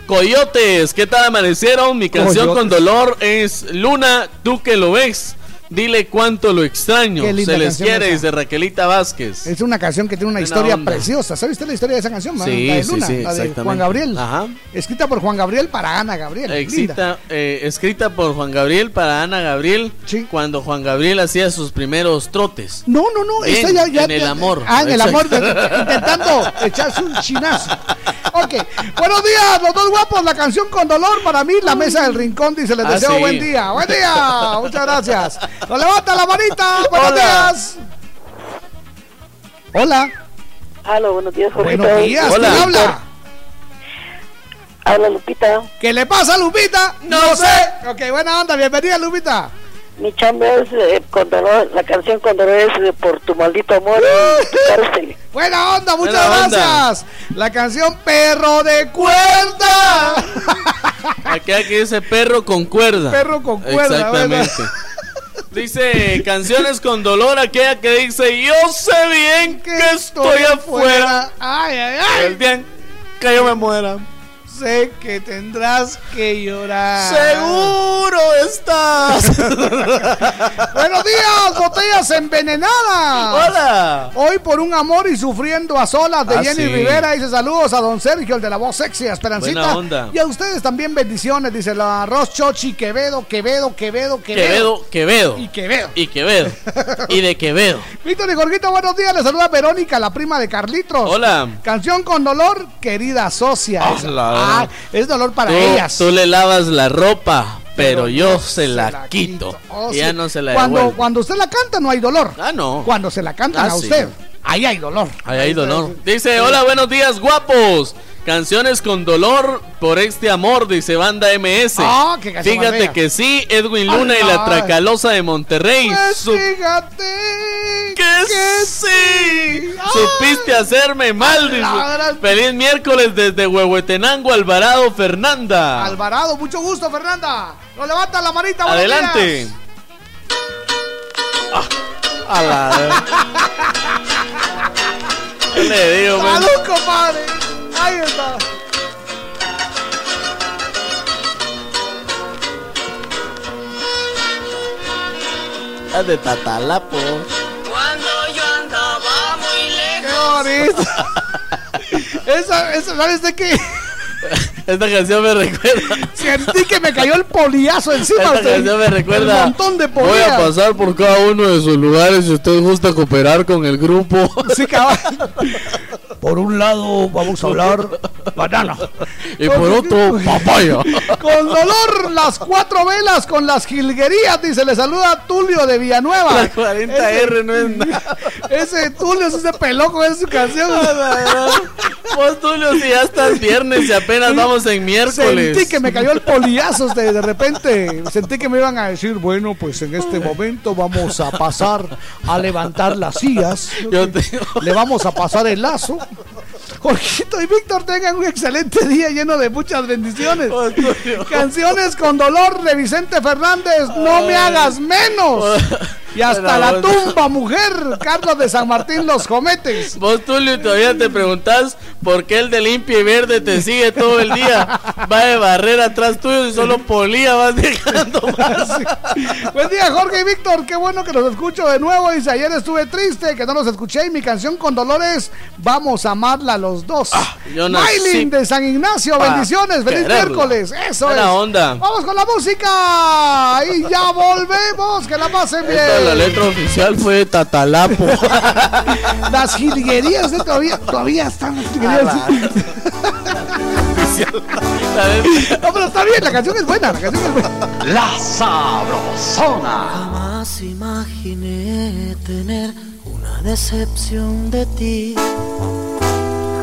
S1: coyotes. ¿Qué tal amanecieron? Mi canción
S4: Coyotes.
S1: con dolor es Luna, tú que lo ves. Dile cuánto lo extraño. Se les quiere, dice Raquelita Vázquez.
S4: Es una canción que tiene una historia
S1: onda.
S4: preciosa. ¿Sabe usted la historia de esa canción?
S1: Sí,
S4: la de
S1: sí,
S4: Luna,
S1: sí,
S4: la de. Juan Gabriel.
S1: Ajá.
S4: Escrita por Juan Gabriel para Ana Gabriel.
S1: Escrita, eh, escrita por Juan Gabriel para Ana Gabriel cuando Juan Gabriel hacía sus primeros trotes.
S4: No, no, no.
S1: En-
S4: esta ya, ya-
S1: en el amor.
S4: Ah, en el amor. de- intentando echarse un chinazo. Ok. Buenos días, los dos guapos. La canción con dolor para mí, la mesa del rincón. Dice, les
S1: Ah,
S4: deseo
S1: sí.
S4: buen día. Buen día. <laughs> Muchas gracias. Nos levanta la manita. Buenos
S22: Hola.
S4: días. Hola.
S22: Hola, buenos días, Jorgito.
S4: Buenos días. ¿Quién habla?
S22: Habla Lupita.
S4: ¿Qué le pasa, Lupita? No, sé. Ok, buena onda. Bienvenida, Lupita.
S22: Mi chamba es eh, dolor, la canción con dolor es eh, por tu maldito amor y cárcel.
S4: Buena onda, muchas
S22: Buena onda.
S4: gracias. La canción Perro de Cuerda.
S1: Aquí que dice perro con cuerda.
S4: Perro con cuerda,
S1: Exactamente. Dice canciones con dolor, aquella que dice yo sé bien que, estoy afuera.
S4: Ay, ay, ay.
S1: El día que yo me muera.
S4: Sé que tendrás que llorar.
S1: Seguro estás. <laughs>
S4: Buenos días, botellas envenenadas.
S1: Hola.
S4: Hoy por un amor y sufriendo a solas de
S1: Ah,
S4: Jenny
S1: sí.
S4: Rivera. Dice saludos a don Sergio, el de la voz sexy, Esperancita.
S1: Buena onda.
S4: Y a ustedes también bendiciones. Dice la arroz Chochi, Quevedo, Quevedo, Quevedo, Quevedo.
S1: Quevedo, Quevedo.
S4: Y Quevedo.
S1: Y Quevedo. y de Quevedo. <laughs>
S4: Víctor y Jorgito, buenos días. Les saluda Verónica, la prima de Carlitos.
S1: Hola.
S4: Canción con dolor, querida socia.
S1: Ah, La-
S4: Ah, es dolor para
S1: tú,
S4: ellas.
S1: tú le lavas la ropa, pero, yo se la, quito.
S4: Oh,
S1: y
S4: sí.
S1: ya no se la
S4: cuando,
S1: devuelvo.
S4: cuando usted la canta no hay dolor.
S1: Ah, no.
S4: Cuando se la cantan
S1: Ah,
S4: a
S1: sí.
S4: usted, ahí hay dolor.
S1: Ahí hay dolor. Dice, hola, buenos días, guapos. Canciones con dolor por este amor, dice Banda MS.
S4: Ah, qué
S1: Fíjate que sí, Edwin Luna y la
S4: Ay.
S1: Tracalosa de Monterrey.
S4: Pues fíjate
S1: que, sí. Supiste hacerme mal, dice. Feliz miércoles desde Huehuetenango, Alvarado, Fernanda.
S4: Alvarado, mucho gusto, Fernanda. Nos levanta la manita.
S1: Adelante.
S4: días.
S1: A la- <laughs> ¿Qué le digo?
S4: Salud, compadre. Ahí está.
S1: Ah, de Tatalapo.
S7: Cuando yo andaba muy
S4: Qué
S7: lejos.
S4: bonito. <laughs> esa, esa, ¿sabes de qué? <laughs>
S1: Esta canción me recuerda.
S4: Sentí que me cayó el poliazo encima.
S1: Esta
S4: usted.
S1: canción me recuerda.
S4: Un montón de
S1: Voy a pasar por cada uno de sus lugares si usted gusta cooperar con el grupo.
S4: Sí, cabal. <laughs> Por un lado vamos a hablar banana.
S1: Y por otro, papaya.
S4: Con dolor, las cuatro velas con las jilguerías. Dice, le saluda Tulio de Villanueva.
S1: La 40R no es nada.
S4: Ese Tulio sí se peló con esa canción.
S1: Vos, Tulio, si ya estás viernes y apenas vamos en miércoles.
S4: Sentí que me cayó el poliazo de, de repente. Sentí que me iban a decir, bueno, pues en este momento vamos a pasar a levantar las sillas. Le vamos a pasar el lazo. Jorgito y Víctor tengan un excelente día lleno de muchas bendiciones. Canciones con dolor de Vicente Fernández, no me hagas menos. <laughs> Y hasta la tumba, mujer, Carlos de San Martín Los Cometes.
S1: Vos, Tulio, todavía te preguntás por qué el de limpia y verde te sigue todo el día. Va de barrera atrás tuyo y solo polía vas dejando <laughs> más.
S4: Buen día, Jorge y Víctor. Qué bueno que los escucho de nuevo. Dice, ayer estuve triste que no los escuché y mi canción con dolores, vamos a amarla los dos.
S1: yo
S4: Maylin de San Ignacio,
S1: pa'
S4: bendiciones. Feliz
S1: quererla.
S4: miércoles. Eso
S1: Buena
S4: es.
S1: onda.
S4: Vamos con la música. Y ya volvemos. Que la pasen bien.
S1: La letra oficial fue Tatalapo. <laughs>
S4: Las jilguerías de todavía, todavía están las jilguerías. <laughs> no, pero está bien, la canción es buena, la canción es buena.
S17: La Sabrosona.
S5: Jamás imaginé tener una decepción de ti.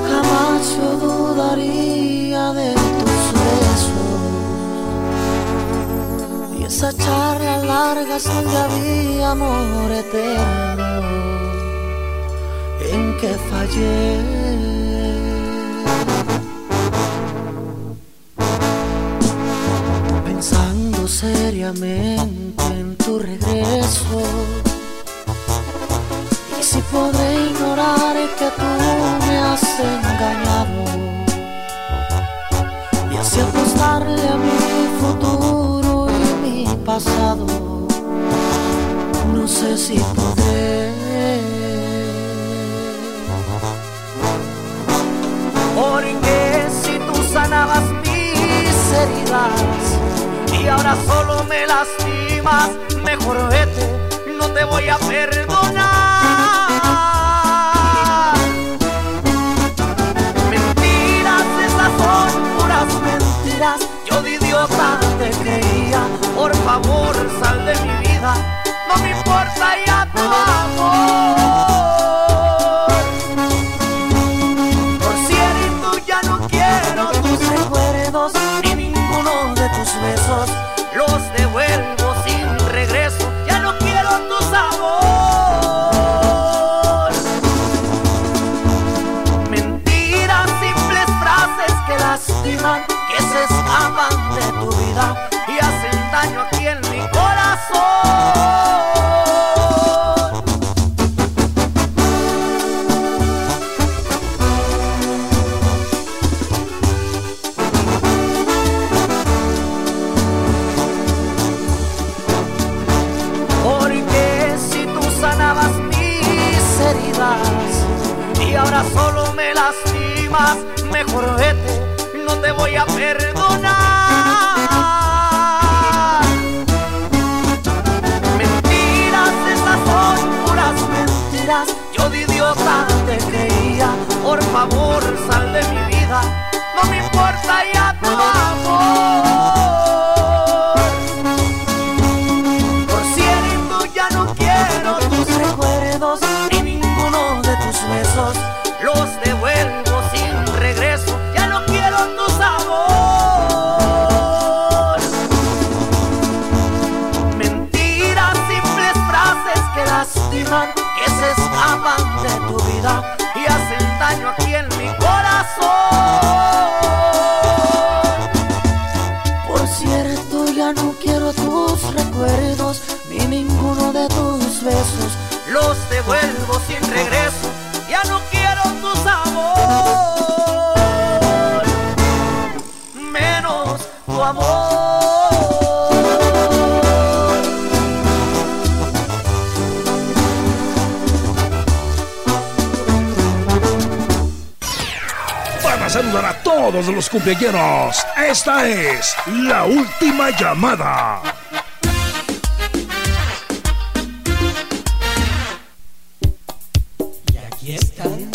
S5: Jamás yo dudaría de tus Esa charla larga donde había amor eterno. En que fallé. Pensando seriamente en tu regreso. Y si podré ignorar que tú me has engañado pasado, no sé si podré. Porque si tú sanabas mis heridas y ahora solo me lastimas, mejor vete, no te voy a perdonar. Favor sal de mi vida, no me importa ya tu amor. Por cierto, ya no quiero tus recuerdos ni ninguno de tus besos. Los devuelvo sin regreso. Ya no quiero tu sabor. Mentiras, simples frases que lastiman, que se escapan de tu vida y hacen daño aquí ahora solo me lastimas, mejor vete, no te voy a perdonar. Mentiras, esas son puras mentiras, yo de idiota te creía, por favor sal de mi vida, no me importa ya tu amor. Vida
S6: todos los cumpleaños. Esta es la última llamada.
S2: Y aquí están.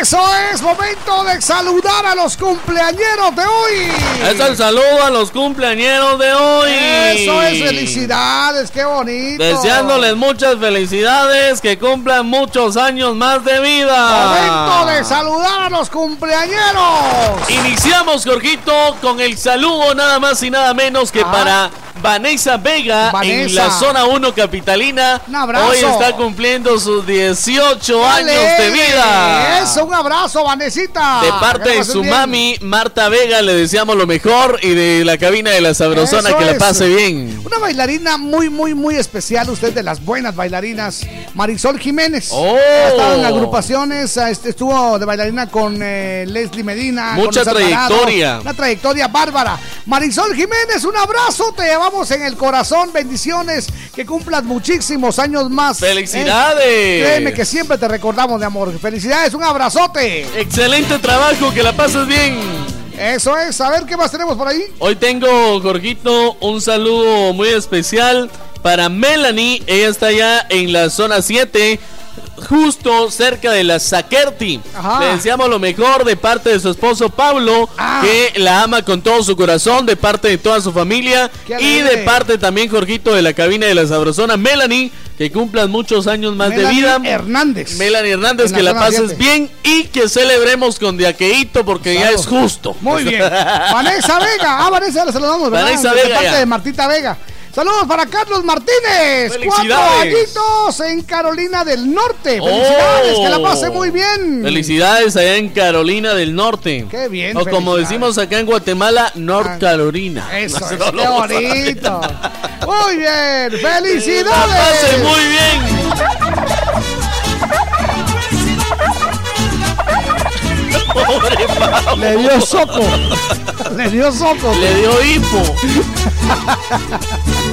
S4: Eso es momento de saludar a los cumpleañeros de hoy.
S1: Es el saludo a los cumpleañeros de hoy.
S4: Eso es felicidades, qué bonito.
S1: Deseándoles muchas felicidades, que cumplan muchos años más de vida.
S4: Momento de saludar a los cumpleañeros.
S1: Iniciamos, Jorgito, con el saludo nada más y nada menos que
S4: Ah.
S1: para Vanessa Vega en la zona 1 capitalina.
S4: Un abrazo.
S1: Hoy está cumpliendo sus 18
S4: Dale.
S1: años de vida.
S4: Eso, un abrazo, Vanesita.
S1: De parte
S4: la
S1: de su
S4: bien.
S1: mami, Marta Vega, le deseamos lo mejor y de la cabina de la Sabrosona
S4: Eso
S1: que la
S4: es.
S1: pase bien.
S4: Una bailarina muy, muy, muy especial, usted de las buenas bailarinas, Marisol Jiménez.
S1: Oh.
S4: Ha estado en agrupaciones, ah, este, estuvo de bailarina con eh, Leslie Medina.
S1: Mucha trayectoria.
S4: Una trayectoria bárbara. Marisol Jiménez, un abrazo, te llevamos en el corazón, bendiciones, que cumplas muchísimos años más.
S1: ¡Felicidades!
S4: Eh, Créeme que siempre te recordamos de amor. Felicidades, un abrazote.
S1: Excelente trabajo, que la pases bien.
S4: Eso es, a ver qué más tenemos por ahí.
S1: Hoy tengo, Jorgito, un saludo muy especial para Melanie. Ella está allá en la zona 7, justo cerca de la Sakerti.
S4: Ajá.
S1: Le deseamos lo mejor de parte de su esposo Pablo,
S4: Ah.
S1: que la ama con todo su corazón, de parte de toda su familia. Y de parte también, Jorgito, de la cabina de la Sabrosona, Melanie, que cumplan muchos años más
S4: Melanie
S1: de vida.
S4: Hernández.
S1: Melanie Hernández,
S4: En
S1: que la pases
S4: 7.
S1: bien y que celebremos con diaqueíto porque ya es justo.
S4: Muy bien. <laughs> Vanessa Vega. Ah, Vanessa la saludamos, ¿verdad?
S1: Vanessa
S4: de
S1: Vega,
S4: parte
S1: ya.
S4: de Martita Vega. Saludos para Carlos Martínez. Cuatro
S1: Felicidades.
S4: añitos en Carolina del Norte. Felicidades,
S1: Oh.
S4: que la pase muy bien.
S1: Felicidades allá en Carolina del Norte.
S4: Qué bien,
S1: O como
S4: felicidades.
S1: decimos acá en Guatemala, North Carolina.
S4: Eso <laughs>
S1: No,
S4: es,
S1: no
S4: qué bonito. <laughs> Muy bien,
S1: La pase
S4: felicidades.
S1: muy bien. Pobre Pablo.
S4: Le dio soco. Le dio soco.
S1: Le dio hipo. <laughs>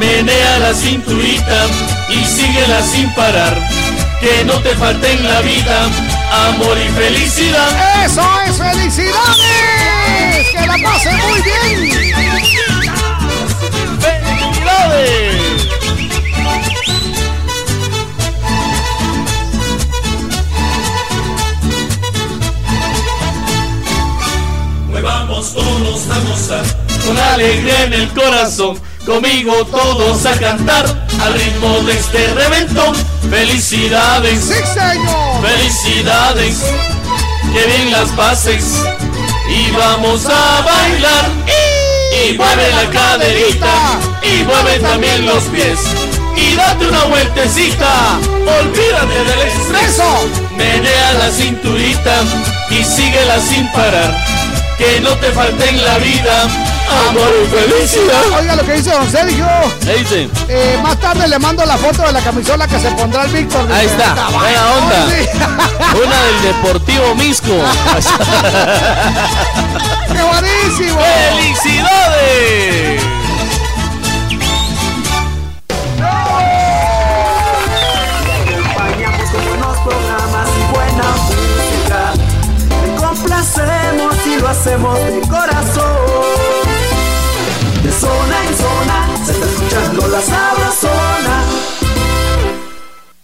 S1: menea la cinturita, y síguela sin parar que no te falte en la vida amor y felicidad.
S4: Eso es felicidades. Que la pase muy bien.
S1: ¡Felicidades! Muevamos todos a gozar, con alegría en el corazón, conmigo todos a cantar, al ritmo de este reventón. Felicidades,
S4: Sí, señor.
S1: felicidades, que bien las pases, y vamos a bailar. Y mueve la caderita, y mueve también los pies. Y date una vueltecita, olvídate del estrés.
S4: Eso.
S1: Menea la cinturita y síguela sin parar. Que no te falte en la vida amor y felicidad.
S4: Oiga lo que dice don Sergio.
S1: ¿Qué dice?
S4: Eh, más tarde le mando la foto de la camisola que se pondrá el Víctor.
S1: Ahí está,
S4: "Ay,
S1: buena onda.
S4: sí". <laughs>
S1: Una del Deportivo Misco. <laughs>
S4: ¡Qué buenísimo!
S1: ¡Felicidades!
S2: acompañamos con buenos programas y buena música. Te complacemos y lo hacemos de corazón.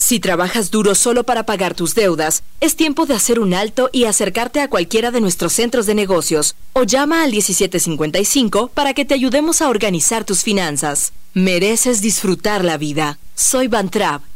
S18: Si trabajas duro solo para pagar tus deudas, es tiempo de hacer un alto y acercarte a cualquiera de nuestros centros de negocios o llama al 1755 para que te ayudemos a organizar tus finanzas. Mereces disfrutar la vida. Soy Bantrap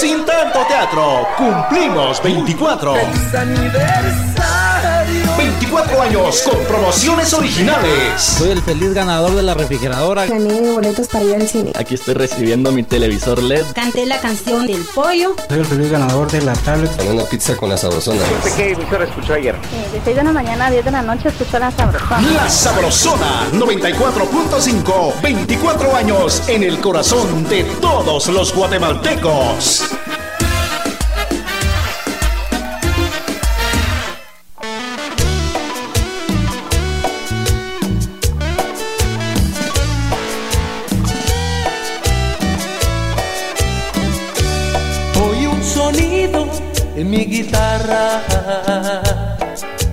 S3: Sin tanto teatro, cumplimos 24. 24 años con promociones originales.
S30: Soy el feliz ganador de la refrigeradora.
S31: Gané boletos para ir al cine.
S30: Aquí estoy recibiendo mi televisor LED.
S31: Canté la canción del pollo.
S30: Soy el feliz ganador de la tablet.
S32: Con una pizza con la sabrosona.
S13: ¿Qué emisora escuchó ayer?
S31: Eh, de 6 de la mañana a 10 de la noche escuchó la sabrosona.
S3: La Sabrosona 94.5. 24 años en el corazón de todos los guatemaltecos.
S2: Mi guitarra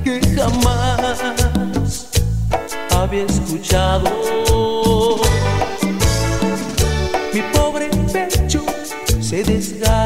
S2: que jamás había escuchado. Mi pobre pecho se desgarra,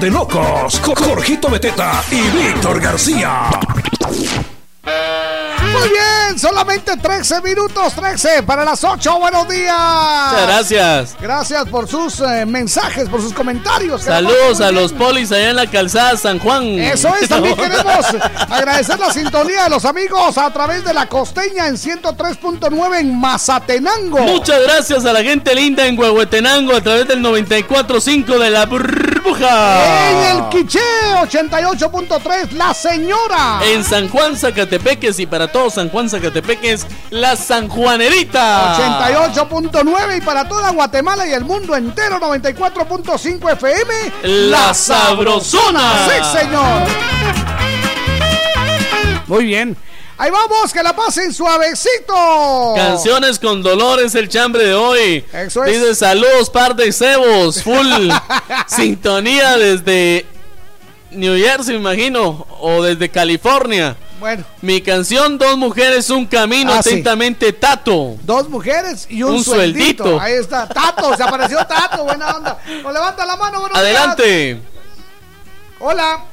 S2: de
S6: locos. con Jorgito Beteta y Víctor García.
S4: Muy bien, solamente 13 minutos, 13 para las 8. Buenos días.
S1: Muchas gracias.
S4: Gracias por sus eh, mensajes, por sus comentarios.
S1: Saludos a los polis allá en la calzada San Juan.
S4: Eso es, <laughs> también queremos agradecer la sintonía de los amigos a través de la costeña en 103.9 en Mazatenango.
S1: Muchas gracias a la gente linda en Huehuetenango a través del 94.5 de la burbuja.
S4: En el Quiché 88.3, La Señora.
S1: En San Juan Zacatepeques y para todos San Juan Zacatepeques, la Sanjuanerita.
S4: 88.9 y para toda Guatemala y el mundo entero 94.5 FM.
S1: La Sabrosona.
S4: Sí, señor. Muy bien. Ahí vamos, que la pasen suavecito.
S1: Canciones con dolor es el chambre de hoy.
S4: Eso es.
S1: Dice saludos, par de cebos. Full <laughs> sintonía desde New Jersey, me imagino, o desde California.
S4: Bueno.
S1: Mi canción Dos mujeres, un camino,
S4: Ah, sí.
S1: atentamente Tato.
S4: Dos mujeres y un,
S1: Un
S4: sueldito.
S1: sueldito.
S4: Ahí está. Tato, se apareció Tato, buena onda. Nos levanta la mano, buenos días.
S1: Adelante.
S4: Hola.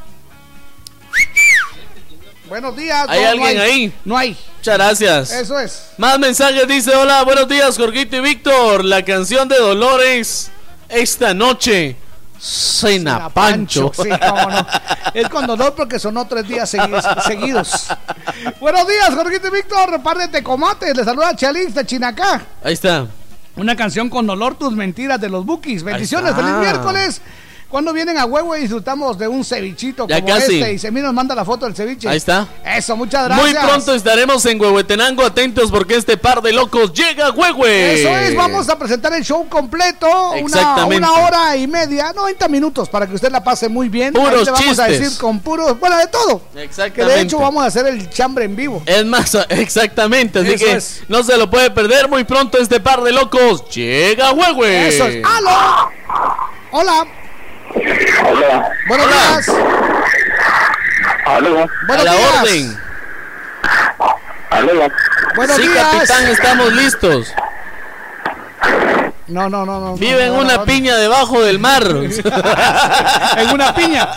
S4: Buenos días.
S1: ¿Hay
S4: No, no
S1: alguien ahí?
S4: No hay.
S1: Muchas gracias.
S4: Eso es.
S1: Más mensajes dice, hola, buenos días, Jorgito y Víctor. La canción de Dolores esta noche. Cena Pancho.
S4: Sí, cómo no. <laughs> Es con dolor porque sonó tres días segui- seguidos. Buenos días, Jorgito y Víctor. Repártete comates. Le saluda Chalix de Chinacá.
S1: Ahí está.
S4: Una canción con dolor, tus mentiras de los Bookies. Bendiciones, feliz miércoles. Cuando vienen a huevo y disfrutamos de un cevichito
S1: Ya
S4: como
S1: casi.
S4: este y Semí nos manda la foto del ceviche.
S1: Ahí está.
S4: Eso, muchas gracias.
S1: Muy pronto estaremos en Huehuetenango, atentos porque este par de locos llega a Huehue.
S4: Eso es, vamos a presentar el show completo, una,
S1: Exactamente.
S4: una hora y media, 90 minutos para que usted la pase muy bien.
S1: Puros
S4: te vamos a decir con puros, bueno, de todo. Que
S1: Exactamente.
S4: de hecho vamos a hacer el chambre en vivo.
S1: Es más, <laughs> exactamente, así
S4: Eso
S1: que
S4: es.
S1: no se lo puede perder muy pronto este par de locos llega a Huehue.
S4: Eso es. ¡Aló! Hola.
S33: Hola.
S4: Buenos días.
S33: Aló.
S4: Buenos
S1: a la
S4: días.
S1: orden.
S33: Aló.
S4: Buenos
S1: sí,
S4: días.
S1: capitán, estamos listos.
S4: No, no, no, no.
S1: Vive en una piña debajo del mar. <laughs>
S4: en una piña.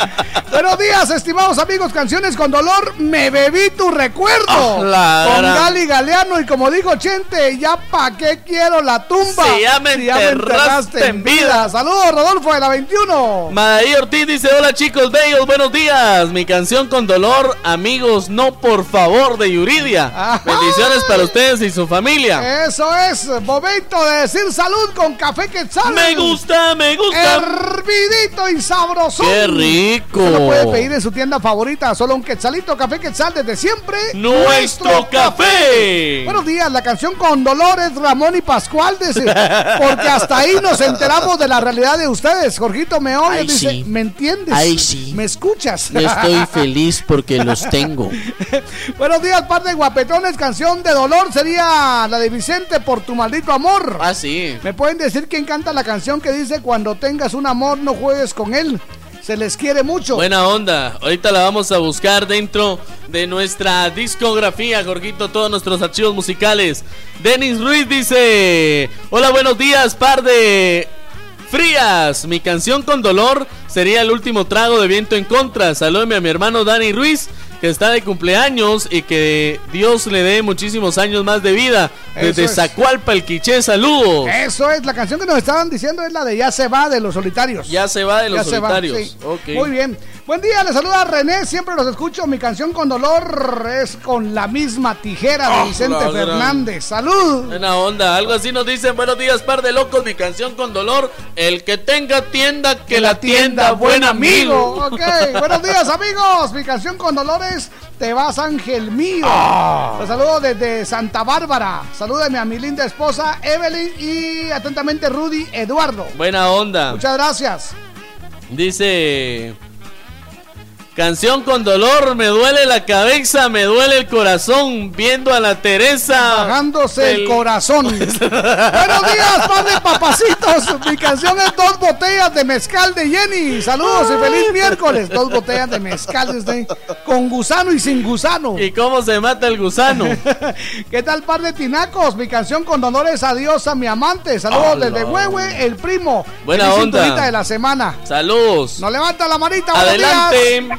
S4: Buenos días, estimados amigos. Canciones con dolor. Me bebí tu recuerdo.
S1: Ah, la
S4: con
S1: gran-
S4: Gali Galeano. Y como dijo Chente, ya pa' qué quiero la tumba.
S1: Si ya me enterraste en vida.
S4: Saludos, Rodolfo de la 21.
S1: Madaí Ortiz dice, hola chicos bellos, buenos días. Mi canción con dolor, amigos, no por favor, de Yuridia. Bendiciones para ustedes y su familia.
S4: Eso es. Momento de decir salud con café quetzal.
S1: Me gusta, me gusta.
S4: Hervidito y sabroso.
S1: ¡Qué rico!
S4: Se lo puede pedir en su tienda favorita. Solo un quetzalito, café quetzal desde siempre.
S1: ¡Nuestro café!
S4: Buenos días, la canción con Dolores, Ramón y Pascual, dice, <laughs> porque hasta ahí nos enteramos de la realidad de ustedes. Jorgito me oye, dice,
S1: sí.
S4: ¿me entiendes?
S1: Ay, sí.
S4: ¿Me escuchas?
S1: Yo estoy <laughs> feliz porque los tengo. <laughs>
S4: Buenos días, par de guapetones, canción de dolor sería la de Vicente por tu maldito amor.
S1: Ah, sí.
S4: ¿Me pueden decir quién canta la canción que dice cuando tengas un amor no juegues con él? Se les quiere mucho.
S1: Buena onda. Ahorita la vamos a buscar dentro de nuestra discografía, Jorgito, todos nuestros archivos musicales. Denis Ruiz dice: Hola, buenos días, par de frías. Mi canción con dolor sería el último trago de viento en contra. Salúdeme a mi hermano Dani Ruiz, que está de cumpleaños y que Dios le dé muchísimos años más de vida. Desde. Zacualpa, el Quiché, saludos.
S4: Eso es, la canción que nos estaban diciendo es la de Ya se va de los solitarios.
S1: Ya se va de los
S4: Ya se va,
S1: solitarios.
S4: sí. Muy bien. Buen día, les saluda René, siempre los escucho. Mi canción con dolor es con la misma tijera de
S1: Ah,
S4: Vicente Fernández. Salud.
S1: Buena onda, algo así nos dicen, buenos días, par de locos, mi canción con dolor, el que tenga tienda, que, la tienda, buen amigo.
S4: Ok, buenos días amigos. Mi canción con Dolores, Te vas ángel mío.
S1: Ah.
S4: Los saludo desde Santa Bárbara. Salúdame a mi linda esposa Evelyn y atentamente Rudy Eduardo.
S1: Buena onda.
S4: Muchas gracias.
S1: Dice, canción con dolor, me duele la cabeza, me duele el corazón, viendo a la Teresa.
S4: Bajándose el corazón. <laughs> Buenos días, pan de papacitos. Mi canción es Dos botellas de mezcal de Jenny. Saludos y feliz miércoles. Dos botellas de mezcal de con gusano y sin gusano.
S1: ¿Y cómo se mata el gusano? <laughs>
S4: ¿Qué tal, par de tinacos? Mi canción con dolores adiós a mi amante. Saludos
S1: Hola.
S4: desde Huehue, el primo.
S1: Buena
S4: Feliz
S1: onda.
S4: de la semana.
S1: Saludos.
S4: Nos levanta la manita. buenos
S1: Adelante.
S4: días.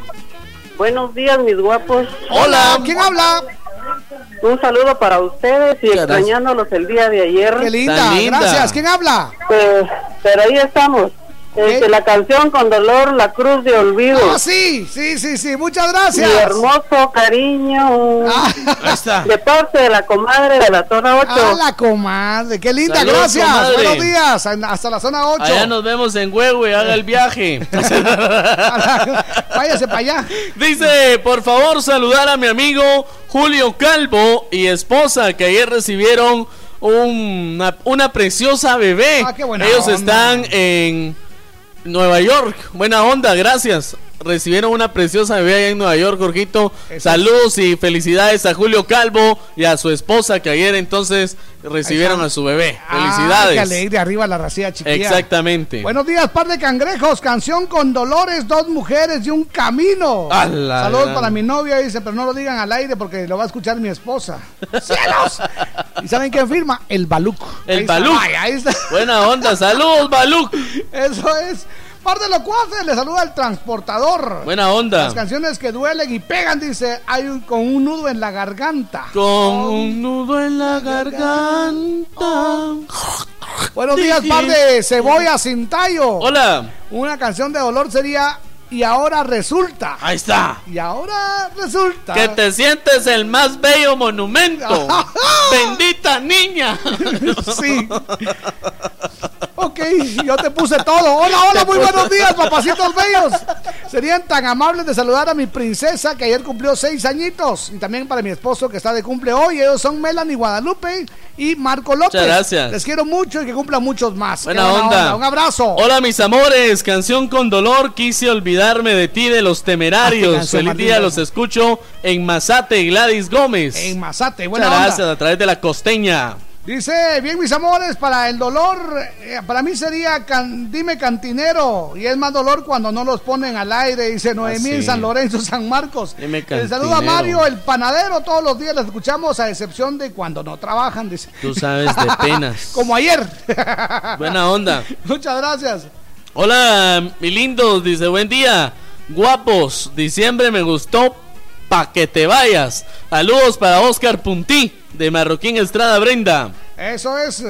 S22: Buenos días, mis guapos.
S1: Hola.
S4: ¿Quién habla?
S22: Un saludo para ustedes y
S1: Muchas
S22: extrañándolos el día de ayer.
S4: Qué linda,
S1: Tan linda.
S4: gracias. ¿Quién habla?
S22: Pues, pero ahí estamos. Este, la canción con dolor, La Cruz de Olvido.
S4: Ah, sí, sí, sí, sí. Muchas
S22: Mi
S4: gracias.
S22: hermoso cariño.
S1: Ahí está.
S22: De parte de la comadre de la zona 8.
S4: Ah, la comadre. Qué linda, gracias.
S1: comadre.
S4: Buenos días. Hasta la zona 8.
S1: Allá nos vemos en Huehue, haga el viaje. <laughs> <laughs>
S4: Váyase para allá.
S1: Dice, por favor, saludar a mi amigo Julio Calvo y esposa que ayer recibieron una, una preciosa bebé.
S4: Ah, qué buena
S1: Ellos
S4: onda.
S1: están en Nueva York. Buena onda, gracias. Recibieron una preciosa bebé allá en Nueva York, Jorgito. Saludos y felicidades a Julio Calvo y a su esposa que ayer entonces recibieron a su bebé. Felicidades.
S4: Ah, que de arriba la racía chiquilla.
S1: Exactamente.
S4: Buenos días, par de cangrejos. Canción con Dolores, dos mujeres y un camino.
S1: ¡Ala,
S4: Saludos para mi novia, dice, pero no lo digan al aire porque lo va a escuchar mi esposa. <laughs> ¡Cielos! ¿Y saben quién firma? El Baluc.
S1: El
S4: Ahí
S1: Baluc.
S4: ahí está.
S1: Buena onda, saludos, Baluc. <laughs>
S4: Eso es. Par de locuaces, le saluda el transportador.
S1: Buena onda.
S4: Las canciones que duelen y pegan, dice, hay un, con un nudo en la garganta.
S1: Con un nudo en la garganta.
S4: Buenos días, par de cebolla sin tallo.
S1: Hola.
S4: Una canción de dolor sería Y ahora resulta.
S1: Ahí está.
S4: Y ahora resulta.
S1: Que te sientes el más bello monumento. <laughs> Bendita niña.
S4: Sí. <laughs> Ok, yo te puse todo. Hola, hola, muy buenos días, papacitos bellos. Serían tan amables de saludar a mi princesa que ayer cumplió seis añitos. Y también para mi esposo que está de cumple hoy. Ellos son Melanie Guadalupe y Marco López.
S1: Muchas gracias.
S4: Les quiero mucho y que cumplan muchos más.
S1: Buena, onda.
S4: Un abrazo.
S1: Hola mis amores, canción con dolor, quise olvidarme de ti de los temerarios.
S4: canción
S1: Feliz día, los escucho en Mazate, Gladys Gómez.
S4: En Mazate, buena
S1: Muchas
S4: onda.
S1: gracias a través de la costeña.
S4: Dice, bien mis amores, para el dolor, eh, para mí sería can- dime cantinero, y es más dolor cuando no los ponen al aire, dice Noemí
S1: Ah,
S4: en
S1: sí.
S4: San Lorenzo, San Marcos.
S1: Dime
S4: El saludo a. Mario, el panadero, todos los días lo escuchamos a excepción de cuando no trabajan, dice.
S1: Tú sabes de penas. <laughs>
S4: Como ayer.
S1: Buena onda. <laughs>
S4: Muchas gracias.
S1: Hola, mi lindo, dice buen día. Guapos, diciembre me gustó pa' que te vayas. Saludos para Oscar Puntí, de Marroquín Estrada Brenda.
S4: Eso es.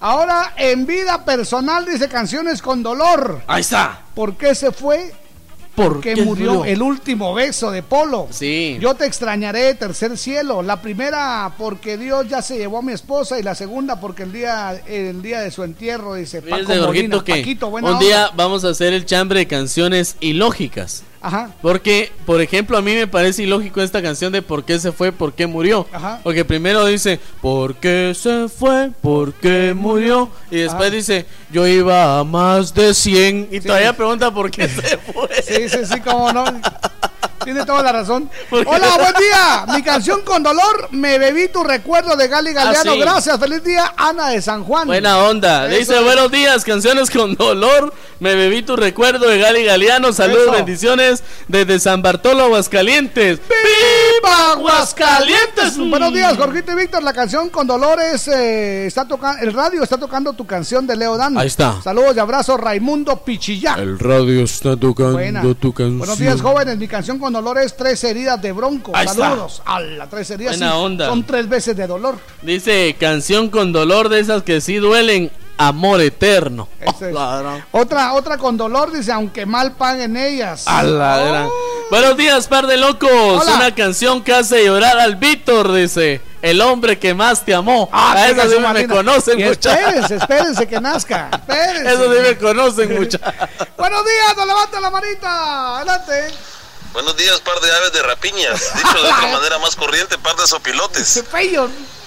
S4: Ahora, en vida personal, dice canciones con dolor.
S1: Ahí está.
S4: ¿Por qué se fue? Porque
S1: qué
S4: murió
S1: murió?
S4: el último beso de Polo.
S1: Sí.
S4: Yo te extrañaré, tercer cielo. La primera porque Dios ya se llevó a mi esposa y la segunda porque el día el día de su entierro dice Paco Molina. Paquito, buena
S1: un
S4: onda.
S1: día vamos a hacer el chambre de canciones ilógicas.
S4: Ajá.
S1: Porque, por ejemplo, a mí me parece ilógico esta canción de por qué se fue, por qué murió.
S4: Ajá.
S1: Porque primero dice, ¿por qué se fue? ¿Por qué murió? Y después dice, yo iba a más de 100. Y todavía pregunta por qué <laughs> se fue.
S4: Sí, sí, sí, cómo no. Tiene toda la razón. <laughs> Hola, buen día. Mi canción con dolor, me bebí tu recuerdo de Gali Galeano.
S1: Ah, sí.
S4: Gracias, feliz día, Ana de San Juan.
S1: Buena onda. Le
S4: Eso
S1: dice,
S4: es.
S1: buenos días, canciones con dolor. Me bebí tu recuerdo de Gali Galeano. Saludos,
S4: Eso.
S1: bendiciones desde San Bartolo, Aguascalientes.
S4: ¡Viva Aguascalientes! Buenos días, Jorgito y Víctor. La canción con Dolores eh, está tocando, el radio está tocando tu canción de Leo Dan.
S1: Ahí está.
S4: Saludos y abrazo, Raimundo Pichillá.
S1: El radio está tocando
S4: Buena.
S1: tu canción.
S4: Buenos días, jóvenes. Mi canción con Dolores, tres heridas de bronco.
S1: Ahí está.
S4: Saludos. A las tres heridas.
S1: Buena
S4: sí,
S1: onda.
S4: Son tres veces de dolor.
S1: Dice, canción con dolor de esas que sí duelen. Amor eterno.
S4: Es.
S1: Oh, la
S4: Otra, otra con dolor, dice, aunque mal paguen ellas.
S1: A la gran- Buenos días, par de locos.
S4: Hola.
S1: Una canción que hace llorar al Víctor, dice. El hombre que más te amó.
S4: Ah,
S1: a eso sí me, conocen mucho.
S4: Espérense, espérense que nazca. <laughs> Espérense.
S1: Eso sí me conocen mucho. <laughs>
S4: Buenos días, no levanta la manita. Adelante.
S34: Buenos días, par de aves de rapiñas. Dicho de otra <laughs> manera más corriente, par de sopilotes.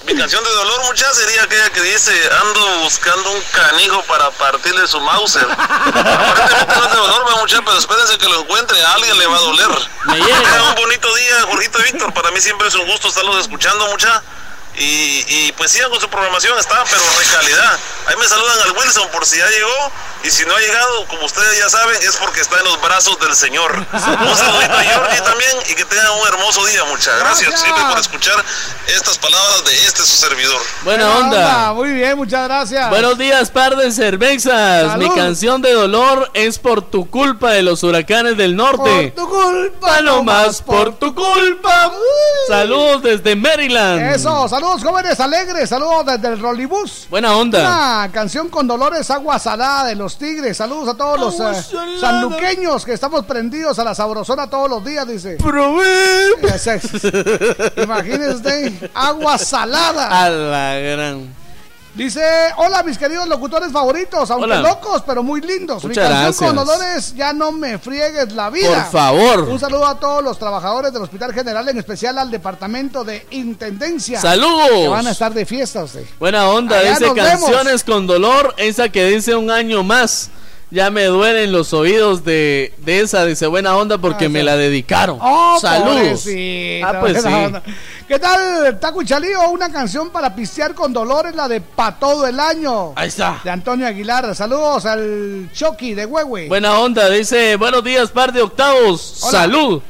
S34: Mi canción de dolor, muchas sería aquella que dice: Ando buscando un canijo para partirle su Mauser. <laughs> Aparentemente no es de dolor, va, mucha, pero espérense que lo encuentre. A alguien le va a doler.
S1: Me llega. <laughs>
S34: Un bonito día, Jorgito y Víctor. Para mí siempre es un gusto estarlos escuchando, mucha. Y, y pues sigan con su programación, está, pero de calidad. Ahí me saludan al Wilson por si ya llegó. Y si no ha llegado, como ustedes ya saben, es porque está en los brazos del Señor. Un saludito a Jordi también y que tengan un hermoso día, muchas gracias.
S4: Gracias.
S34: Siempre por escuchar estas palabras de este su servidor.
S1: Buena onda.
S4: Muy bien, muchas gracias.
S1: Buenos días, par de cervezas.
S4: Salud.
S1: Mi canción de dolor es por tu culpa de los huracanes del norte.
S4: Por tu culpa,
S1: no más por tu culpa. Saludos desde Maryland.
S4: Eso, saludos jóvenes alegres, saludos desde el Rolibus.
S1: Buena onda.
S4: Una canción con Dolores Agua Salada de los Tigres. Saludos a todos los eh, sanluqueños que estamos prendidos a la sabrosona todos los días, dice. <laughs> Imagínese usted, agua salada.
S1: A la gran.
S4: Dice, hola mis queridos locutores favoritos, aunque
S1: Hola.
S4: locos, pero muy lindos.
S1: Muchas
S4: Mi canción con. Dolores, ya no me friegues la vida.
S1: Por favor.
S4: Un saludo a todos los trabajadores del Hospital General, en especial al Departamento de Intendencia.
S1: Saludos.
S4: Que van a estar de fiesta usted.
S1: Buena onda,
S4: Allá
S1: dice
S4: vemos.
S1: canciones con dolor, esa que dice un año más. Ya me duelen los oídos de, de esa, dice buena onda, porque me la dedicaron.
S4: Oh,
S1: Saludos.
S4: pobrecito,
S1: Ah, pues
S4: buena
S1: sí.
S4: ¿Qué tal, Taco Chalío? Una canción para pistear con dolores, la de Pa' todo el año.
S1: Ahí está.
S4: De Antonio Aguilar. Saludos al Chucky de Huehue.
S1: Buena onda, dice, buenos días, par de octavos.
S4: Hola.
S1: Salud.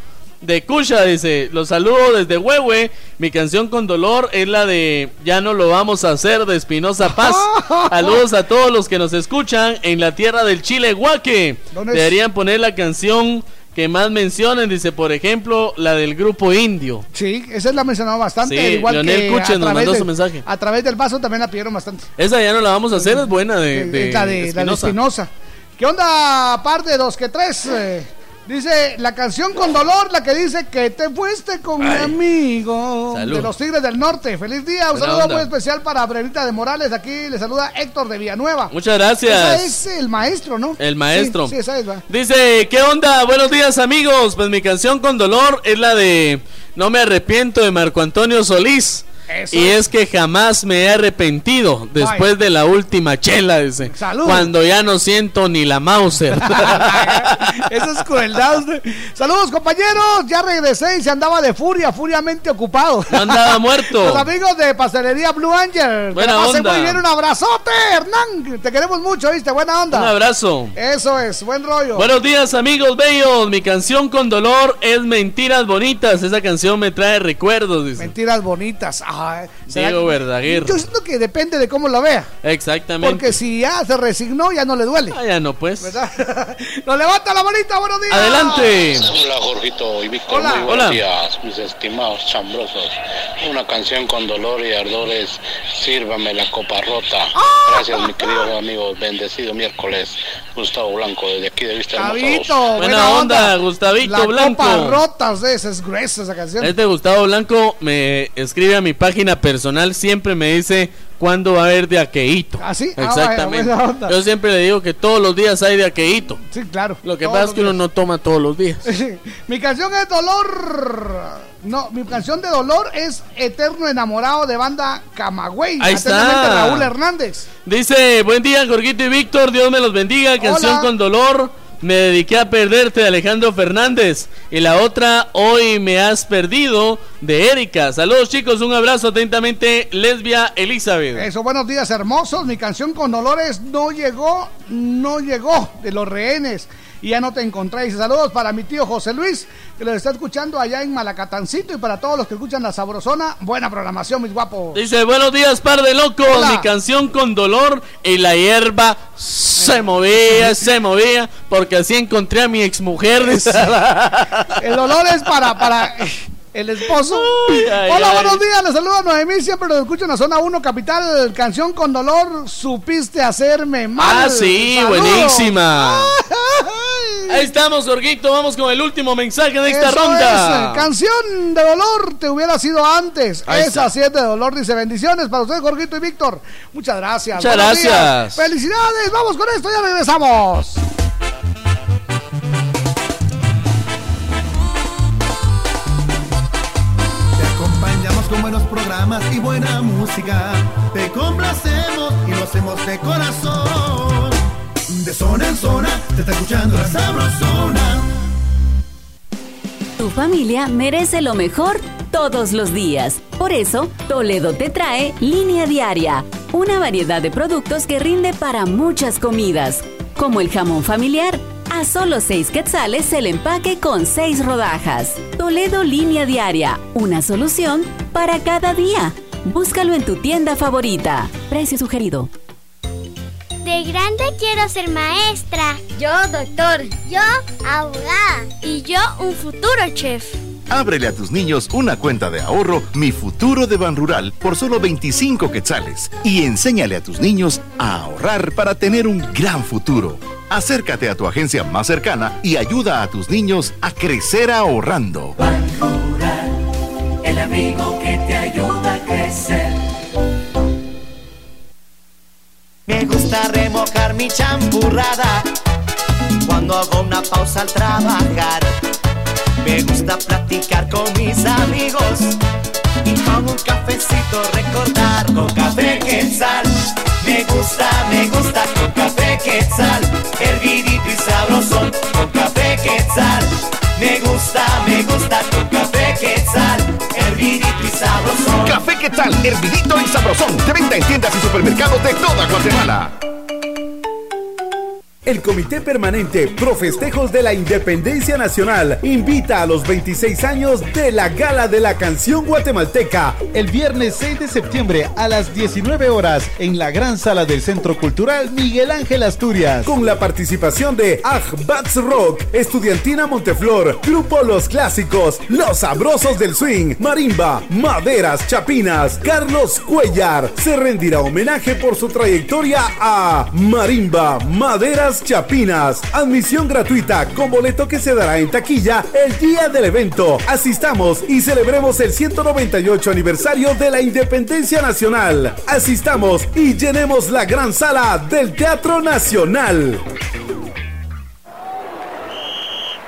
S1: De Cucha, dice, los saludo desde Huehue. Mi canción con dolor es la de Ya no lo vamos a hacer de Espinosa Paz. <laughs> Saludos a todos los que nos escuchan en la tierra del Chile, Huaque. Deberían poner la canción que más mencionen, dice, por ejemplo, la del grupo indio.
S4: Sí, esa la mencionado bastante.
S1: Sí,
S4: igual
S1: Leonel
S4: que
S1: nos mandó
S4: de-
S1: su mensaje.
S4: A través del vaso también la pidieron bastante.
S1: Esa ya no la vamos a hacer, es buena de,
S4: la de, la de
S1: Espinosa.
S4: ¿Qué onda, par de dos que tres? Eh, dice la canción con dolor, la que dice que te fuiste con mi amigo
S1: Salud.
S4: de los Tigres del Norte. Feliz día, un
S1: Buena
S4: saludo
S1: onda.
S4: muy especial para Brevita de Morales. Aquí le saluda Héctor de Villanueva.
S1: Muchas gracias.
S4: Esa es el maestro, ¿no?
S1: El maestro.
S4: Sí, sí, esa es.
S1: Dice, ¿qué onda? Buenos días amigos. Pues mi canción con dolor es la de No me arrepiento de Marco Antonio Solís.
S4: Eso.
S1: Y es que jamás me he arrepentido después de la última chela, dice.
S4: Salud.
S1: Cuando ya no siento ni la Mauser. <laughs>
S4: Esa es crueldad. usted. Saludos, compañeros. Ya regresé y se andaba de furia, furiamente ocupado.
S1: No andaba muerto. <laughs>
S4: Los amigos de Pastelería Blue Angel.
S1: Buena
S4: pasen
S1: onda.
S4: muy bien. Un abrazote, Hernán. Te queremos mucho, ¿viste? Buena onda.
S1: Un abrazo.
S4: Eso es, buen rollo.
S1: Buenos días amigos bellos. Mi canción con dolor es Mentiras Bonitas. Esa canción me trae recuerdos, dice.
S4: Mentiras bonitas. Ay, ¿será
S1: Diego Verdaguer.
S4: Yo siento que depende de cómo lo vea.
S1: Exactamente.
S4: Porque si ya se resignó, ya no le duele.
S1: Ah, ya no, pues.
S4: ¿Verdad? <laughs> Nos levanta la bonita, buenos días.
S1: Adelante.
S33: Hola Jorgito y Víctor,
S4: Hola.
S33: muy buenos
S1: Hola.
S33: días, mis estimados chambrosos. Una canción con dolor y ardores, sírvame la copa rota. Gracias mi querido amigo, bendecido miércoles. Gustavo Blanco, desde aquí de Vista
S4: Gustavo,
S33: dos.
S1: Buena onda, Gustavito
S4: la
S1: Blanco.
S4: Copa rotas, esa es gruesa esa canción.
S1: Este Gustavo Blanco me escribe a mi página personal, siempre me dice cuándo va a haber de aqueíto.
S4: ¿Ah, sí? Ah,
S1: Exactamente.
S4: vaya, buena onda.
S1: Yo siempre le digo que todos los días hay de aqueíto.
S4: Sí, claro.
S1: Lo que pasa es que uno
S4: días.
S1: no toma todos los días. <laughs>
S4: Mi canción es Dolor. No, mi canción de dolor es Eterno Enamorado de banda Camagüey.
S1: Ahí está.
S4: Raúl Hernández.
S1: Dice, buen día, Jorgito y Víctor, Dios me los bendiga. Canción
S4: Hola.
S1: con dolor. Me dediqué a perderte de Alejandro Fernández. Y la otra, hoy me has perdido, de Erika. Saludos chicos, un abrazo atentamente, Lesbia Elizabeth.
S4: Eso, buenos días, hermosos. Mi canción con dolores no llegó, no llegó de los rehenes. Y ya no te encontré. Dice saludos para mi tío José Luis, que lo está escuchando allá en Malacatancito. Y para todos los que escuchan la sabrosona, buena programación, mis guapos.
S1: Dice, buenos días, par de locos.
S4: Hola.
S1: Mi canción con dolor y la hierba se movía, <laughs> se movía, porque así encontré a mi exmujer. <laughs>
S4: El dolor es para, para el esposo.
S1: Ay, ay,
S4: Hola,
S1: ay.
S4: buenos días. Les saluda Noemí. Siempre lo escucho en la zona 1 capital. Canción con dolor. Supiste hacerme mal.
S1: Ah, sí,
S4: Saludos.
S1: buenísima. Ahí estamos, Jorgito. Vamos con el último mensaje de esta
S4: Eso
S1: ronda.
S4: es, canción de dolor te hubiera sido antes. Esa sí es de dolor, dice bendiciones para ustedes, Jorgito y Víctor. Muchas gracias.
S1: Muchas
S4: Buenos días.
S1: gracias.
S4: Felicidades. Vamos con esto, ya regresamos.
S7: Programas y buena música. Te complacemos y lo hacemos de corazón. De zona en zona, te está escuchando la sabrosona.
S35: Tu familia merece lo mejor todos los días. Por eso, Toledo te trae Línea Diaria, una variedad de productos que rinde para muchas comidas, como el jamón familiar. A solo 6 quetzales el empaque con 6 rodajas. Toledo Línea Diaria, una solución para cada día. Búscalo en tu tienda favorita. Precio sugerido.
S36: De grande quiero ser maestra. Yo doctor. Yo abogada. Y yo un futuro chef.
S37: Ábrele a tus niños una cuenta de ahorro Mi Futuro de Banrural por solo 25 quetzales y enséñale a tus niños a ahorrar para tener un gran futuro. Acércate a tu agencia más cercana y ayuda a tus niños a crecer ahorrando.
S7: El amigo que te ayuda a crecer.
S2: Me gusta remojar mi champurrada cuando hago una pausa al trabajar. Me gusta platicar con mis amigos y con un cafecito recordar. Con café quetzal me
S38: gusta, me gusta con café quetzal, hervidito y sabrosón con café quetzal. Me gusta, me gusta con café quetzal, hervidito y sabrosón.
S4: Café Quetzal, hervidito y sabrosón. De venta en tiendas y supermercados de toda Guatemala.
S17: El Comité Permanente Pro Festejos de la Independencia Nacional invita a los 26 años de la Gala de la Canción Guatemalteca el viernes 6 de septiembre a las 19 horas en la gran sala del Centro Cultural Miguel Ángel Asturias con la participación de Bats Rock, Estudiantina Monteflor, Grupo Los Clásicos, Los Sabrosos del Swing, Marimba, Maderas Chapinas, Carlos Cuellar. Se rendirá homenaje por su trayectoria a Marimba, Maderas Chapinas. Admisión gratuita con boleto que se dará en taquilla el día del evento. Asistamos y celebremos el 198 aniversario de la Independencia Nacional. Asistamos y llenemos la gran sala del Teatro Nacional.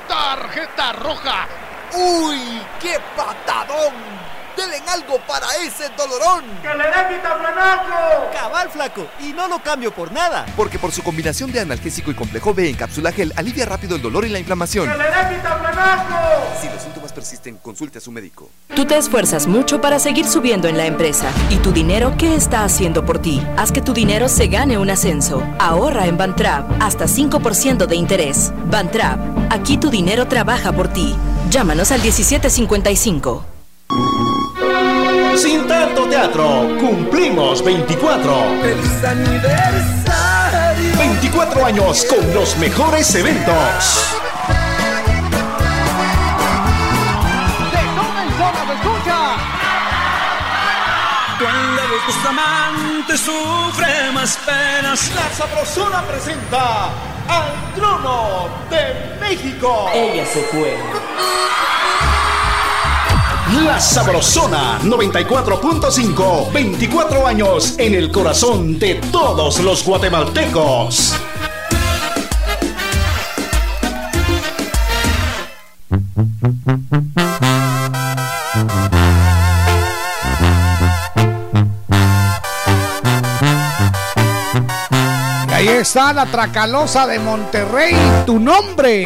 S39: Tarjeta roja. ¡Uy! ¡Qué patadón! ¡Denle algo para ese dolorón!
S40: ¡Que le dé vitaflanaco!
S39: Cabal flaco, y no lo cambio por nada.
S41: Porque por su combinación de analgésico y complejo B en cápsula gel alivia rápido el dolor y la inflamación.
S40: ¡Que le dé vitaflanaco!
S41: Si los síntomas persisten, consulte a su médico.
S18: Tú te esfuerzas mucho para seguir subiendo en la empresa. ¿Y tu dinero qué está haciendo por ti? Haz que tu dinero se gane un ascenso. Ahorra en Bantrap hasta 5% de interés. Bantrap, aquí tu dinero trabaja por ti. Llámanos al 1755.
S4: Sin tanto teatro, cumplimos 24.
S38: ¡Feliz aniversario!
S4: 24 años con los mejores eventos.
S38: Cuando los amantes sufren más penas,
S4: La Sabrosona presenta al trono de México.
S38: Ella se fue.
S4: La Sabrosona 94.5. 24 años en el corazón de todos los guatemaltecos.
S7: Ahí está la Tracalosa de Monterrey, tu nombre.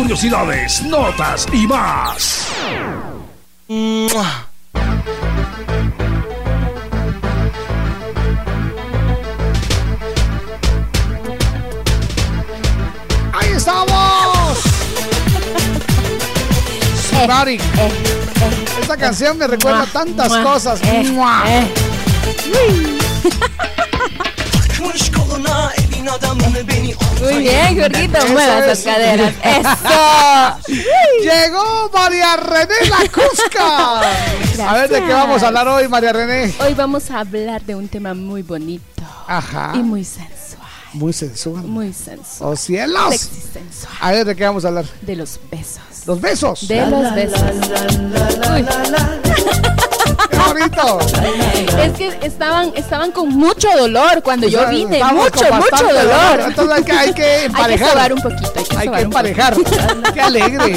S6: Curiosidades, notas y más.
S4: ¡Ahí estamos! Sonari. Esta canción me recuerda tantas cosas. ¡Mua!
S42: Muy bien, Jorgito, mueva
S4: es.
S42: esas caderas. <laughs> ¡Eso!
S4: Llegó María René La Cusca. A ver de qué vamos a hablar hoy, María René.
S42: Hoy vamos a hablar de un tema muy bonito
S4: Ajá.
S42: y muy sensual.
S4: Muy sensual.
S42: Muy sensual.
S4: ¡Oh, cielos!
S42: Sexy sensual.
S4: A ver de qué vamos a hablar.
S42: De los besos.
S4: Los besos.
S42: De los besos. Uy. Es que estaban, estaban con mucho dolor cuando
S4: O
S42: yo vine. Mucho, mucho dolor.
S4: Entonces hay que, hay que <laughs>
S42: Hay que
S4: emparejar.
S42: un poquito. Hay que,
S4: Hay que emparejar. <laughs> ¡Qué alegre!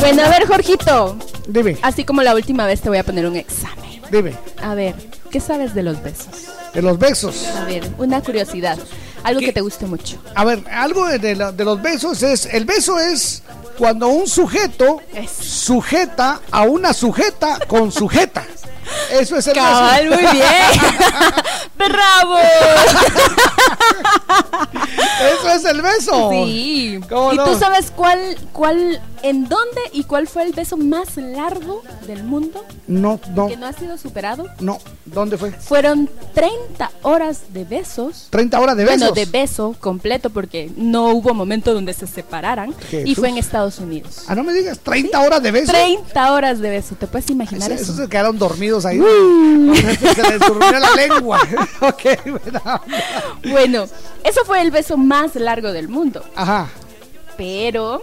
S42: Bueno, a ver, Jorgito.
S4: Dime,
S42: Así como la última vez te voy a poner un examen.
S4: dime.
S42: A ver, ¿qué sabes de los besos?
S4: De los besos.
S42: A ver, una curiosidad. Algo
S4: ¿Qué?
S42: que te guste mucho.
S4: A ver, algo de la- de los besos es. El beso es cuando un sujeto sujeta a una sujeta con sujeta. Eso es el
S42: Cabal, muy bien. <laughs> ¡Bravo!
S4: Eso es el beso.
S42: Sí.
S4: ¿Cómo
S42: ¿Y
S4: no?
S42: tú sabes cuál, cuál, en dónde y cuál fue el beso más largo del mundo
S4: No, no,
S42: que no ha sido superado?
S4: no. ¿Dónde fue?
S42: Fueron 30 horas de besos.
S4: 30 horas de besos.
S42: Bueno, de beso completo porque no hubo momento donde se separaran. Y fue en Estados Unidos.
S4: Ah, no me digas, 30 horas de beso.
S42: 30 horas de beso. ¿Te puedes imaginar
S4: Eso,
S42: eso?
S4: se quedaron dormidos ahí. <laughs> Se les durmió la lengua. <laughs> ok, bueno.
S42: Bueno, eso fue el beso más largo del mundo.
S4: Ajá.
S42: Pero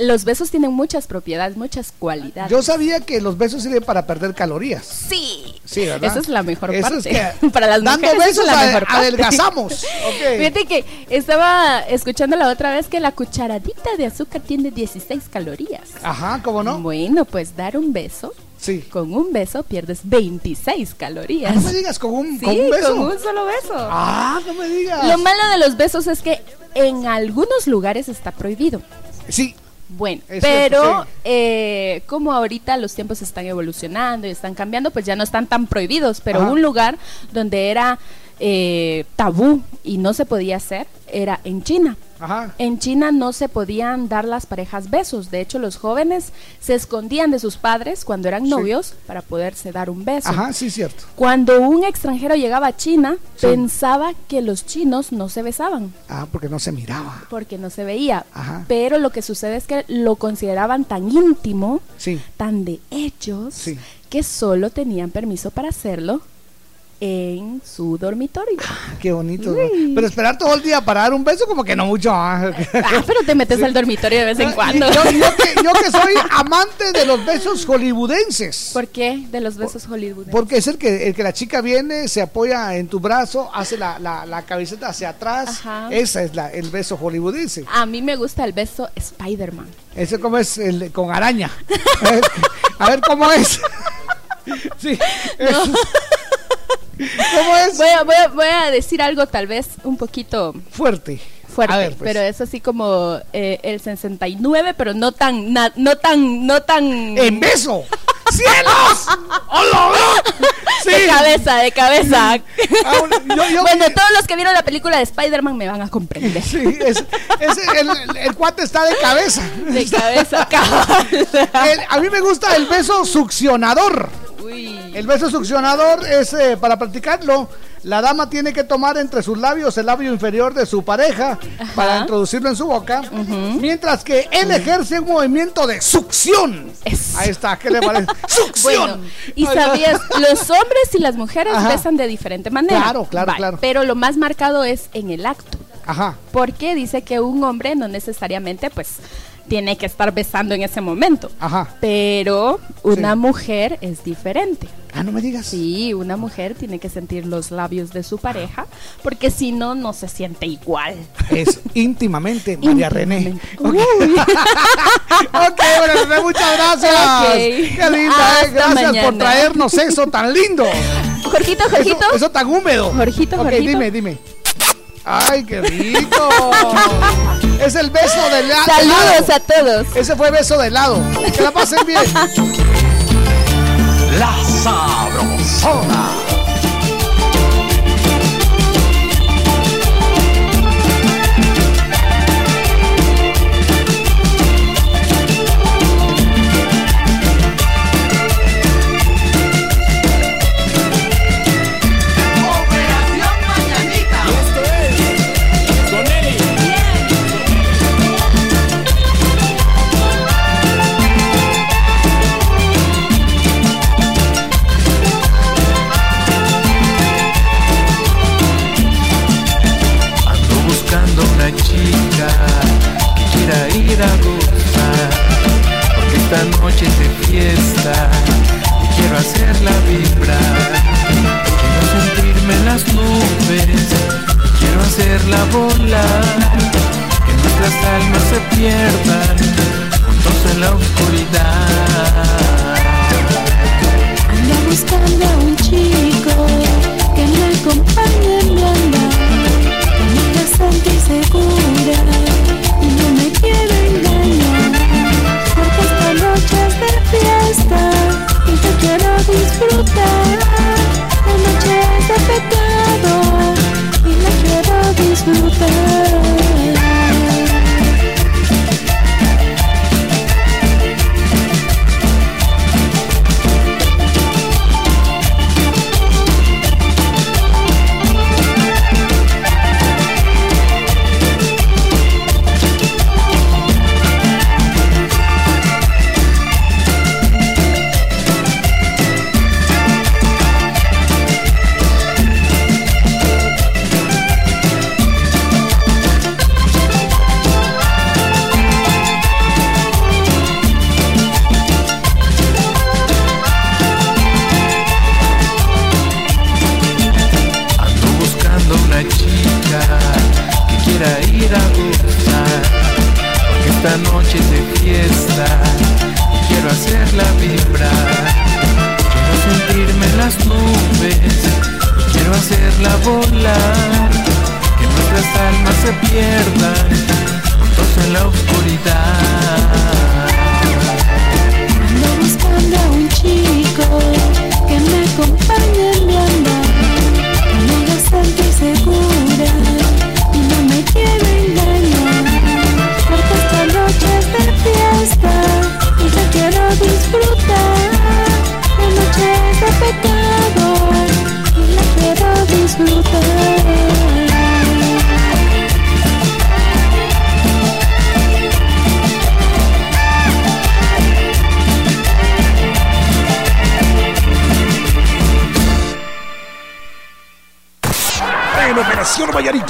S42: los besos tienen muchas propiedades, muchas cualidades.
S4: Yo sabía que los besos sirven para perder calorías.
S42: Sí.
S4: Sí, ¿verdad?
S42: Esa es la mejor
S4: Eso
S42: parte.
S4: es que <laughs>
S42: Para las
S4: dando
S42: mujeres
S4: besos
S42: es la
S4: ade-
S42: mejor parte.
S4: adelgazamos. <laughs> Ok.
S42: Fíjate que estaba escuchando la otra vez que la cucharadita de azúcar tiene 16 calorías.
S4: Ajá, ¿cómo no?
S42: Bueno, pues dar un beso.
S4: Sí.
S42: Con un beso pierdes 26 calorías.
S4: Ah, no me digas, con un,
S42: Sí,
S4: con un beso.
S42: con un solo beso.
S4: Ah, no me digas.
S42: Lo malo de los besos es que en algunos lugares está prohibido.
S4: Sí.
S42: Bueno, pero
S4: sí.
S42: eh, como ahorita los tiempos están evolucionando y están cambiando, pues ya no están tan prohibidos. Pero
S4: Ajá.
S42: un lugar donde era eh, tabú y no se podía hacer era en China.
S4: Ajá.
S42: En China no se podían dar las parejas besos. De hecho, los jóvenes se escondían de sus padres cuando eran
S4: Sí.
S42: novios para poderse dar un beso.
S4: Ajá, sí, cierto.
S42: Cuando un extranjero llegaba a China,
S4: Sí.
S42: pensaba que los chinos no se besaban
S4: Ah, porque no se miraba.
S42: porque no se veía.
S4: Ajá.
S42: Pero lo que sucede es que lo consideraban tan íntimo,
S4: Sí.
S42: tan de
S4: Sí.
S42: que solo tenían permiso para hacerlo en su dormitorio.
S4: Qué bonito. Pero esperar todo el día para dar un beso, como que no mucho. ah.
S42: Ah, pero te metes al dormitorio de vez en cuando.
S4: Yo, yo que, yo que soy amante de los besos hollywoodenses.
S42: ¿Por qué? De los besos Hollywood.
S4: Porque es el que, el que la chica viene, se apoya en tu brazo, hace la, la, la cabecita hacia atrás.
S42: Ajá.
S4: Ese es la, el beso hollywoodense.
S42: A mí me gusta el beso Spider-Man.
S4: Ese como es el con araña. A <laughs> ver, a ver cómo es. <laughs> Sí. es- ¿Cómo es?
S42: Voy a, voy, a, voy a decir algo tal vez un poquito
S4: Fuerte.
S42: fuerte,
S4: ver, pues.
S42: pero es así como eh, el 69, pero no tan, na- no tan, no tan...
S4: ¡En beso! ¡Cielos! ¡Hola, Sí.
S42: De cabeza, de cabeza.
S4: Ah, bueno, yo- yo
S42: bueno,
S4: vi-
S42: todos los que vieron la película de Spider-Man me van a comprender.
S4: Sí, es, es- el, el- el cuate está de cabeza.
S42: De cabeza.
S4: El- a mí me gusta el beso succionador.
S42: Uy.
S4: El beso succionador es eh, para practicarlo. La dama tiene que tomar entre sus labios el labio inferior de su pareja para introducirlo en su boca, mientras que él ejerce un movimiento de succión. Ahí está, ¿qué le parece? <laughs> ¡Succión!
S42: Bueno, y sabías, los hombres y las mujeres
S4: Ajá.
S42: besan de diferente manera.
S4: Claro, claro,
S42: Vale,
S4: claro.
S42: Pero lo más marcado es en el acto.
S4: Ajá.
S42: Porque dice que un hombre no necesariamente, pues, tiene que estar besando en ese momento.
S4: Ajá.
S42: Pero una mujer es diferente.
S4: Ah, no me digas.
S42: Sí, una mujer tiene que sentir los labios de su pareja, porque si no, no se siente igual.
S4: Es íntimamente María René. Ok. <laughs> Ok, María René, muchas gracias.
S42: Ok.
S4: Qué linda, eh. Gracias por traernos eso tan lindo.
S42: Jorgito, Jorgito.
S4: Eso, eso tan húmedo.
S42: Jorgito,
S4: Ok,
S42: Jorgito.
S4: dime, dime. Ay, qué rico. <laughs> es el beso de helado.
S43: Saludos a todos.
S4: Ese fue beso de helado. Que la pasen bien.
S17: La Sabrosona.
S7: Hacerla vibrar. Quiero sentirme en las nubes, quiero hacerla volar, que nuestras almas se pierdan juntos en la oscuridad.
S42: Quiero
S7: hacerla volar, que nuestras almas se pierdan juntos en la oscuridad.
S42: Ando buscando a un chico que me acompañe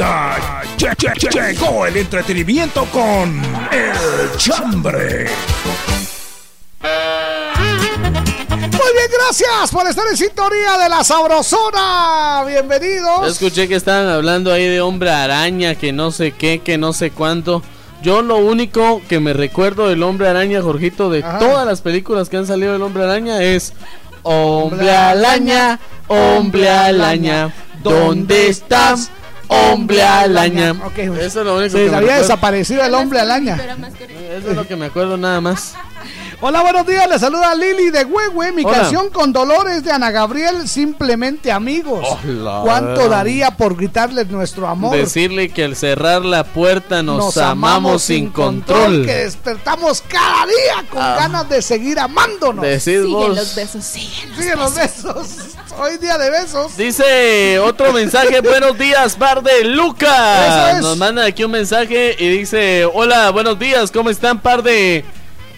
S6: Lle- lle- lle- llegó el entretenimiento con El Chambre.
S4: Muy bien, gracias por estar en sintonía de la Sabrosona. Bienvenidos.
S1: Escuché que estaban hablando ahí de hombre araña, que no sé qué, que no sé cuánto. Yo lo único que me recuerdo del hombre araña, Jorgito, de
S4: Ajá.
S1: todas las películas que han salido del hombre araña es Hombre araña, hombre araña, ¿dónde estás? Hombre araña. Eso es lo único
S4: Se
S1: que me
S4: había desaparecido el hombre araña.
S1: Eso es lo que me acuerdo nada más.
S4: Hola, buenos días. Les saluda Lili de Huehue. Mi
S1: Hola.
S4: canción con Dolores de Ana Gabriel, simplemente amigos.
S1: Hola.
S4: ¿Cuánto daría por gritarles nuestro amor?
S1: Decirle que al cerrar la puerta nos, amamos, sin control.
S4: Que despertamos cada día con
S1: Ah.
S4: ganas de seguir amándonos.
S1: Decid
S43: Siguen
S1: vos.
S43: los besos, siguen.
S4: Siguen los besos. Hoy día de besos.
S1: Dice otro mensaje, <laughs> buenos días, bar de Lucas.
S4: Es.
S1: Nos mandan aquí un mensaje y dice, hola, buenos días, ¿cómo están, par de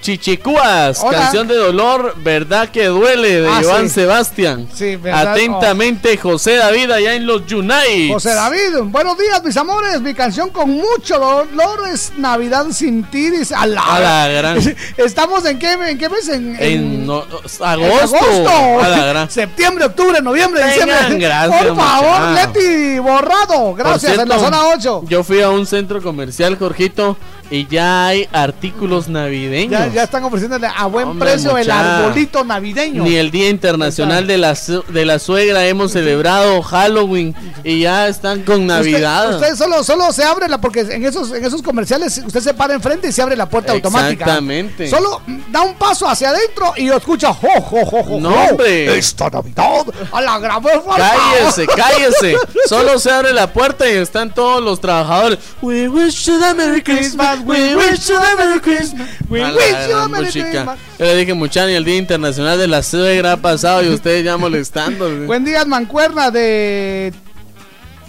S1: Chichicúas?
S4: Hola.
S1: Canción de dolor, verdad que duele, de
S4: Ah,
S1: Iván
S4: sí.
S1: Sebastián.
S4: Sí, verdad.
S1: Atentamente, José David, allá en los United.
S4: José David, buenos días, mis amores. Mi canción con mucho dolor es Navidad sin ti. dice, A la,
S1: A la gran. <laughs>
S4: ¿Estamos en qué, en qué mes? En,
S1: En no-
S4: en
S1: agosto. A la gran. <laughs>
S4: Septiembre, octubre, noviembre, diciembre.
S1: gracias,
S4: Por favor. Leti, borrado. Gracias, en la zona 8.
S1: Yo fui a un centro comercial, Jorgito, y ya hay artículos navideños.
S4: Ya, están ofreciéndole a buen
S1: Hombre,
S4: precio el arbolito navideño.
S1: Ni el Día Internacional de la, de la Suegra hemos celebrado Halloween y ya están con Navidad.
S4: Usted, usted solo, solo se abre la, porque en esos, en esos comerciales usted se para enfrente y se abre la puerta automática.
S1: Exactamente.
S4: Solo da un paso hacia adentro y escucha, jo, jo, jo, jo,
S1: No,
S4: jo.
S1: hombre.
S4: Esta Navidad a la gran
S1: Cállese, <laughs> cállese. Solo se abre la puerta y están todos los trabajadores. We wish you a Merry Christmas. We wish you a Merry Christmas.
S4: We
S1: A
S4: wish you a Merry. Christmas.
S1: Yo le dije, muchachos, el Día Internacional de la Suegra ha pasado y ustedes ya molestando. <laughs>
S4: Buen día, mancuerna de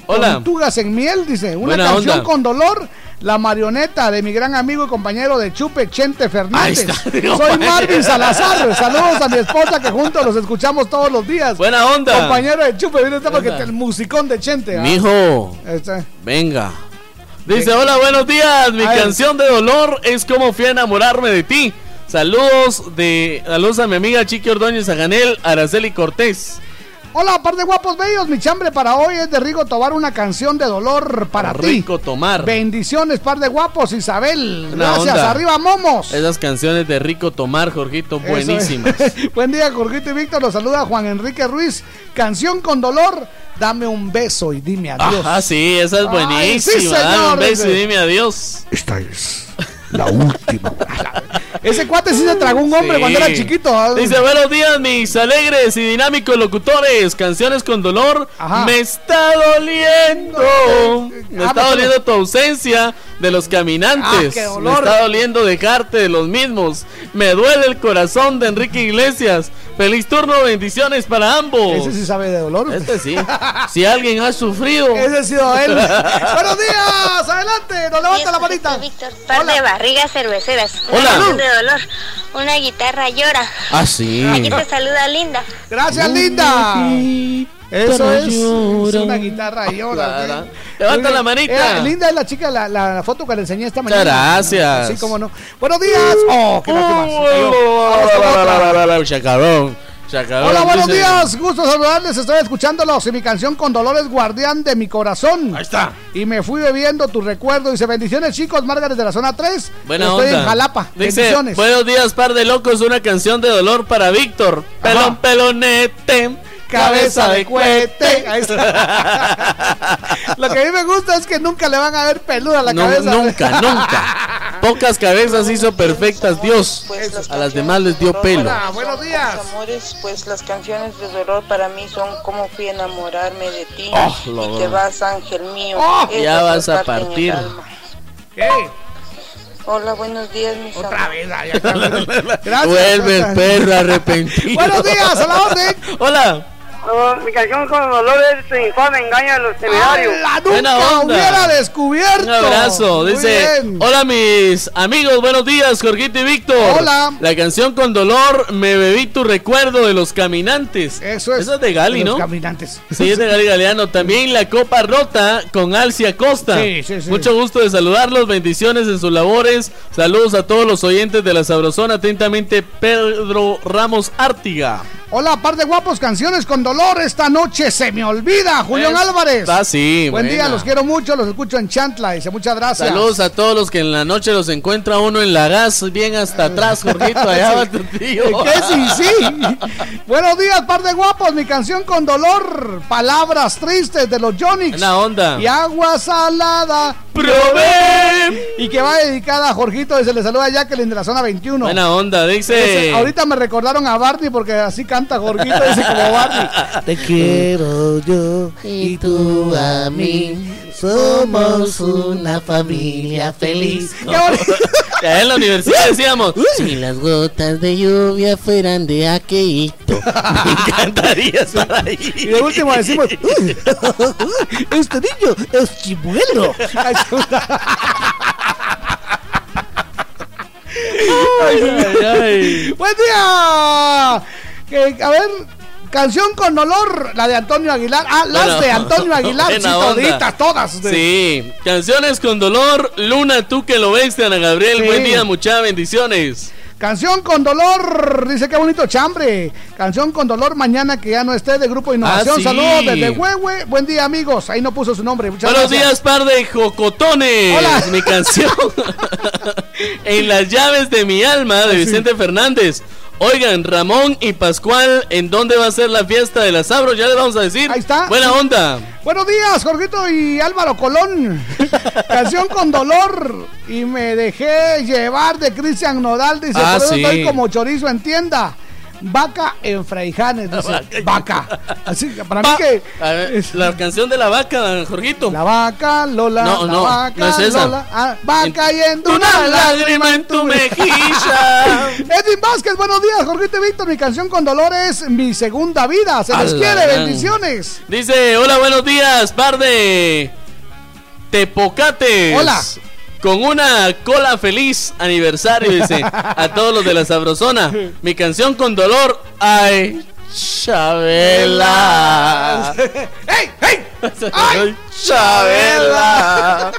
S1: Hola.
S4: Tortugas en miel, dice. Una
S1: Buena
S4: canción
S1: onda.
S4: con dolor. La marioneta de mi gran amigo y compañero de Chupe, Chente Fernández.
S1: Está, <laughs> digo,
S4: Soy Marvin Salazar. Saludos a mi esposa que juntos los escuchamos todos los días.
S1: Buena onda.
S4: Compañero de Chupe, viene esta porque el musicón de Chente. ¿ah?
S1: Mijo,
S4: Este.
S1: venga. Dice, hola, buenos días. Mi canción de dolor es como fui a enamorarme de ti. Saludos de saludos a mi amiga Chiqui Ordóñez Aganel, Araceli Cortés.
S4: Hola, par de guapos bellos. Mi chambre para hoy es de Rigo Tobar, una canción de dolor para ti.
S1: Rico tomar.
S4: Bendiciones, par de guapos, Isabel. Gracias,
S1: onda.
S4: arriba, momos.
S1: Esas canciones de Rico Tomar, Jorgito, buenísimas.
S4: es. <laughs> Buen día, Jorgito y Víctor. Los saluda Juan Enrique Ruiz. Canción con dolor. Dame un beso y dime adiós.
S1: Ajá, sí, esa es
S4: Ay,
S1: buenísima. Dame un beso y dime adiós.
S4: Esta es la última. <laughs> Ese cuate sí se tragó un hombre
S1: Sí.
S4: cuando era chiquito. ¿ah?
S1: Dice, buenos días, mis alegres y dinámicos locutores. Canciones con dolor.
S4: Ajá.
S1: Me está doliendo. <laughs> Me
S4: Ah,
S1: está
S4: pero-
S1: doliendo tu ausencia de los caminantes.
S4: Ah,
S1: Me está doliendo dejarte de los mismos. Me duele el corazón de Enrique Iglesias. Feliz turno, bendiciones para ambos.
S4: Ese sí sabe de dolor.
S1: Este sí. <laughs> Si alguien ha sufrido.
S4: Ese ha sido él. <laughs> Buenos días. Adelante. Nos levanta la manita.
S36: Par de barrigas cerveceras.
S1: Hola.
S36: Dolor. Una guitarra llora.
S1: Ah, sí.
S36: Aquí te saluda Linda.
S4: Gracias, linda. Eso es, es una guitarra llora.
S1: Levanta la manita.
S4: Eh, linda es la chica, la, la foto que le enseñé esta mañana.
S1: gracias.
S4: Sí, cómo no. Buenos días. Oh, qué lástima. Hola, buenos
S1: dice-
S4: días. Gusto saludarles. Estoy escuchándolos. Y mi canción con Dolores Guardián de mi corazón.
S1: Ahí está.
S4: Y me fui bebiendo tu recuerdo. Dice bendiciones, chicos. Margaret de la zona 3.
S1: Buena
S4: Estoy
S1: onda.
S4: en Jalapa.
S1: Dice,
S4: bendiciones.
S1: buenos días, par de locos. Una canción de dolor para Víctor. Pelón, pelonete.
S4: Cabeza de cohete. <laughs> Ahí está. Lo que a mí me gusta es que nunca le van a ver peluda la
S1: No,
S4: cabeza.
S1: nunca, <laughs> nunca. Pocas cabezas hizo perfectas Dios. A las demás les dio pelo.
S4: Hola, buenos días.
S44: Amores, pues las canciones de dolor para mí son como fui a enamorarme de ti
S1: Oh,
S44: y te vas ángel mío.
S4: Oh,
S1: ya vas a partir.
S44: Hola, buenos días, mis
S4: Otra
S44: amores.
S4: vez. <laughs> Gracias.
S1: Vuelve el perro arrepentido.
S4: Buenos días, a la orden.
S1: Hola.
S22: Mi canción con dolor es tu infame engaño de los seminarios.
S4: ¡Hala,
S1: Buena
S4: nunca
S1: onda.
S4: hubiera descubierto!
S1: Un abrazo.
S4: Muy
S1: Dice,
S4: bien.
S1: hola mis amigos, buenos días, Jorgito y Víctor.
S4: Hola.
S1: La canción con dolor, me bebí tu recuerdo de los caminantes.
S4: Eso es.
S1: Eso es de Gali,
S4: de los
S1: ¿no?
S4: caminantes.
S1: Sí, es de Gali Galeano. También la copa rota con Alcia Costa.
S4: Sí, sí, sí.
S1: Mucho gusto de saludarlos, bendiciones en sus labores. Saludos a todos los oyentes de la Sabrosona. Atentamente, Pedro Ramos Ártiga.
S4: Hola, par de guapos, canciones con dolor. Esta noche se me olvida, Julián Álvarez.
S1: Ah, sí,
S4: Buen día, los quiero mucho, los escucho en Chantla. Dice muchas gracias.
S1: Saludos a todos los que en la noche los encuentra uno en la gas, bien hasta atrás, Jorgito. Allá va tu tío. <laughs>
S4: ¿Qué sí, sí? Buenos días, par de guapos. Mi canción con dolor. Palabras tristes de los Jonix.
S1: Buena onda.
S4: Y agua salada.
S1: Probé.
S4: Y que va dedicada a Jorgito. Y se le saluda a Jacqueline de la zona 21.
S1: Buena onda, dice.
S4: Ese- ahorita me recordaron a Barney porque así canta Jorgito. Dice como Barney. <laughs>
S2: Te quiero yo y tú a mí. Somos una familia feliz. <laughs>
S1: Ya en la universidad decíamos.
S2: Si las gotas de lluvia fueran de aquelito, <laughs>
S1: Me encantaría estar ahí.
S4: Y de último decimos, "Uy, este niño es chimuelo.
S1: Ay, ay.
S4: Buen día. Que, a ver, canción con olor, la de Antonio Aguilar. Ah, las
S1: Bueno,
S4: de Antonio Aguilar, sí,
S1: buena onda.
S4: toditas, todas. de-
S1: Sí, canciones con dolor. Luna, tú que lo ves, Ana Gabriel.
S4: Sí.
S1: Buen día, muchas bendiciones.
S4: Canción con dolor, dice qué bonito chambre. Canción con dolor, mañana que ya no esté de Grupo Innovación.
S1: Ah, sí.
S4: Saludos desde Huehue. Buen día, amigos. Ahí no puso su nombre. Muchas
S1: Buenos
S4: gracias.
S1: días, par de jocotones.
S4: Hola.
S1: Mi canción. <laughs> en las llaves de mi alma de Vicente Fernández. Oigan, Ramón y Pascual, ¿en dónde va a ser la fiesta de las Sabros? Ya les vamos a decir. Ahí
S4: está.
S1: Buena onda.
S4: Buenos días, Jorgito y Álvaro Colón. <laughs> Canción con dolor. Y me dejé llevar de Cristian Nodal. Dice,
S1: Ah,
S4: por eso
S1: sí.
S4: estoy como chorizo en tienda. Vaca en Fraijanes, dice. Vaca. Así que para mí que.
S1: Ver, la canción de la vaca, Jorgito.
S4: La vaca, Lola.
S1: No,
S4: la
S1: no,
S4: vaca,
S1: no es esa.
S4: Lola. Ah, va cayendo
S1: una
S4: una
S1: lágrima en tu mejilla. <laughs>
S4: Edwin Vázquez, buenos días, Jorgito y Víctor. Mi canción con dolor es Mi Segunda Vida. Se les quiere,
S1: gran.
S4: bendiciones.
S1: Dice, hola, buenos días, par de tepocates.
S4: Hola.
S1: Con una cola feliz aniversario, dice, a todos los de la Sabrosona. Mi canción con dolor, ay, Chabela. <laughs>
S4: ¡Ey, hey!
S1: ¡Ay, Chabela!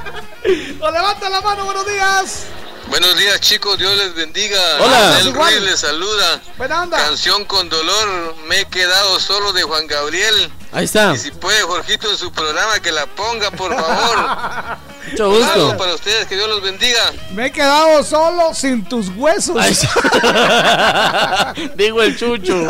S4: ¡O levanta la mano, buenos días!
S45: Buenos días chicos, Dios les bendiga.
S1: Hola.
S45: El. Ruiz les saluda.
S4: Buena onda.
S45: Canción con dolor, me he quedado solo de Juan Gabriel.
S1: Ahí está.
S45: Y si puede Jorgito en su programa que la ponga, por favor. <laughs>
S1: Mucho gusto.
S45: Algo para ustedes, que Dios los bendiga.
S4: Me he quedado solo sin tus huesos. <laughs>
S1: Digo el chucho.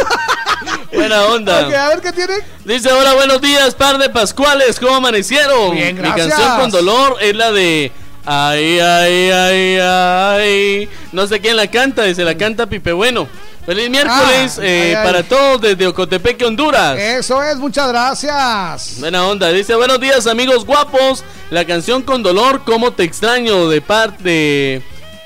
S1: Buena onda.
S4: A ver qué tiene.
S1: Dice, hola, buenos días, par de Pascuales, ¿cómo amanecieron?
S4: Bien,
S1: Mi
S4: gracias.
S1: canción con dolor es la de... Ay, ay, ay, ay. No sé quién la canta, dice, la canta Pipe Bueno. Feliz miércoles
S4: Ah,
S1: eh,
S4: ay, ay.
S1: para todos desde Ocotepeque, Honduras.
S4: Eso es, muchas gracias.
S1: Buena onda, dice, buenos días amigos guapos. La canción con dolor, ¿cómo te extraño? De parte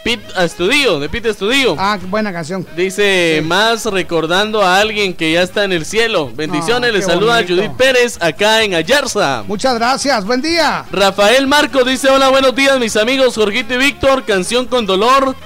S1: de Pete Estudio, de Pete Estudio.
S4: Ah, buena canción.
S1: Dice, más recordando a alguien que ya está en el cielo. Bendiciones,
S4: Ah,
S1: le saluda
S4: bonito.
S1: Judith Pérez acá en Ayarza.
S4: Muchas gracias, buen día.
S1: Rafael Marco dice, hola, buenos días mis amigos Jorgito y Víctor, canción con dolor.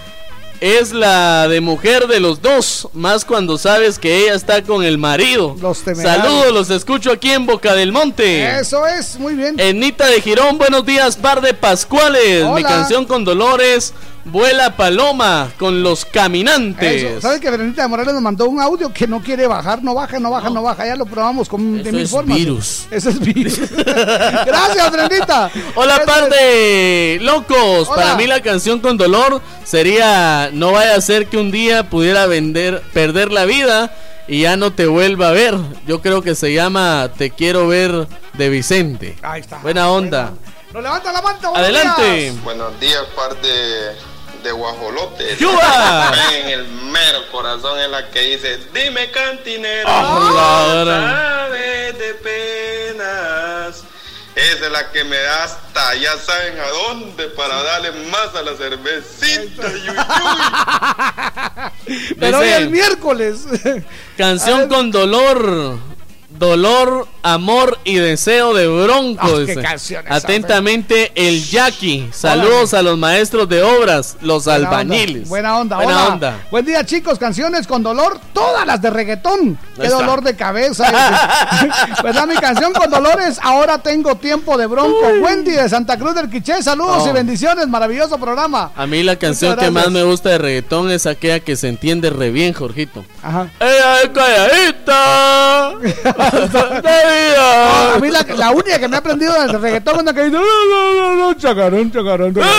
S1: Es la de mujer de los dos, más cuando sabes que ella está con el marido.
S4: Los temerarios.
S1: Saludos, los escucho aquí en Boca del Monte.
S4: Eso es, muy bien.
S1: Enita de Girón, buenos días, par de Pascuales. Mi canción con Dolores, Vuela Paloma con los caminantes.
S4: Eso. ¿Sabes que Verónica de Morales nos mandó un audio que no quiere bajar? No baja, no baja, no, baja. Ya lo probamos con, de
S1: Eso
S4: mil
S1: es
S4: formas.
S1: virus.
S4: Eso es virus. <laughs> Gracias, Brendita.
S1: Hola,
S4: Eso
S1: par
S4: es-
S1: de locos.
S4: Hola.
S1: Para mí la canción con dolor sería No vaya a ser que un día pudiera vender, perder la vida y ya no te vuelva a ver. Yo creo que se llama Te quiero ver de Vicente.
S4: Ahí está.
S1: Buena onda.
S4: Nos levanta la manta, buenos
S1: Adelante.
S4: días.
S45: Buenos días, par de, de guajolotes.
S1: ¡Yuba!
S45: En el mero corazón es la que dice, dime cantinero,
S1: gran.
S45: sabes de penas. Esa es la que me da hasta ya saben a dónde para darle más a la cervecita. yuy, yuy. <laughs>
S4: Pero hoy el miércoles.
S1: Canción con dolor. Dolor, amor y deseo de Bronco.
S4: Ah, esa,
S1: Atentamente, el Jackie. Saludos a los maestros de obras, los
S4: Buena onda,
S1: albañiles.
S4: Buena onda,
S1: Buena
S4: hola.
S1: onda.
S4: Buen día, chicos. Canciones con dolor, todas las de reggaetón. Qué
S1: está.
S4: dolor de cabeza. ¿Verdad? <laughs> Mi canción con dolores, ahora tengo tiempo de bronco. Wendy de Santa Cruz del Quiché, saludos
S1: Oh.
S4: y bendiciones. Maravilloso programa.
S1: A mí la canción que más me gusta de reggaetón es aquella que se entiende re bien, Jorgito.
S4: Ajá.
S1: ¡Ella es calladita! <laughs>
S4: No, a mí la, la única que me ha aprendido del reggaetón es la que dice "No, no, no, no, chacarón, chacarón, chacarón".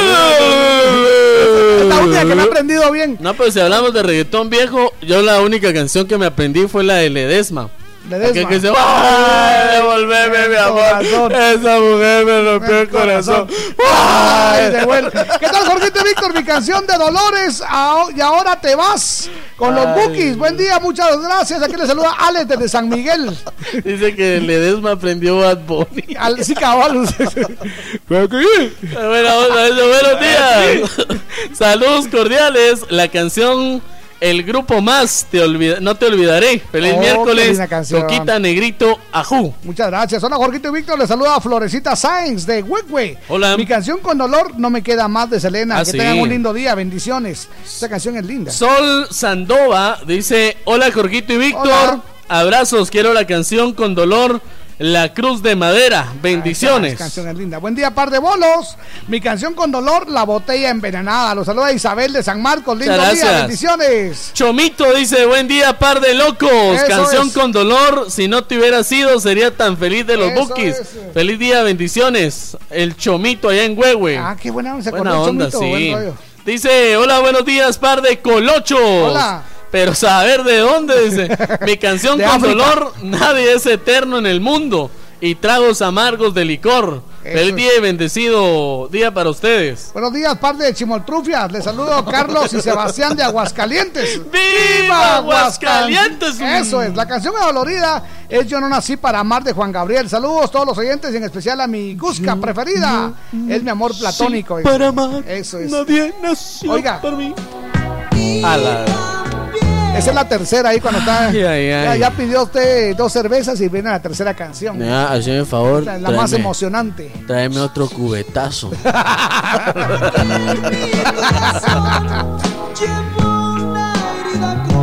S4: Es la única que me ha aprendido bien.
S1: No, pero si hablamos de reggaetón viejo, yo la única canción que me aprendí fue la de Ledesma.
S4: Ledesma.
S1: Que dice, ¡Ay, devolveme mi amor!
S4: corazón.
S1: Esa mujer me rompió el corazón.
S4: Ay, de vuelta. ¿Qué tal, Jorgito Víctor? Mi canción de Dolores. ah, Y ahora te vas con los
S1: Ay.
S4: bookies. Buen día, muchas gracias. Aquí le saluda Alex desde San Miguel.
S1: Dice que Ledesma aprendió Bad Bunny.
S4: Al, sí, cabal. Pero que-
S1: Buena onda, eso, buenos días. Saludos cordiales. La canción El Grupo Más, te olvida, no te olvidaré. Feliz
S4: Oh,
S1: miércoles. Coquita Negrito, Ajú.
S4: Muchas gracias. Hola, Jorgito y Víctor. Le saluda a Florecita Sáenz de Huecue.
S1: Hola.
S4: Mi canción con dolor no me queda más de Selena.
S1: Ah,
S4: que
S1: sí.
S4: tengan un lindo día. Bendiciones. Esta canción es linda.
S1: Sol Sandova dice: Hola Jorgito y Víctor. Abrazos, quiero la canción con dolor. La Cruz de Madera. Bendiciones.
S4: Canción es linda. Buen día, par de bolos. Mi canción con dolor, la botella envenenada. Los saluda Isabel de San Marcos. Lindo
S1: Muchas
S4: día.
S1: gracias.
S4: Bendiciones.
S1: Chomito dice: Buen día, par de locos.
S4: Eso
S1: canción
S4: es.
S1: con dolor. Si no te hubiera sido, sería tan feliz de los
S4: es.
S1: Feliz día, bendiciones. El Chomito allá en Huehue.
S4: Ah, qué buena, se
S1: Buena
S4: acordó el
S1: onda,
S4: Chomito,
S1: sí.
S4: buen.
S1: Dice, hola, buenos días, par de colochos.
S4: Hola.
S1: Pero saber de dónde, dice. <laughs> Mi canción con
S4: África.
S1: dolor, nadie es eterno en el mundo. Y tragos amargos de licor.
S4: Eso
S1: Feliz día y bendecido día para ustedes.
S4: Buenos días, par de chimoltrufias. Les saludo Carlos y Sebastián de Aguascalientes.
S1: ¡Viva Aguascalientes!
S4: Eso es, la canción adolorida es Yo no nací para amar de Juan Gabriel. Saludos a todos los oyentes y en especial a mi Gusca preferida. Es mi amor platónico.
S1: Sí, para amar,
S4: Eso es.
S1: nadie nació
S4: Oiga.
S1: para mí. A la-
S4: Esa es la tercera ahí cuando está.
S1: Ay, ay,
S4: Ya,
S1: ay.
S4: ya pidió usted dos cervezas y viene la tercera canción.
S1: Ya, hazme el favor.
S4: La, la más emocionante.
S1: Tráeme otro cubetazo. <laughs>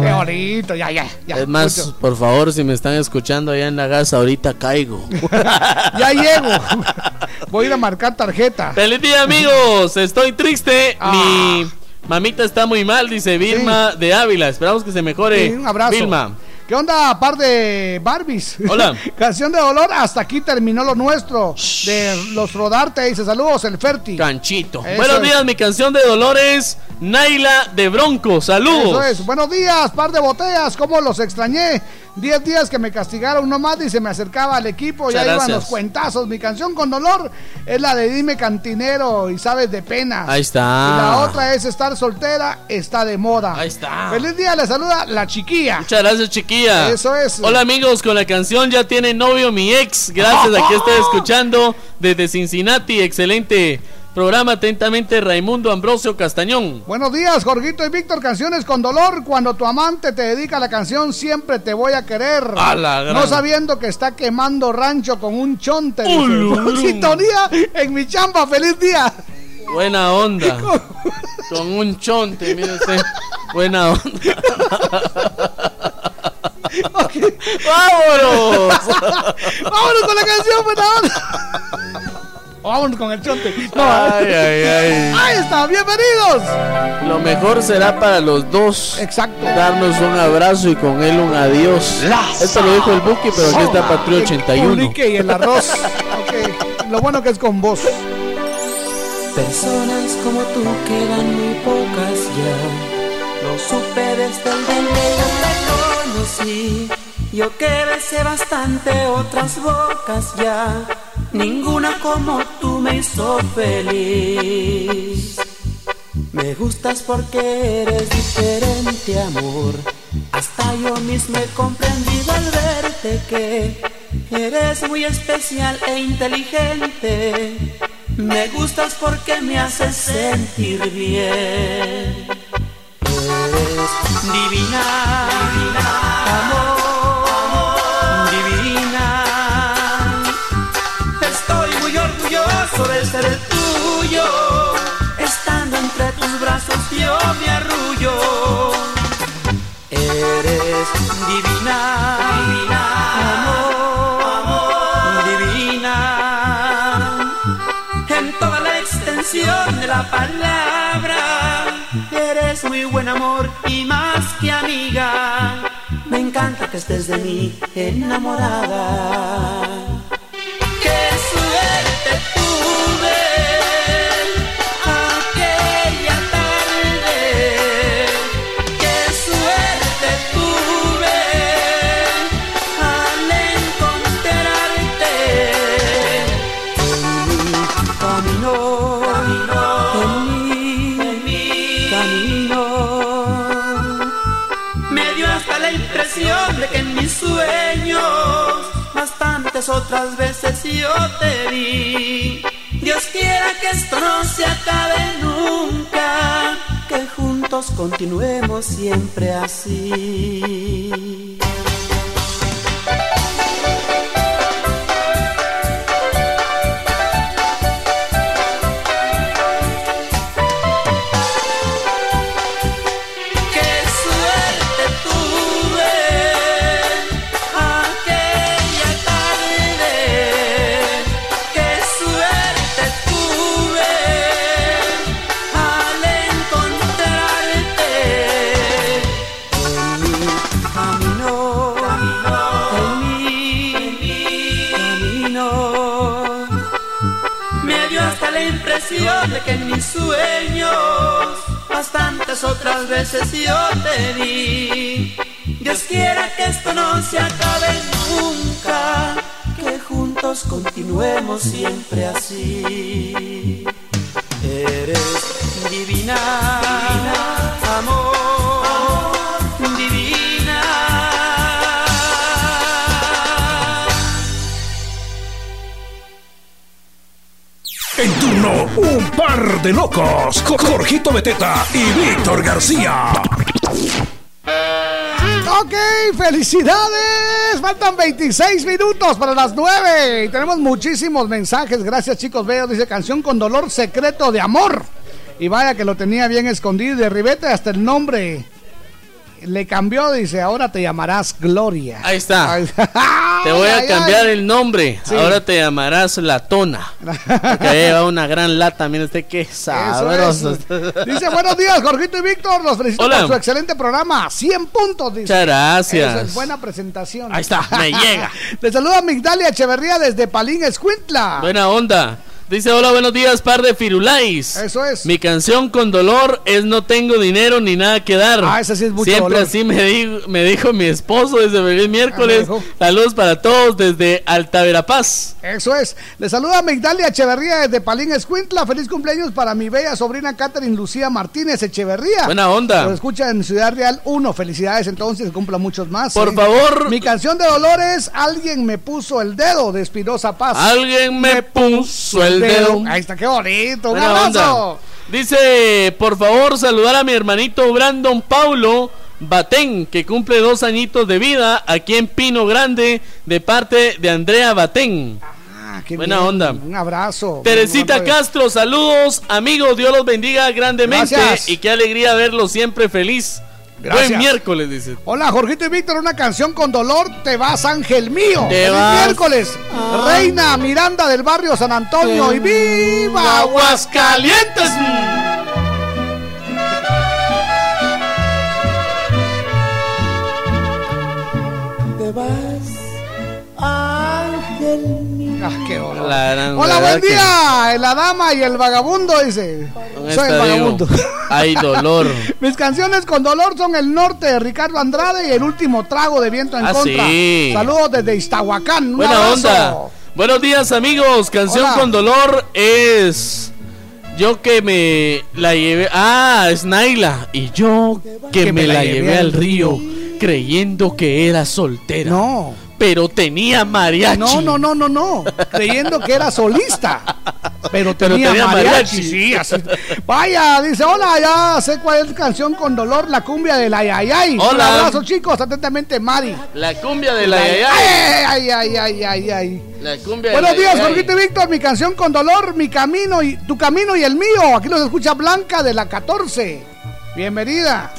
S4: Qué bonito, ya, ya, ya.
S1: es más,
S4: mucho.
S1: por favor, si me están escuchando allá en la casa, ahorita caigo. <laughs>
S4: Ya llego. Voy a ir a marcar tarjeta.
S1: ¡Feliz día, amigos! Estoy triste.
S4: Ah.
S1: Mi mamita está muy mal, dice Vilma de Ávila. Esperamos que se mejore.
S4: Sí, un abrazo.
S1: Vilma.
S4: ¿Qué onda, par de Barbies?
S1: Hola. <laughs>
S4: Canción de dolor, hasta aquí terminó lo nuestro. De los Rodarte, dice saludos, el Ferti.
S1: Canchito.
S4: Eso
S1: Buenos
S4: es.
S1: días, mi canción de Dolores, Naila de Bronco. Saludos.
S4: Eso es. Buenos días, par de botellas, ¿cómo los extrañé? Diez días que me castigaron nomás y se me acercaba al equipo,
S1: Muchas
S4: ya iban
S1: gracias.
S4: los cuentazos. Mi canción con dolor es la de Dime Cantinero y sabes de pena.
S1: Ahí está.
S4: Y la otra es estar soltera, está de moda.
S1: Ahí está.
S4: Feliz día, le saluda la chiquilla.
S1: Muchas gracias, chiquilla.
S4: Eso es.
S1: Hola, amigos, con la canción Ya tiene novio mi ex. Gracias, aquí estoy <laughs> escuchando desde Cincinnati. Excelente programa. Atentamente, Raimundo Ambrosio Castañón.
S4: Buenos días, Jorgito y Víctor. Canciones con dolor. Cuando tu amante te dedica la canción, siempre te voy a querer.
S1: A la gran-
S4: No sabiendo que está quemando rancho con un chonte. Sintonía en mi chamba. ¡Feliz día!
S1: Buena onda. <laughs> Con un chonte, mire usted. Buena onda. <laughs> ¡Vámonos!
S4: ¡Vámonos con la canción, buena onda! Vámonos con el chonte. No,
S1: Ay, ay, ay.
S4: Ahí está, bienvenidos.
S1: Lo mejor será para los dos.
S4: Exacto.
S1: Darnos un abrazo y con él un adiós. Esto lo dijo el Buki, pero aquí está Patrio 81.
S4: Ulique y el arroz. Ok, Lo bueno que es con vos.
S2: Personas como tú quedan muy pocas ya. Lo supe desde el conocí. Yo que besé bastante otras bocas ya. Ninguna como tú me hizo feliz. Me gustas porque eres diferente, amor. Hasta yo mismo he comprendido al verte que eres muy especial e inteligente. Me gustas porque me haces sentir bien. Eres divina, amor, divina. Estoy muy orgulloso de ser el tuyo. Estando entre tus brazos yo me arrullo. Eres divina, amor, divina. En toda la extensión de la palabra. Eres muy buen amor y más que amiga. Me encanta que estés de mí enamorada. Otras veces yo te vi. Dios quiera que esto no se acabe nunca, que juntos continuemos siempre así. Me dio hasta la impresión de que en mis sueños bastantes otras veces yo te di. Dios quiera que esto no se acabe nunca, que juntos continuemos siempre así. Eres divina,
S6: un par de locos. Jorgito Beteta y Víctor García.
S4: Ok, felicidades. Faltan 26 minutos para las 9. Y tenemos muchísimos mensajes. Gracias, chicos. Veo, dice canción con dolor secreto de amor. Y vaya que lo tenía bien escondido. De ribete hasta el nombre. Le cambió, dice, ahora te llamarás Gloria.
S1: Ahí está.
S4: Ay, <laughs>
S1: Te voy a cambiar
S4: ay.
S1: el nombre.
S4: Sí.
S1: Ahora te llamarás Latona. Porque ahí lleva una gran lata. Mira usted qué sabroso.
S4: Dice, buenos días, Jorgito y Víctor. Los felicito
S1: Hola.
S4: por su excelente programa. 100 puntos, dice.
S1: Muchas gracias.
S4: Eso es buena presentación.
S1: Ahí está, me llega. <laughs>
S4: Le saluda Migdalia Echeverría desde Palín, Escuintla.
S1: Buena onda. Dice, hola, buenos días, par de firulais.
S4: Eso es.
S1: Mi canción con dolor es No tengo dinero ni nada que dar.
S4: Ah, esa sí es mucho
S1: Siempre
S4: dolor.
S1: así me, di- me dijo mi esposo desde feliz miércoles.
S4: Ah.
S1: Saludos para todos desde Alta Verapaz.
S4: Eso es. Le saluda Migdalia Echeverría desde Palín, Escuintla. Feliz cumpleaños para mi bella sobrina Catherine Lucía Martínez Echeverría.
S1: Buena onda.
S4: Lo escucha en Ciudad Real 1. Felicidades entonces, cumpla muchos más.
S1: Por
S4: ¿eh?
S1: favor.
S4: Mi canción de Dolores, Alguien me puso el dedo de Espinosa Paz.
S1: Alguien me puso el dedo.
S4: Ahí está, qué bonito. Un abrazo.
S1: onda. Dice, por favor, saludar a mi hermanito Brandon Paulo Batén, que cumple dos añitos de vida aquí en Pino Grande, de parte de Andrea Batén.
S4: Ah, qué
S1: Buena
S4: bien.
S1: onda.
S4: Un abrazo.
S1: Teresita. Castro, saludos, amigos, Dios los bendiga grandemente
S4: Gracias.
S1: y qué alegría verlo siempre feliz.
S4: Gracias.
S1: Buen miércoles, dice.
S4: Hola, Jorgito y Víctor, una canción con dolor, Te vas, ángel mío.
S1: Te vas.
S4: miércoles. Reina Miranda del barrio San Antonio y viva
S1: Aguascalientes.
S4: Qué horror. Hola,
S1: la
S4: buen
S1: que
S4: día. La dama y el vagabundo, dice. Soy el
S1: digo,
S4: vagabundo.
S1: Hay dolor. <laughs>
S4: Mis canciones con dolor son El Norte de Ricardo Andrade y El Último Trago de Viento en
S1: Ah,
S4: Contra.
S1: sí.
S4: Saludos desde Iztahuacán. Un
S1: Buena
S4: abrazo.
S1: onda. Buenos días, amigos. Canción
S4: Hola.
S1: con dolor es. Yo que me la llevé. Ah, es Naila. Y yo que, me, la llevé al río creyendo que era soltera.
S4: No.
S1: Pero tenía mariachi.
S4: No, no, no, no, no. Creyendo que era solista. Pero
S1: Pero
S4: tenía,
S1: tenía
S4: mariachi.
S1: mariachi.
S4: Sí, así. Vaya, dice, hola, ya sé cuál es la canción con dolor, la cumbia del ayayay. Un
S1: Hola.
S4: abrazo, chicos, atentamente, Mari.
S1: La cumbia de la
S4: ay, ay, ay, ay, ay, ay.
S1: La cumbia
S4: Buenos días. Jorgito y Víctor. Mi canción con dolor, mi camino y tu camino y el mío. Aquí los escucha Blanca de la 14. Bienvenida.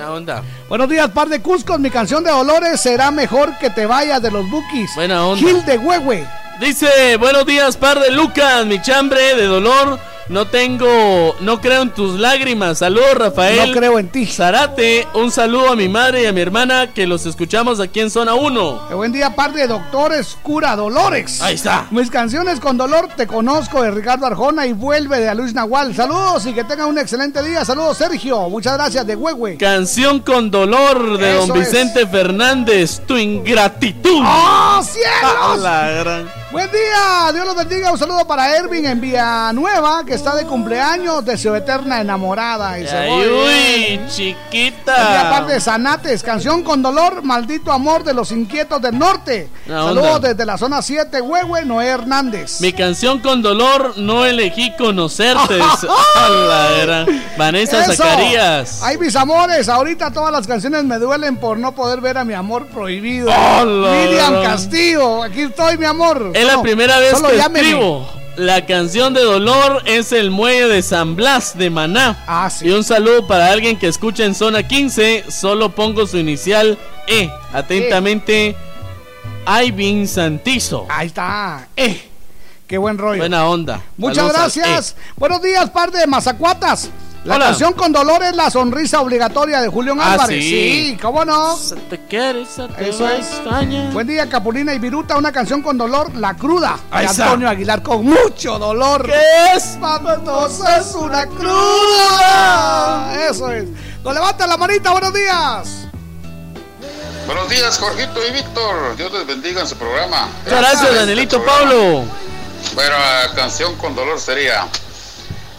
S1: Buena onda.
S4: Buenos días, par de Cuscos. Mi canción de Dolores será mejor que te vayas de los Bookies.
S1: Buena onda.
S4: Gil de Huehue.
S1: Dice, buenos días, par de Lucas, mi chambre de dolor. No tengo, no creo en tus lágrimas. Saludos, Rafael.
S4: No creo en ti.
S1: Zarate, un saludo a mi madre y a mi hermana que los escuchamos aquí en Zona 1.
S4: Qué buen día, par de doctores cura Dolores.
S1: Ahí está.
S4: Mis canciones con dolor te conozco de Ricardo Arjona y vuelve de a Luis Nahual. Saludos y que tengan un excelente día. Saludos, Sergio. Muchas gracias de Huehue.
S1: Canción con dolor de
S4: Eso
S1: don
S4: es.
S1: Vicente Fernández, tu ingratitud.
S4: ¡Oh, cielos!
S1: La gran-
S4: Buen día, Dios los bendiga. Un saludo para Ervin en Villanueva, que está de cumpleaños de su eterna enamorada. Y
S1: Ay, uy, chiquita.
S4: par de Zanates, canción con dolor, maldito amor de los inquietos del norte.
S1: La
S4: Saludos
S1: onda.
S4: desde la zona 7, Huehue, Noé Hernández.
S1: Mi canción con dolor, no elegí conocerte. <laughs> A la gran- Vanessa
S4: Eso.
S1: Zacarías.
S4: Ay, mis amores, ahorita todas las canciones me duelen por no poder ver a mi amor prohibido.
S1: Hola,
S4: Miriam Castillo, aquí estoy, mi amor.
S1: Es la primera vez que
S4: llámeme.
S1: La canción de dolor es el muelle de San Blas de Maná.
S4: Ah, sí.
S1: Y un saludo para alguien que escucha en zona 15. Solo pongo su inicial E. Atentamente, Ivin Santizo.
S4: Ahí está. Eh, qué buen rollo.
S1: Buena onda.
S4: Muchas
S1: Saludos al
S4: gracias. Buenos días, par de mazacuatas. La
S1: Hola.
S4: canción con dolor es la sonrisa obligatoria de Julián
S1: Ah,
S4: Álvarez.
S1: sí.
S4: ¿cómo no?
S1: Te quieres, se te
S4: Eso es.
S1: extraña.
S4: Buen día, Capulina y Viruta. Una canción con dolor, La Cruda.
S1: Ahí
S4: de
S1: está.
S4: Antonio Aguilar con mucho dolor.
S1: ¿Qué es?
S4: Espantosa es una cruda. Eso es. Nos levanta la manita, buenos días.
S46: Buenos días, Jorgito y Víctor. Dios les bendiga en su programa.
S1: Muchas gracias, Danielito Pablo.
S46: Bueno, la canción con dolor sería.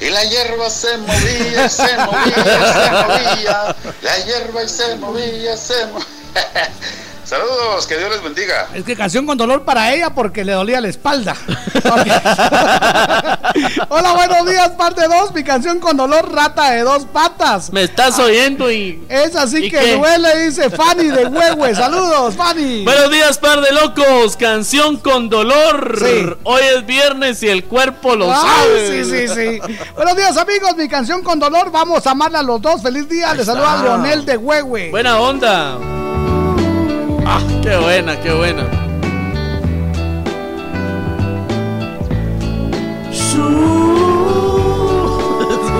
S46: Y la hierba se movía, se movía, se movía. La hierba se movía, se movía. <laughs> Saludos, que Dios les bendiga.
S4: Es que canción con dolor para ella porque le dolía la espalda. <laughs> Hola, buenos días, parte 2. Mi canción con dolor, rata de dos patas.
S1: Me estás oyendo y.
S4: Es así
S1: ¿Y
S4: que
S1: qué?
S4: duele, dice Fanny de Huehue. Saludos, Fanny.
S1: Buenos días, par de locos. Canción con dolor.
S4: Sí.
S1: Hoy es viernes y el cuerpo lo
S4: Ay,
S1: sabe.
S4: sí, sí, sí. Buenos días, amigos. Mi canción con dolor. Vamos a amarla a los dos. Feliz día. Les saluda. Leonel de Huehue.
S1: Buena onda. Qué buena, qué buena.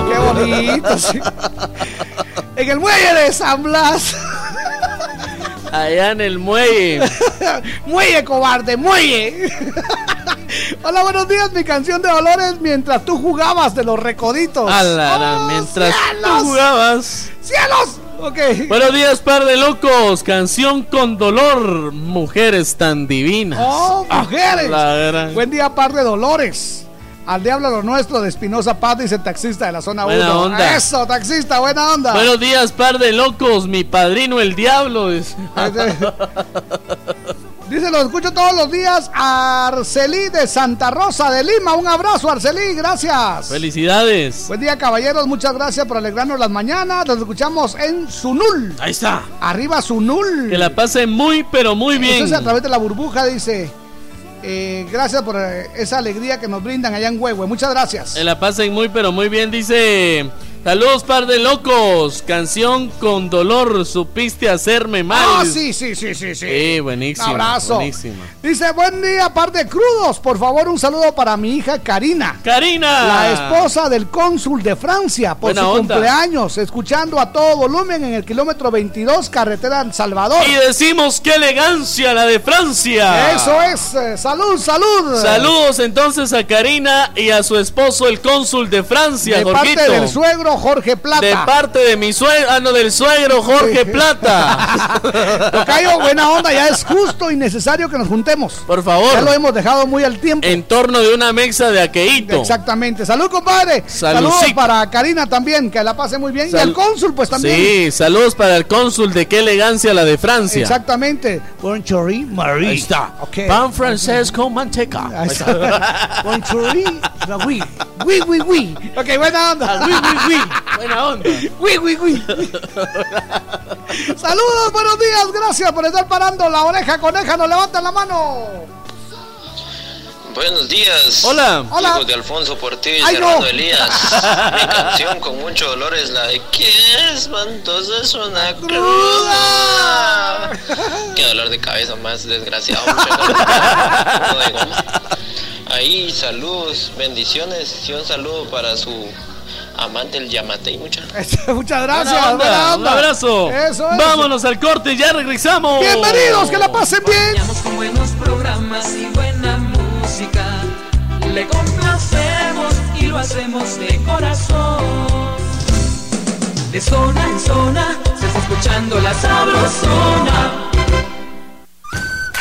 S4: Qué bonito. sí. En el muelle de San Blas.
S1: Allá en el muelle.
S4: muelle, cobarde, muelle. Hola, buenos días. Mi canción de dolores mientras tú jugabas de los recoditos.
S1: A la, la,
S4: ¡Oh,
S1: mientras
S4: cielos!
S1: tú jugabas.
S4: ¡Cielos!
S1: Buenos días, par de locos. Canción con dolor. Mujeres tan divinas.
S4: ¡Oh, mujeres!
S1: La gran-
S4: Buen día, par de dolores. Al diablo lo nuestro de Espinosa Paz, dice el taxista de la zona 1.
S1: Buena onda.
S4: Eso, taxista, buena onda.
S1: Buenos días, par de locos. Mi padrino, el diablo. <laughs> dice.
S4: Lo escucho todos los días. Arcelí de Santa Rosa de Lima. Un abrazo, Arcelí, gracias.
S1: Felicidades.
S4: Buen día, caballeros. Muchas gracias por alegrarnos las mañanas. Los escuchamos en Sunul.
S1: Ahí está.
S4: Arriba Sunul.
S1: Que la pase muy, pero muy bien.
S4: Eso es a través de la burbuja, dice. eh, gracias por eh, esa alegría que nos brindan allá en Huehue. Muchas gracias.
S1: Que la pasen muy, pero muy bien. Dice: Saludos, par de locos. Canción con dolor. Supiste hacerme mal.
S4: Ah, sí, sí, sí, sí, sí.
S1: Sí, buenísimo.
S4: Un abrazo.
S1: Buenísima.
S4: Dice, buen día, par de crudos. Por favor, un saludo para mi hija Karina.
S1: Karina.
S4: La esposa del cónsul de Francia por
S1: Buena
S4: su
S1: onda.
S4: cumpleaños, escuchando a todo volumen en el kilómetro 22, carretera El Salvador.
S1: Y decimos: ¡Qué elegancia la de Francia!
S4: Eso es, eh, salud, salud.
S1: Saludos entonces a Karina y a su esposo, el cónsul de Francia,
S4: De
S1: Jorgito.
S4: parte del suegro Jorge Plata.
S1: De parte de mi suegro, ah, no, del suegro Jorge Plata. <laughs>
S4: Tocayo, buena onda, ya es justo y necesario que nos juntemos.
S1: Por favor.
S4: Ya lo hemos dejado muy al tiempo.
S1: En torno de una mesa de aqueíto.
S4: Exactamente. Salud, compadre. Saludos
S1: Saludcito.
S4: para Karina también, que la pase muy bien. y
S1: Sal-
S4: al cónsul, pues también.
S1: Sí, saludos para el cónsul de qué elegancia la de Francia.
S4: Exactamente. Bonjour, Marie.
S1: Ahí está. Pan francés con manteca.
S4: Ahí está. Bonjour, oui. Oui, oui, oui. Ok, buena onda.
S1: Oui, oui, oui. Buena onda.
S4: Oui, oui, oui. Saludos, buenos días. Gracias por estar parando la oreja coneja. Nos levantan la mano.
S47: Buenos días.
S1: Hola.
S4: Hola.
S47: Hijos de Alfonso Portillo y
S4: no.
S47: Elías. <laughs> Mi canción con mucho dolor es la de Qué espantosa es una cruda. <laughs> Qué dolor de cabeza más desgraciado. No digo. <laughs> Ahí, saludos, bendiciones y un saludo para su amante el Yamatei, muchachos. <laughs>
S4: Muchas gracias.
S1: Buena onda,
S4: buena
S1: Un
S4: onda.
S1: abrazo.
S4: Eso es.
S1: Vámonos al corte, ya regresamos.
S4: Bienvenidos, que la pasen bien.
S7: Con buenos programas y buena música. Le complacemos y lo hacemos de corazón. De zona en zona se está escuchando la sabrosona.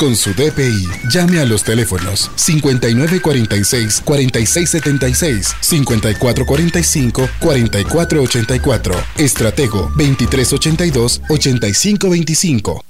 S16: con su DPI. Llame a los teléfonos 5946-4676, 5445-4484, Estratego 2382-8525.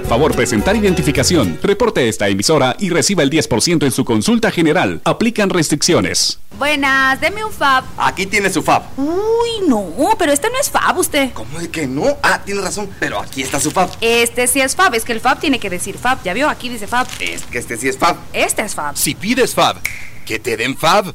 S48: Favor presentar identificación. Reporte esta emisora y reciba el 10% en su consulta general. Aplican restricciones.
S49: Buenas, deme un fab.
S50: Aquí tiene su fab.
S49: Uy, no, pero este no es fab usted.
S50: ¿Cómo de que no? Ah, tiene razón, pero aquí está su fab.
S49: Este sí es fab, es que el fab tiene que decir fab. ¿Ya vio? Aquí dice fab.
S50: Es que este sí es fab.
S49: Este es fab.
S50: Si pides fab, que te den fab.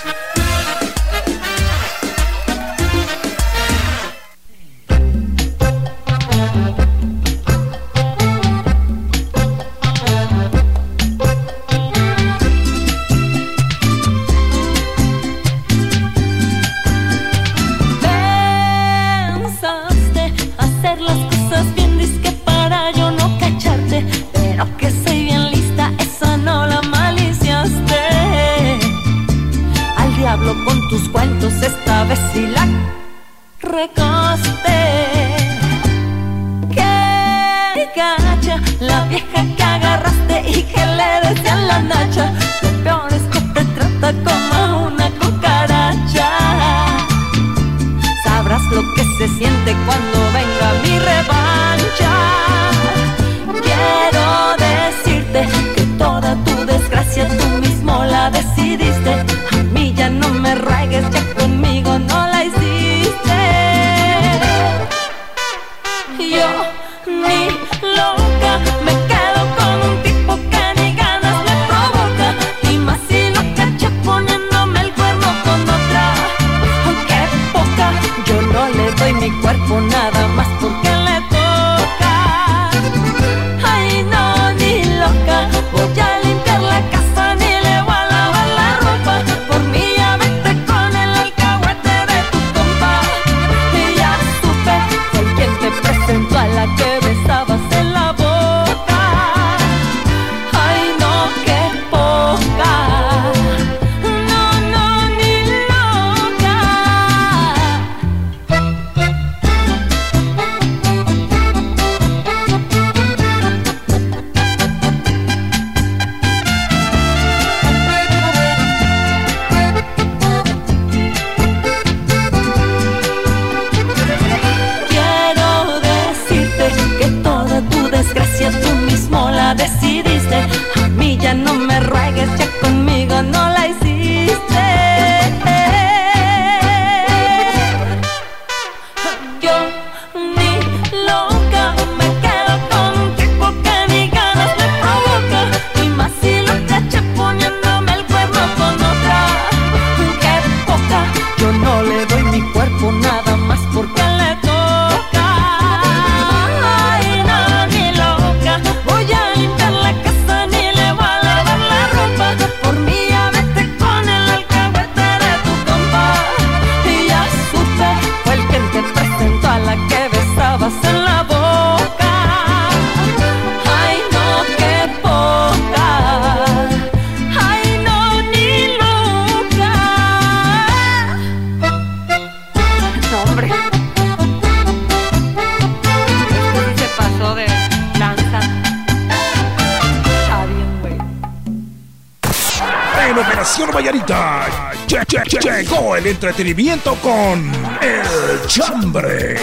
S6: Entretenimiento con El Chambre.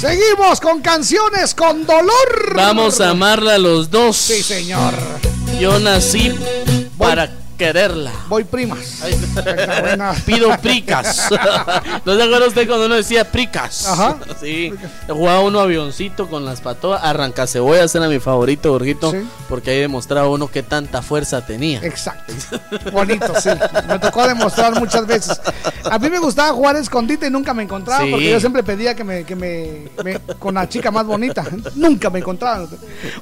S4: Seguimos con canciones con dolor.
S1: Vamos a amarla los dos.
S4: Sí, señor.
S1: Yo nací para quererla.
S4: Voy primas.
S1: Pido pricas. <laughs> ¿No se acuerda usted cuando uno decía pricas?
S4: Ajá.
S1: Sí. Jugaba uno avioncito con las patoas. Arranca cebollas era mi favorito, Borguito.
S4: Sí.
S1: Porque ahí demostraba uno qué tanta fuerza tenía.
S4: Exacto. Bonito, sí. Me tocó demostrar muchas veces. A mí me gustaba jugar escondite y nunca me encontraba
S1: Sí.
S4: porque yo siempre pedía que me, que me, me- con la chica más bonita. Nunca me encontraban.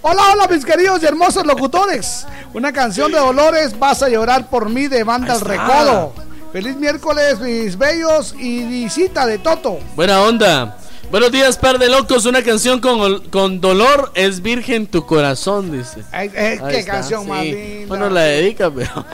S4: Hola, hola, mis queridos y hermosos locutores. Una canción de Dolores, Vas a llorar por mí de Banda El Recodo. Feliz miércoles, mis bellos y visita de Toto.
S1: Buena onda. Buenos días, par de locos. Una canción con, con dolor es virgen tu corazón, dice.
S4: Ay, eh, qué
S1: está,
S4: canción
S1: sí.
S4: más linda.
S1: Bueno, la dedica, pero.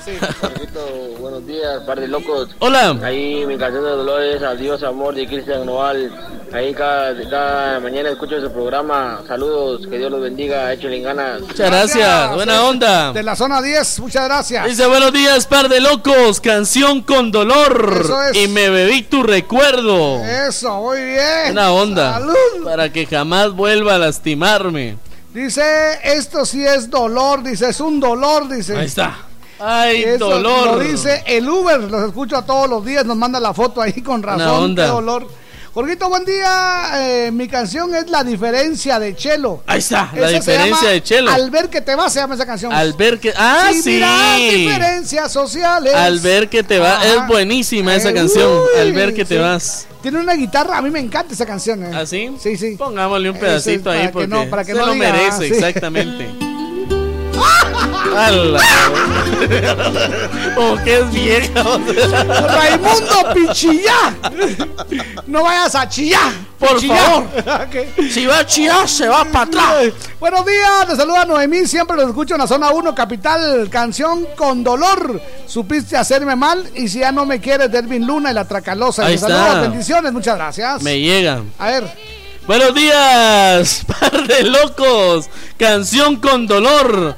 S51: Buenos días, par de locos.
S1: Hola.
S51: Ahí mi canción de Dolores, Adiós Amor de Cristian Noval. Ahí cada, cada mañana escucho ese programa. Saludos, que Dios los bendiga, échenle ganas.
S1: Muchas gracias. Buena onda.
S4: De la zona 10, muchas gracias.
S1: Dice buenos días, par de locos. Canción con dolor.
S4: Eso es.
S1: Y me bebí tu recuerdo.
S4: Eso, muy bien.
S1: Una onda.
S4: Salud.
S1: Para que jamás vuelva a lastimarme.
S4: Dice, esto sí es dolor, dice, es un dolor, dice.
S1: Ahí está. Ay,
S4: Eso
S1: dolor.
S4: Lo dice el Uber, los escucho a todos los días, nos manda la foto ahí con razón,
S1: onda.
S4: qué dolor. Jorgito, buen día. eh, mi canción es La diferencia de Chelo.
S1: Ahí está, la
S4: Esa se
S1: diferencia
S4: llama
S1: de Chelo.
S4: Al ver que te vas se llama esa canción.
S1: Al ver que. Ah, sí.
S4: miras diferencias sociales.
S1: Al ver que te vas.
S4: Ajá.
S1: Es buenísima esa
S4: Eh,
S1: canción.
S4: uy,
S1: Al ver que te
S4: sí.
S1: vas.
S4: Tiene una guitarra, a mí me encanta esa canción. eh.
S1: ¿Ah, sí?
S4: Sí, sí.
S1: Pongámosle un pedacito ahí
S4: que
S1: porque
S4: no- para que
S1: se lo
S4: diga,
S1: merece,
S4: sí.
S1: exactamente. <laughs> ¡Hala! Como que es vieja.
S4: Raimundo Pichillá. No vayas a chillar.
S1: Por favor. Si va a chillar, se va para atrás.
S4: Buenos días, les saluda Noemí, siempre los escucho en la zona 1, capital, canción con dolor. Supiste hacerme mal y si ya no me quieres, Dervin Luna y la Tracalosa.
S1: Ahí
S4: Les
S1: está.
S4: saludos, bendiciones, muchas gracias.
S1: Me llega.
S4: A ver,
S1: Buenos días, <laughs> par de locos. Canción con dolor.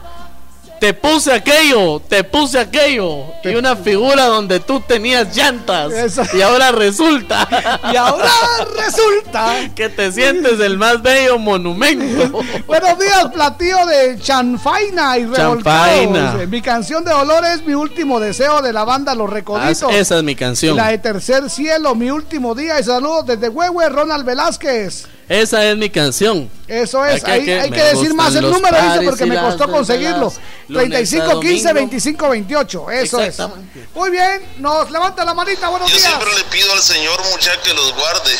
S1: Te puse aquello, te puse aquello. Y una figura donde tú tenías llantas.
S4: Eso.
S1: Y ahora resulta. <laughs>
S4: y ahora resulta. <laughs>
S1: que te sientes el más bello monumento. <laughs>
S4: Buenos días, platillo de Chanfaina y.
S1: Chanfaina.
S4: Dice, Mi canción de dolor es mi último deseo de la banda Los Recoditos.
S1: Ah, esa es mi canción.
S4: La de Tercer Cielo, mi último día. Y saludos desde Huehue, Ronald Velázquez.
S1: Esa es mi canción.
S4: Eso es,
S1: Hay que-
S4: hay,
S1: que
S4: hay
S1: me
S4: que decir más el número, dice, porque me costó conseguirlo.
S1: Lunes a
S4: 35 15
S1: domingo.
S4: 25 28, eso es. Muy bien, nos levanta la manita, buenos
S45: Yo
S4: días.
S45: siempre le pido al señor muchacho que los guarde,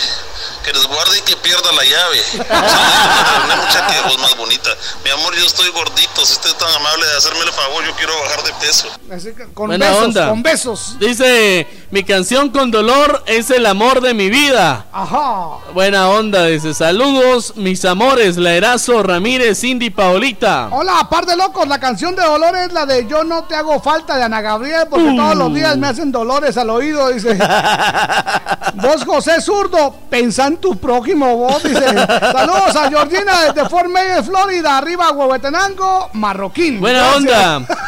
S45: que los guarde y que pierda la llave. <laughs> Una muchacha voz más bonita. Mi amor, yo estoy gordito. Si usted es tan amable de hacerme el favor, yo quiero bajar de peso.
S4: Así que Con
S1: Buena
S4: besos,
S1: onda.
S4: con besos.
S1: Dice, mi canción con dolor es el amor de mi vida.
S4: Ajá.
S1: Buena onda, dice, saludos mis amores, la Erazo, Ramírez, Cindy, Paolita.
S4: Hola, par de locos, la canción de dolor es la de Yo no te hago falta de Ana Gabriel porque
S1: Uh.
S4: todos los días me hacen dolores al oído, dice. <laughs> vos, José Zurdo, pensá en tu prójimo vos, dice. Saludos a Georgina desde Fort Myers, Florida, arriba Huehuetenango, Marroquín.
S1: Buena
S4: Gracias.
S1: onda. <laughs>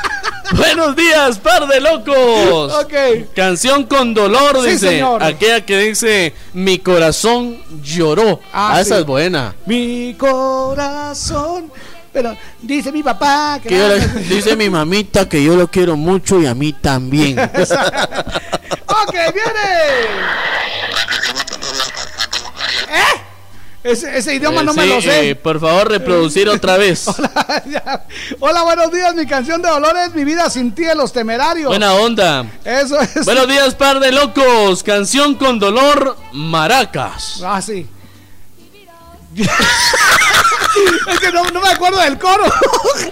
S1: Buenos días, par de locos.
S4: Ok.
S1: Canción con dolor,
S4: Sí,
S1: dice.
S4: señor.
S1: Aquella que dice, mi corazón lloró.
S4: Ah,
S1: Ah, esa es buena.
S4: Mi corazón. Pero dice mi papá que.
S1: Le- <laughs> dice mi mamita que yo lo quiero mucho y a mí también. <laughs>
S4: ¡Ok, viene! ¿Eh? Ese, ese idioma no
S1: Eh,
S4: me lo sé.
S1: eh, por favor, reproducir otra <laughs> vez.
S4: Ya. Hola, buenos días. Mi canción de Dolores, Mi vida sin ti de los temerarios.
S1: Buena onda.
S4: Eso es.
S1: Buenos días, par de locos. Canción con dolor, Maracas.
S4: Ah, sí. Es que no, no me acuerdo del coro.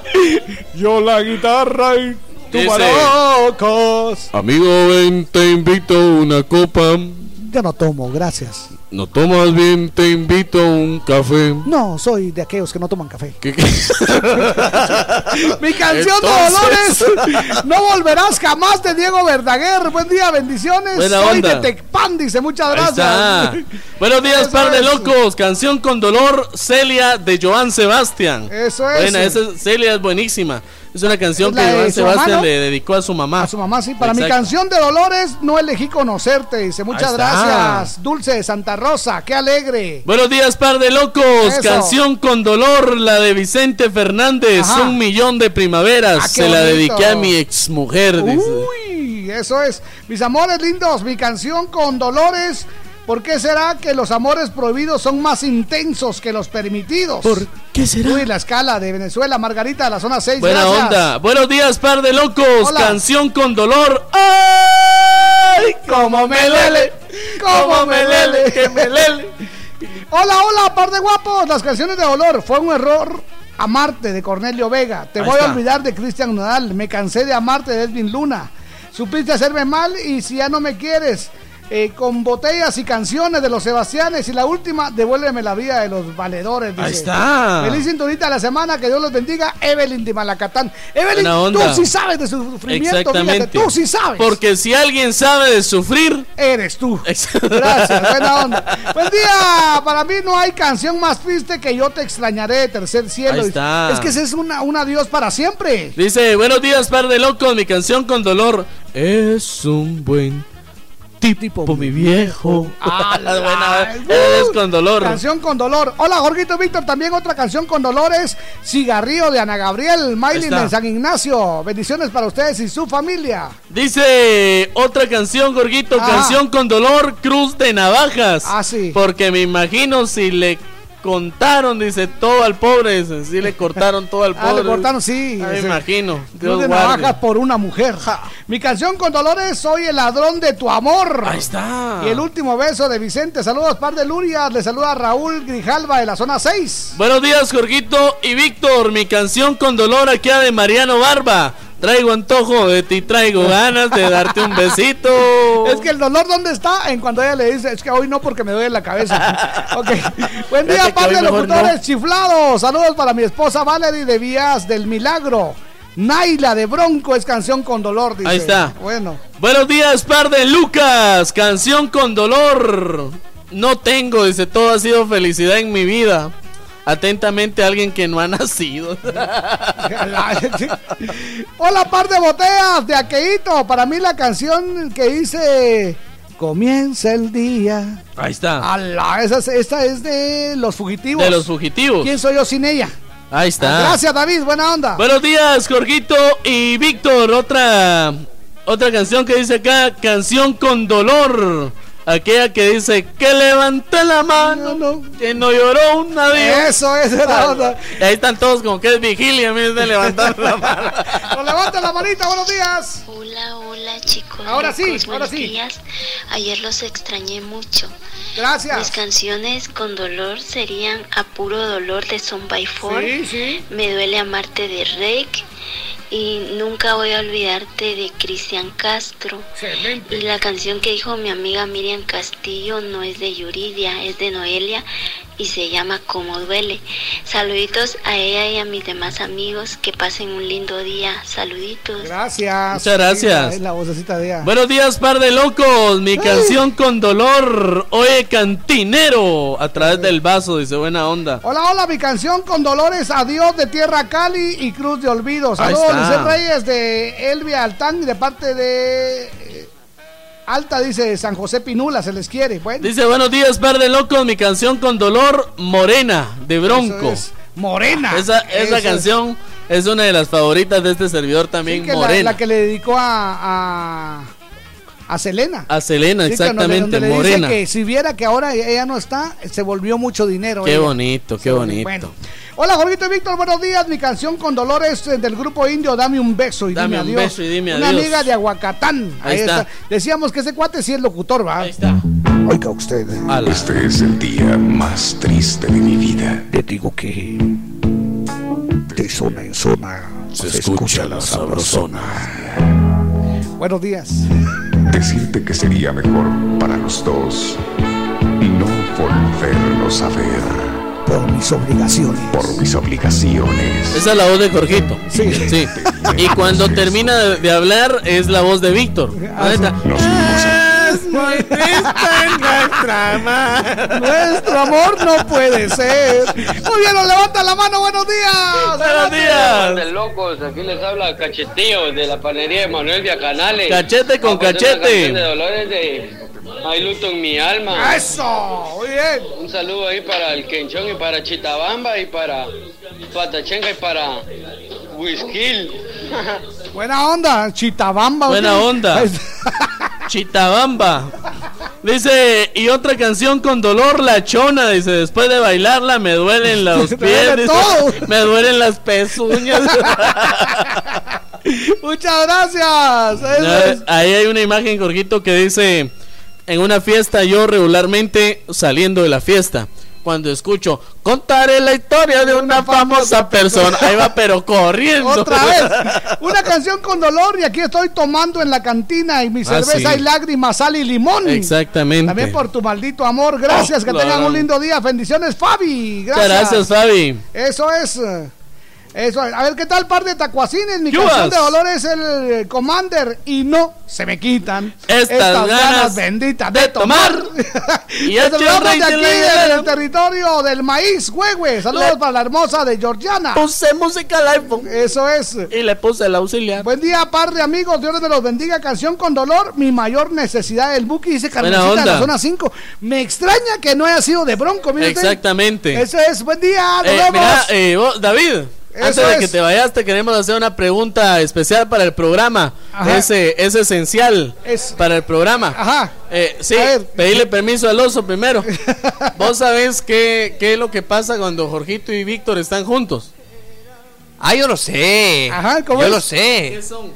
S4: <laughs> Yo la guitarra y tu
S1: Dice-
S4: maracas.
S1: Amigo, ven, te invito a una copa.
S4: Yo no tomo, gracias.
S1: No tomas bien, te invito a un café.
S4: No, soy de aquellos que no toman café.
S1: ¿Qué- qué? <laughs>
S4: Mi canción
S1: Entonces-
S4: de Dolores, no volverás jamás de Diego Verdaguer. Buen día, bendiciones.
S1: Buena
S4: Soy
S1: onda.
S4: de Tecpan, dice, muchas gracias. <laughs>
S1: Buenos días, par de locos. Canción con dolor, Celia de Joan Sebastián.
S4: Eso es.
S1: Buena, esa Celia es buenísima. Es una canción
S4: Es
S1: que Joan Sebastián
S4: mamá, ¿no?
S1: le dedicó a su mamá.
S4: A su mamá, sí. Para mi canción de Dolores, no elegí conocerte. Dice, muchas gracias. Dulce de Santa Rosa, qué alegre.
S1: Buenos días, par de locos.
S4: Eso.
S1: Canción con dolor, la de Vicente Fernández.
S4: Ajá.
S1: Un millón de primaveras.
S4: Ah,
S1: Se la dediqué a mi exmujer. dice.
S4: Uy, eso es. Mis amores lindos, mi canción con Dolores. ¿Por qué será que los amores prohibidos son más intensos que los permitidos? ¿Por
S1: qué será?
S4: Uy, la escala de Venezuela, Margarita, de la zona 6.
S1: Buena
S4: gracias.
S1: onda. Buenos días, par de locos.
S4: Hola.
S1: Canción con dolor. ¡Ay! ¡Cómo me lele! ¡Cómo me lele! ¡Que me lele!
S4: Hola, hola, par de guapos. Las canciones de dolor. Fue un error amarte de Cornelio Vega. Te
S1: Ahí
S4: voy
S1: está.
S4: a olvidar de Cristian Nodal. Me cansé de amarte de Edwin Luna. Supiste hacerme mal y si ya no me quieres. Eh, con botellas y canciones de los Sebastianes y la última, devuélveme la vida de los valedores.
S1: Ahí
S4: dice.
S1: está.
S4: Feliz cinturita de la semana, que Dios los bendiga. Evelyn de Malacatán. Evelyn, tú sí sabes de su sufrimiento,
S1: Exactamente.
S4: fíjate, tú sí sabes.
S1: Porque si alguien sabe de sufrir,
S4: eres tú. Gracias, buena <laughs> onda. Buen día. Para mí no hay canción más triste que yo te extrañaré de tercer cielo.
S1: Ahí está.
S4: Es que ese es una, un adiós para siempre.
S1: Dice, buenos días, par de locos. Mi canción con dolor es un buen tipo, mi viejo. <laughs>
S4: Ah,
S1: La buena, es con dolor.
S4: Canción con dolor. Hola, Jorgito Víctor. También otra canción con dolor es Cigarrillo de Ana Gabriel, Maylin de San Ignacio. Bendiciones para ustedes y su familia.
S1: Dice otra canción, Gorguito,
S4: Ah.
S1: canción con dolor, Cruz de Navajas.
S4: Ah, sí.
S1: Porque me imagino si le contaron, dice, todo al pobre, dice, si le cortaron todo al <laughs>
S4: Ah,
S1: pobre.
S4: le cortaron, sí.
S1: Ah, me imagino. Dios
S4: de
S1: guarde.
S4: navajas por una mujer. Mi canción con dolores, soy el ladrón de tu amor.
S1: Ahí está.
S4: Y el último beso de Vicente. Saludos, par de Lurias. Le saluda Raúl Grijalva de la zona 6.
S1: Buenos días, Jorgito y Víctor. Mi canción con dolor aquí de Mariano Barba. Traigo antojo de ti, traigo ganas de darte un besito. <laughs>
S4: Es que el dolor, ¿dónde está? En cuando ella le dice, es que hoy no porque me duele la cabeza. <laughs> ok. Buen
S1: Fíjate
S4: día, de
S1: mejor
S4: locutores
S1: no.
S4: chiflados. Saludos para mi esposa Valerie de Vías del Milagro. Naila de Bronco es canción con dolor, dice.
S1: Ahí está.
S4: Bueno.
S1: Buenos días, par de Lucas. Canción con dolor. No tengo, dice, todo ha sido felicidad en mi vida. Atentamente, alguien que no ha <laughs> nacido. <laughs>
S4: Hola, par de botellas de Aqueito. Para mí la canción que dice Comienza el día.
S1: Ahí está.
S4: Ala, esa, es- esta es de Los Fugitivos.
S1: De los fugitivos.
S4: ¿Quién soy yo sin ella?
S1: Ahí está.
S4: Gracias, David. Buena onda.
S1: Buenos días, Jorgito y Víctor. Otra, otra canción que dice acá, canción con dolor. Aquella que dice que levante la mano, que no lloró un nadie.
S4: Eso es la onda.
S1: Y ahí están todos como que es vigilia en vez de levantar la mano. <laughs>
S4: No levanta la manita, buenos días.
S52: Hola, hola chicos.
S4: Ahora sí,
S52: locos,
S4: ahora
S52: buenos
S4: sí.
S52: días. Ayer los extrañé mucho.
S4: Gracias.
S52: Mis canciones con dolor serían A Puro Dolor de Son by Four.
S4: Sí, sí.
S52: Me duele amarte de Rake. Y nunca voy a olvidarte de Cristian Castro.
S4: Excelente.
S52: Y la canción que dijo mi amiga Miriam Castillo no es de Yuridia, es de Noelia y se llama Como duele. Saluditos a ella y a mis demás amigos. Que pasen un lindo día. Saluditos.
S4: Gracias.
S1: Muchas gracias.
S4: Sí, Es la vocecita de ella.
S1: Buenos días, par de locos. Mi canción con dolor. Oye, cantinero. A través del vaso, dice buena onda.
S4: Hola, hola, mi canción con Dolores, Adiós de Tierra Cali y Cruz de Olvido. Saludos. Luis Reyes de Elvia Altán y de parte de Alta, dice San José Pinula, se les quiere. Bueno,
S1: Dice buenos días, par de locos. Mi canción con dolor, Morena, de Bronco.
S4: Es, Morena.
S1: Esa, esa
S4: Eso es.
S1: canción es una de las favoritas de este servidor también,
S4: Sí, que la,
S1: Morena.
S4: la que le dedicó a, a, a Selena.
S1: A Selena,
S4: Sí,
S1: exactamente,
S4: le dice
S1: Morena.
S4: que si viera que ahora ella no está, se volvió mucho dinero.
S1: Qué
S4: ella.
S1: bonito, qué bonito.
S4: Bueno. Hola, Jorgito y Víctor, buenos días. Mi canción con Dolores eh, del grupo indio, Dame un beso y
S1: Dame
S4: dime
S1: un
S4: adiós.
S1: beso y dime
S4: Una
S1: adiós.
S4: amiga de Aguacatán.
S1: Ahí está.
S4: Decíamos que ese cuate sí es locutor, ¿va? Ahí
S1: está.
S4: Oiga usted.
S53: Este es el día más triste de mi vida.
S6: Le digo que de zona en zona se, escucha la sabrosona.
S4: Buenos días.
S53: Decirte que sería mejor para los dos no volvernos a ver.
S6: Por mis obligaciones.
S53: Por mis obligaciones.
S1: Esa es la voz de Jorgito.
S4: Sí.
S1: sí. Y cuando termina de, hablar es la voz de Víctor.
S4: Ah,
S1: Ahí está.
S53: Nos
S1: Es muy triste nuestra amor.
S4: Nuestro amor no puede ser. Muy bien, nos levanta la mano. Buenos días.
S1: Buenos días.
S51: de locos, aquí les habla Cachetillo de la panería de Manuel Via Canales.
S1: Cachete con cachete.
S51: de Dolores de
S54: Hay luto en mi alma.
S4: ¡Eso! Muy bien.
S54: Un saludo ahí para el Kenchón y para Chitabamba y para Patachenga y para Whisky. <laughs>
S4: Buena onda, Chitabamba.
S1: Buena onda. <laughs> Chitabamba. Dice, y otra canción con dolor, la chona. Dice, después de bailarla me duelen <laughs> los pies.
S4: duele
S1: dice,
S4: todo. <laughs>
S1: me duelen las pezuñas. <laughs>
S4: Muchas gracias. Es.
S1: Ahí hay una imagen, Jorgito, que dice, en una fiesta yo regularmente saliendo de la fiesta. Cuando escucho, contaré la historia de una famosa persona. Ahí va, pero corriendo.
S4: Otra <laughs> vez. Una canción con dolor y aquí estoy tomando en la cantina y mi
S1: Ah,
S4: cerveza
S1: sí.
S4: hay lágrimas, sal y limón.
S1: Exactamente.
S4: También por tu maldito amor. Gracias,
S1: Oh,
S4: que tengan un lindo día. Bendiciones, Fabi. Gracias.
S1: gracias, Fabi.
S4: Eso es. Eso es. A ver, ¿qué tal, par de tacuacines? Mi canción de dolor es el Commander y no se me quitan
S1: Estas ganas
S4: benditas de tomar. <laughs>
S1: Y
S4: Desde
S1: el
S4: de
S1: de
S4: aquí,
S1: la-
S4: en el territorio del maíz, güey. Saludos para la hermosa de Georgiana.
S1: Puse música al iPhone.
S4: Eso es.
S1: Y le puse el auxiliar.
S4: Buen día, par de amigos. Dios me los bendiga. Canción con dolor. Mi mayor necesidad. El Buki dice Carmencita de la zona 5. Me extraña que no haya sido de bronco. mire.
S1: Exactamente.
S4: Eso es. Buen día. Nos
S1: Eh,
S4: vemos.
S1: mira, eh, vos, David,
S4: Eso
S1: antes de
S4: es.
S1: que te vayas, te queremos hacer una pregunta especial para el programa.
S4: Ajá.
S1: Es, es esencial
S4: Es-
S1: para el programa.
S4: Ajá.
S1: Eh, sí,
S4: A ver.
S1: pedirle permiso al oso primero. <laughs> ¿Vos sabés qué, qué es lo que pasa cuando Jorgito y Víctor están juntos?
S55: Ah, yo lo sé.
S4: Ajá, ¿cómo
S55: Yo
S4: es?
S55: lo sé.
S1: ¿Qué son?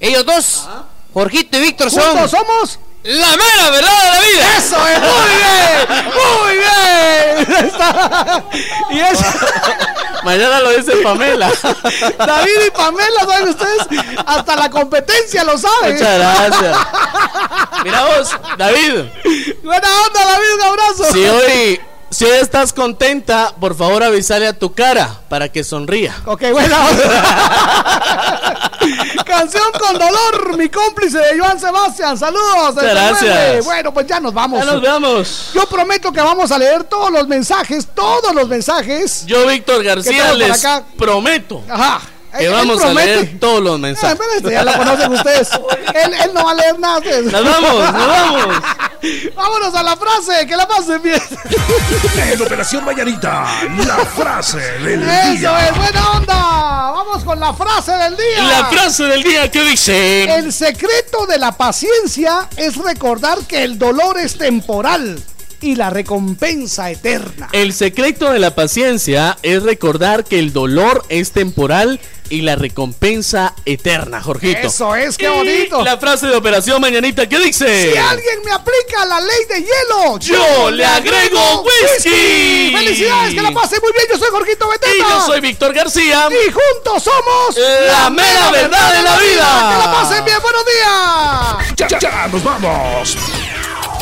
S55: Ellos dos, Jorgito y Víctor son
S4: Juntos somos.
S55: la mera verdad de la vida.
S4: Eso es. Muy bien. Muy bien. <laughs> Y eso.
S1: Mañana lo dice Pamela. <laughs>
S4: David y Pamela, ¿saben ustedes? Hasta la competencia lo sabe.
S1: Muchas gracias. <laughs> Mira vos, David.
S4: Buena onda, David. Un abrazo.
S1: Si hoy, si hoy estás contenta, por favor avisale a tu cara para que sonría.
S4: Ok, buena <laughs> onda. Canción con dolor, mi cómplice de Joan Sebastián. Saludos.
S1: Gracias.
S4: Bueno, pues ya nos vamos.
S1: Ya nos vemos.
S4: Yo prometo que vamos a leer todos los mensajes, todos los mensajes.
S1: Yo, Víctor
S4: ¿Qué
S1: García, les
S4: acá?
S1: prometo
S4: Ajá.
S1: Que
S4: Él- él
S1: vamos a leer todos los
S4: Ah,
S1: mensajes.
S4: pero este ya lo conocen ustedes. él, él no va a leer nada.
S1: Nos vamos, nos vamos.
S4: Vámonos a la frase, que la pasen bien.
S6: En Operación Mañanita, la frase del
S4: Eso
S6: día.
S4: es, buena onda. Vamos con la frase del día.
S1: La frase del día que dice:
S4: El secreto de la paciencia es recordar que el dolor es temporal y la recompensa eterna.
S1: El secreto de la paciencia es recordar que el dolor es temporal y la recompensa eterna, Jorgito.
S4: Eso es, qué
S1: Y
S4: bonito.
S1: La frase de Operación Mañanita que dice:
S4: Si alguien me aplica la ley de hielo,
S1: Yo le agrego whisky.
S4: ¡Felicidades! ¡Que la pasen muy bien! Yo soy Jorgito Beteta.
S1: Y yo soy Víctor García.
S4: Y juntos somos
S1: La mera verdad de la vida.
S4: ¡Que la pasen bien! ¡Buenos días!
S6: Ya, ya nos vamos.